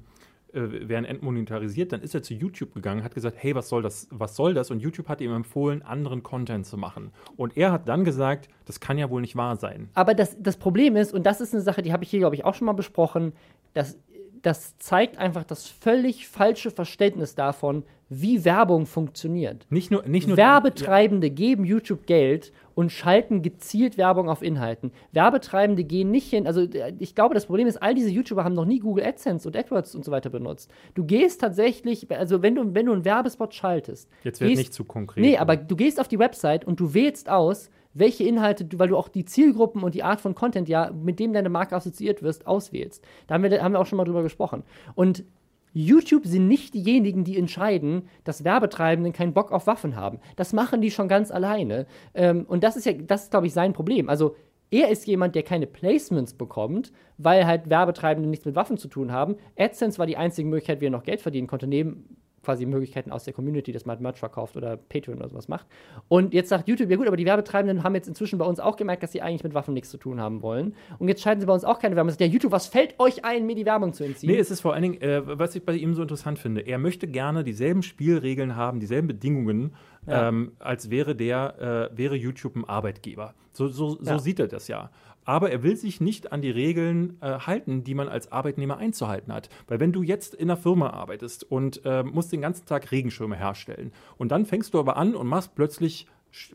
äh, werden entmonetarisiert. Dann ist er zu YouTube gegangen, hat gesagt, hey, was soll das? Was soll das? Und YouTube hat ihm empfohlen, anderen Content zu machen. Und er hat dann gesagt, das kann ja wohl nicht wahr sein. Aber das, das Problem ist, und das ist eine Sache, die habe ich hier, glaube ich, auch schon mal besprochen, dass das zeigt einfach das völlig falsche Verständnis davon, wie Werbung funktioniert. Nicht nur, nicht nur Werbetreibende geben YouTube Geld und schalten gezielt Werbung auf Inhalten. Werbetreibende gehen nicht hin. Also äh, ich glaube, das Problem ist, all diese YouTuber haben noch nie Google AdSense und AdWords und so weiter benutzt. Du gehst tatsächlich, also wenn du, wenn du einen Werbespot schaltest. Jetzt wird gehst- nicht zu konkret. Nee, aber du gehst auf die Website und du wählst aus, welche Inhalte weil du auch die Zielgruppen und die Art von Content ja, mit dem deine Marke assoziiert wirst, auswählst. Da haben wir, haben wir auch schon mal drüber gesprochen. Und YouTube sind nicht diejenigen, die entscheiden, dass Werbetreibenden keinen Bock auf Waffen haben. Das machen die schon ganz alleine. Ähm, und das ist ja, das ist, glaube ich, sein Problem. Also er ist jemand, der keine Placements bekommt, weil halt Werbetreibende nichts mit Waffen zu tun haben. AdSense war die einzige Möglichkeit, wie er noch Geld verdienen konnte, neben quasi Möglichkeiten aus der Community, dass man Merch verkauft oder Patreon oder sowas macht. Und jetzt sagt YouTube, ja gut, aber die Werbetreibenden haben jetzt inzwischen bei uns auch gemerkt, dass sie eigentlich mit Waffen nichts zu tun haben wollen. Und jetzt schalten sie bei uns auch keine Werbung. Ja, YouTube, was fällt euch ein, mir die Werbung zu entziehen? Nee, es ist vor allen Dingen, äh, was ich bei ihm so interessant finde, er möchte gerne dieselben Spielregeln haben, dieselben Bedingungen, ja. ähm, als wäre der, äh, wäre YouTube ein Arbeitgeber. So, so, so ja. sieht er das ja aber er will sich nicht an die Regeln äh, halten, die man als Arbeitnehmer einzuhalten hat. Weil wenn du jetzt in einer Firma arbeitest und äh, musst den ganzen Tag Regenschirme herstellen und dann fängst du aber an und machst plötzlich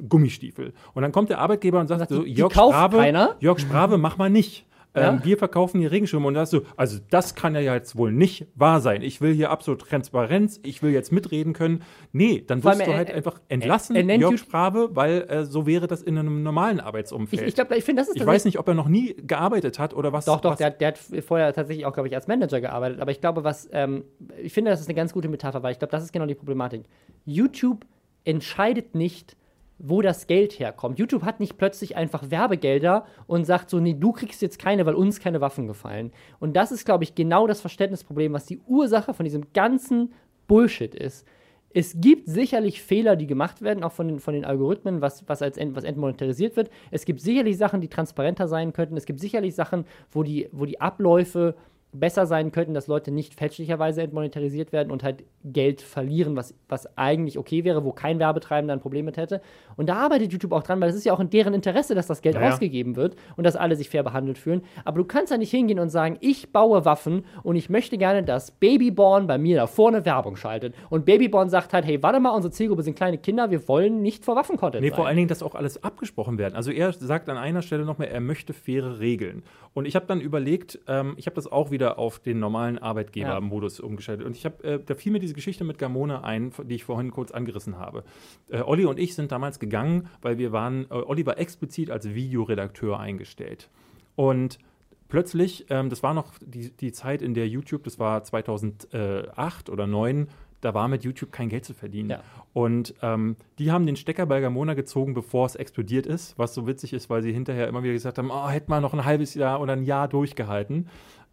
Gummistiefel. Und dann kommt der Arbeitgeber und sagt, sagt so, Jörg Sprave, Jörg Sprave, mach mal nicht. Ja? Ähm, wir verkaufen hier Regenschirme und da hast du, also das kann ja jetzt wohl nicht wahr sein. Ich will hier absolut Transparenz, ich will jetzt mitreden können. Nee, dann wirst du halt er, einfach entlassen, er, Jörg Sprave, weil äh, so wäre das in einem normalen Arbeitsumfeld. Ich, ich glaube, ich finde, das ist Ich weiß nicht, ob er noch nie gearbeitet hat oder was. Doch, doch, was der, der, hat vorher tatsächlich auch, glaube ich, als Manager gearbeitet. Aber ich glaube, was, ähm, ich finde, das ist eine ganz gute Metapher, weil ich glaube, das ist genau die Problematik. YouTube entscheidet nicht, wo das Geld herkommt. YouTube hat nicht plötzlich einfach Werbegelder und sagt so, nee, du kriegst jetzt keine, weil uns keine Waffen gefallen. Und das ist, glaube ich, genau das Verständnisproblem, was die Ursache von diesem ganzen Bullshit ist. Es gibt sicherlich Fehler, die gemacht werden, auch von den, von den Algorithmen, was, was als was entmonetarisiert wird. Es gibt sicherlich Sachen, die transparenter sein könnten. Es gibt sicherlich Sachen, wo die, wo die Abläufe besser sein könnten, dass Leute nicht fälschlicherweise entmonetarisiert werden und halt Geld verlieren, was, was eigentlich okay wäre, wo kein Werbetreibender ein Problem mit hätte. Und da arbeitet YouTube auch dran, weil es ist ja auch in deren Interesse, dass das Geld ja. ausgegeben wird und dass alle sich fair behandelt fühlen. Aber du kannst ja nicht hingehen und sagen, ich baue Waffen und ich möchte gerne, dass Babyborn bei mir da vorne Werbung schaltet. Und Babyborn sagt halt, hey, warte mal, unsere Zielgruppe sind kleine Kinder, wir wollen nicht vor Waffencontent Nee, sein. vor allen Dingen, dass auch alles abgesprochen werden. Also er sagt an einer Stelle nochmal, er möchte faire Regeln. Und ich habe dann überlegt, ähm, ich habe das auch wieder auf den normalen Arbeitgebermodus ja. umgeschaltet. Und ich habe, äh, da fiel mir diese Geschichte mit Gamone ein, die ich vorhin kurz angerissen habe. Äh, Olli und ich sind damals gegangen, weil wir waren, äh, Olli war explizit als Videoredakteur eingestellt. Und plötzlich, ähm, das war noch die, die Zeit, in der YouTube, das war 2008 oder 2009, da war mit YouTube kein Geld zu verdienen. Ja. Und ähm, die haben den Stecker bei Gamona gezogen, bevor es explodiert ist, was so witzig ist, weil sie hinterher immer wieder gesagt haben, oh, hätten wir noch ein halbes Jahr oder ein Jahr durchgehalten.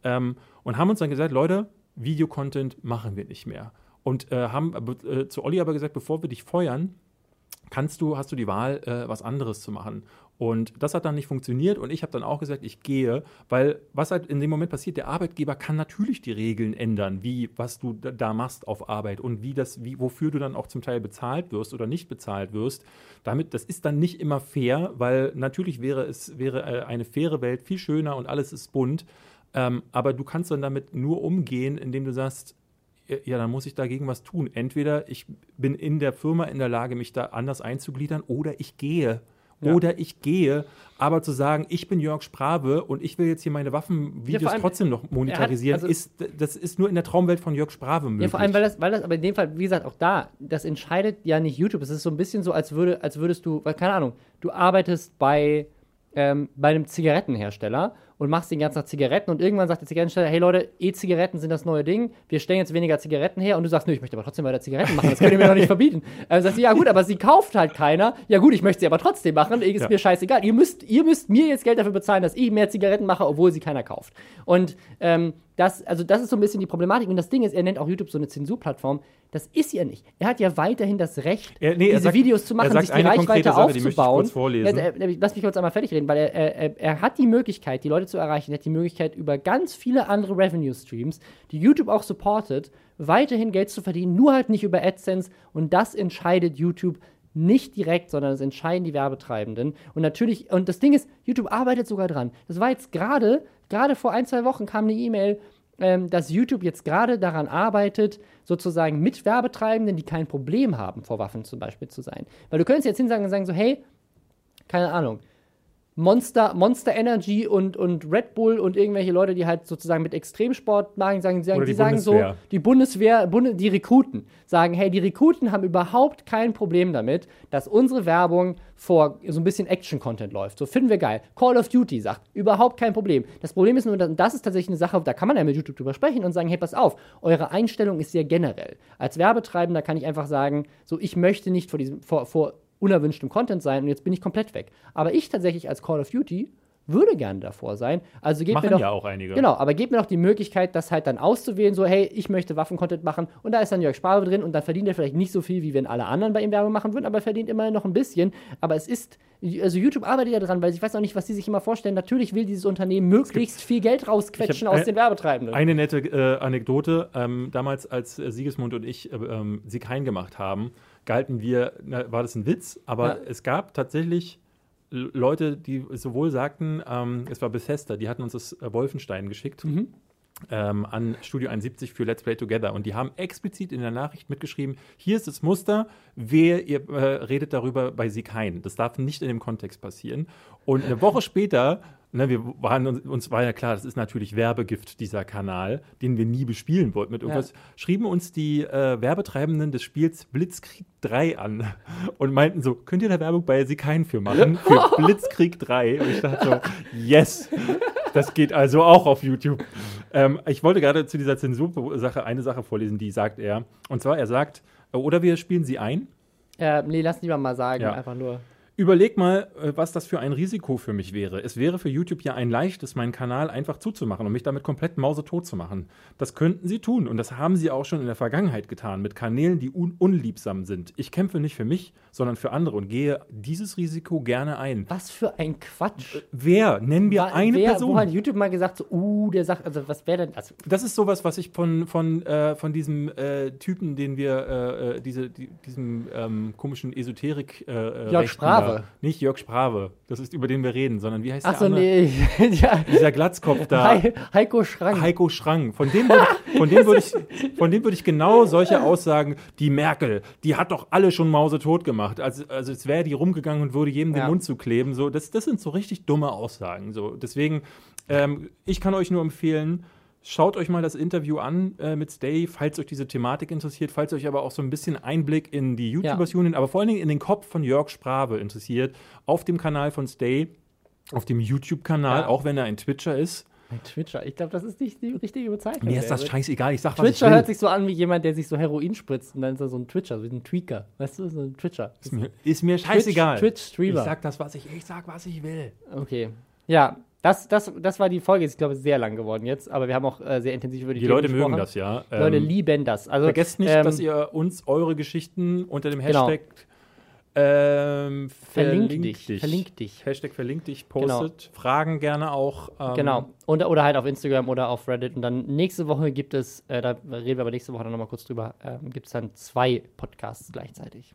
Ähm, und haben uns dann gesagt, Leute, Videocontent machen wir nicht mehr. Und äh, haben äh, zu Olli aber gesagt, bevor wir dich feuern, kannst du, hast du die Wahl, äh, was anderes zu machen. Und das hat dann nicht funktioniert und ich habe dann auch gesagt, ich gehe, weil was halt in dem Moment passiert, der Arbeitgeber kann natürlich die Regeln ändern, wie was du da machst auf Arbeit und wie das, wie, wofür du dann auch zum Teil bezahlt wirst oder nicht bezahlt wirst. Damit, das ist dann nicht immer fair, weil natürlich wäre es wäre äh, eine faire Welt viel schöner und alles ist bunt. Ähm, aber du kannst dann damit nur umgehen, indem du sagst, ja, dann muss ich dagegen was tun. Entweder ich bin in der Firma in der Lage, mich da anders einzugliedern, oder ich gehe. Ja. Oder ich gehe, aber zu sagen, ich bin Jörg Sprave und ich will jetzt hier meine Waffenvideos ja, trotzdem noch monetarisieren, hat, also, ist, das ist nur in der Traumwelt von Jörg Sprave möglich. Ja, vor allem, weil das, weil das, aber in dem Fall, wie gesagt, auch da, das entscheidet ja nicht YouTube. Es ist so ein bisschen so, als, würde, als würdest du, keine Ahnung, du arbeitest bei, ähm, bei einem Zigarettenhersteller und machst den ganzen Tag Zigaretten und irgendwann sagt der Zigarettensteller, hey Leute, E-Zigaretten sind das neue Ding, wir stellen jetzt weniger Zigaretten her und du sagst, nö, ich möchte aber trotzdem weiter Zigaretten machen, das könnt ihr mir doch nicht verbieten. Also sagst du, ja gut, aber sie kauft halt keiner, ja gut, ich möchte sie aber trotzdem machen, ist ja. mir scheißegal. Ihr müsst, ihr müsst mir jetzt Geld dafür bezahlen, dass ich mehr Zigaretten mache, obwohl sie keiner kauft. Und ähm, das, also das ist so ein bisschen die Problematik. Und das Ding ist, er nennt auch YouTube so eine Zensurplattform. Das ist ja nicht. Er hat ja weiterhin das Recht, er, nee, diese sagt, Videos zu machen, sich die Reichweite Sache, aufzubauen. Die ja, äh, lass mich kurz einmal fertig reden, weil er, er, er, hat die Möglichkeit, die Leute zu erreichen, er hat die Möglichkeit, über ganz viele andere Revenue-Streams, die YouTube auch supportet, weiterhin Geld zu verdienen, nur halt nicht über AdSense. Und das entscheidet YouTube nicht direkt, sondern das entscheiden die Werbetreibenden. Und natürlich, und das Ding ist, YouTube arbeitet sogar dran. Das war jetzt gerade, gerade vor ein, zwei Wochen kam eine E-Mail, ähm, dass YouTube jetzt gerade daran arbeitet, sozusagen mit Werbetreibenden, die kein Problem haben, vor Waffen zum Beispiel zu sein. Weil du könntest jetzt hinsagen und sagen so, hey, keine Ahnung, Monster, Monster Energy und, und Red Bull und irgendwelche Leute, die halt sozusagen mit Extremsport machen, sagen, sagen die, die sagen so, die Bundeswehr, Bunde, die Rekruten sagen, hey, die Rekruten haben überhaupt kein Problem damit, dass unsere Werbung vor so ein bisschen Action-Content läuft. So finden wir geil. Call of Duty sagt, überhaupt kein Problem. Das Problem ist nur, und das ist tatsächlich eine Sache, da kann man ja mit YouTube drüber sprechen und sagen, hey, pass auf, eure Einstellung ist sehr generell. Als Werbetreibender kann ich einfach sagen, so, ich möchte nicht vor diesem, vor, vor unerwünschtem Content sein und jetzt bin ich komplett weg. Aber ich tatsächlich als Call of Duty würde gerne davor sein. Also gebt Machen mir doch, ja auch einige. Genau, aber gebt mir doch die Möglichkeit, das halt dann auszuwählen, so, hey, ich möchte Waffen-Content machen und da ist dann Jörg Sparve drin und dann verdient er vielleicht nicht so viel, wie wenn alle anderen bei ihm Werbung machen würden, aber er verdient immerhin noch ein bisschen. Aber es ist, also YouTube arbeitet ja dran, weil ich weiß auch nicht, was die sich immer vorstellen. Natürlich will dieses Unternehmen möglichst viel Geld rausquetschen aus ein- den Werbetreibenden. Eine nette äh, Anekdote. Ähm, damals, als äh, Siegesmund und ich äh, ähm, Sieg Hein gemacht haben, galten wir, na, war das ein Witz, aber Ja. es gab tatsächlich Leute, die sowohl sagten, ähm, es war Bethesda, die hatten uns das äh, Wolfenstein geschickt. Mhm. Ähm, an Studio 71 für Let's Play Together und die haben explizit in der Nachricht mitgeschrieben, hier ist das Muster, wer ihr äh, redet darüber bei Sieg Hein. Das darf nicht in dem Kontext passieren. Und eine Woche später, ne, wir waren uns, uns war ja klar, das ist natürlich Werbegift, dieser Kanal, den wir nie bespielen wollten mit irgendwas, schrieben uns die äh, Werbetreibenden des Spiels Blitzkrieg 3 an und meinten so, könnt ihr da Werbung bei Sieg Hein für machen? Für Blitzkrieg 3. Und ich dachte so, yes! Das geht also auch auf YouTube. Ähm, ich wollte gerade zu dieser Zensursache eine Sache vorlesen, die sagt er. Und zwar, er sagt, äh, oder wir spielen sie ein. Äh, nee, lass lieber mal sagen, Ja. einfach nur. Überleg mal, äh, was das für ein Risiko für mich wäre. Es wäre für YouTube ja ein leichtes, meinen Kanal einfach zuzumachen und mich damit komplett mausetot zu machen. Das könnten sie tun und das haben sie auch schon in der Vergangenheit getan mit Kanälen, die un unliebsam sind. Ich kämpfe nicht für mich, sondern für andere und gehe dieses Risiko gerne ein. Was für ein Quatsch. Wer? Nennen wir Wa- eine wer, Person. Wo hat YouTube mal gesagt, so, uh, der sagt, also was wäre denn, also, Das ist sowas, was ich von, von, äh, von diesem äh, Typen, den wir, äh, äh, diese, die, diesem ähm, komischen Esoterik. Äh, äh, Jörg Da. Nicht Jörg Sprave, das ist über den wir reden, sondern wie heißt achso, der andere? nee, ja, Dieser Glatzkopf da. Hei- Heiko Schrank. Heiko Schrang. Von dem würde ich, würde ich, von dem würde ich genau solche Aussagen, die Merkel, die hat doch alle schon mausetot gemacht. Also, also es wäre die rumgegangen und würde jedem den Ja. Mund zukleben. So, das, das sind so richtig dumme Aussagen. So, deswegen, ähm, ich kann euch nur empfehlen, Schaut euch mal das Interview an äh, mit Stay, falls euch diese Thematik interessiert, falls euch aber auch so ein bisschen Einblick in die YouTubers Union, aber vor allen Dingen in den Kopf von Jörg Sprave interessiert, auf dem Kanal von Stay, auf dem YouTube-Kanal, Ja. auch wenn er ein Twitcher ist. Ein Twitcher, ich glaube, das ist nicht die richtige Bezeichnung. Mir ist das scheißegal, ich sag, was ich Twitcher hört sich so an wie jemand, der sich so Heroin spritzt und dann ist er so ein Twitcher, so ein Tweaker. Weißt du, so ein Twitcher. Ist mir, ist mir scheißegal. Twitch-Streamer. ich sag das, was ich, ich sag, was ich will. Okay. Ja, das, das, das war die Folge. Ist, ich glaube, sehr lang geworden jetzt, aber wir haben auch äh, sehr intensiv über die Die Themen Leute mögen gesprochen. das ja. Die Leute Ähm, lieben das. Also, Vergesst nicht, ähm, dass ihr uns eure Geschichten unter dem Genau. Hashtag ähm, Verlink dich, verlink dich. Hashtag verlink dich postet. Fragen gerne auch. Ähm, Genau. Und, oder halt auf Instagram oder auf Reddit. Und dann nächste Woche gibt es, äh, da reden wir aber nächste Woche dann nochmal kurz drüber, ähm, gibt es dann zwei Podcasts gleichzeitig.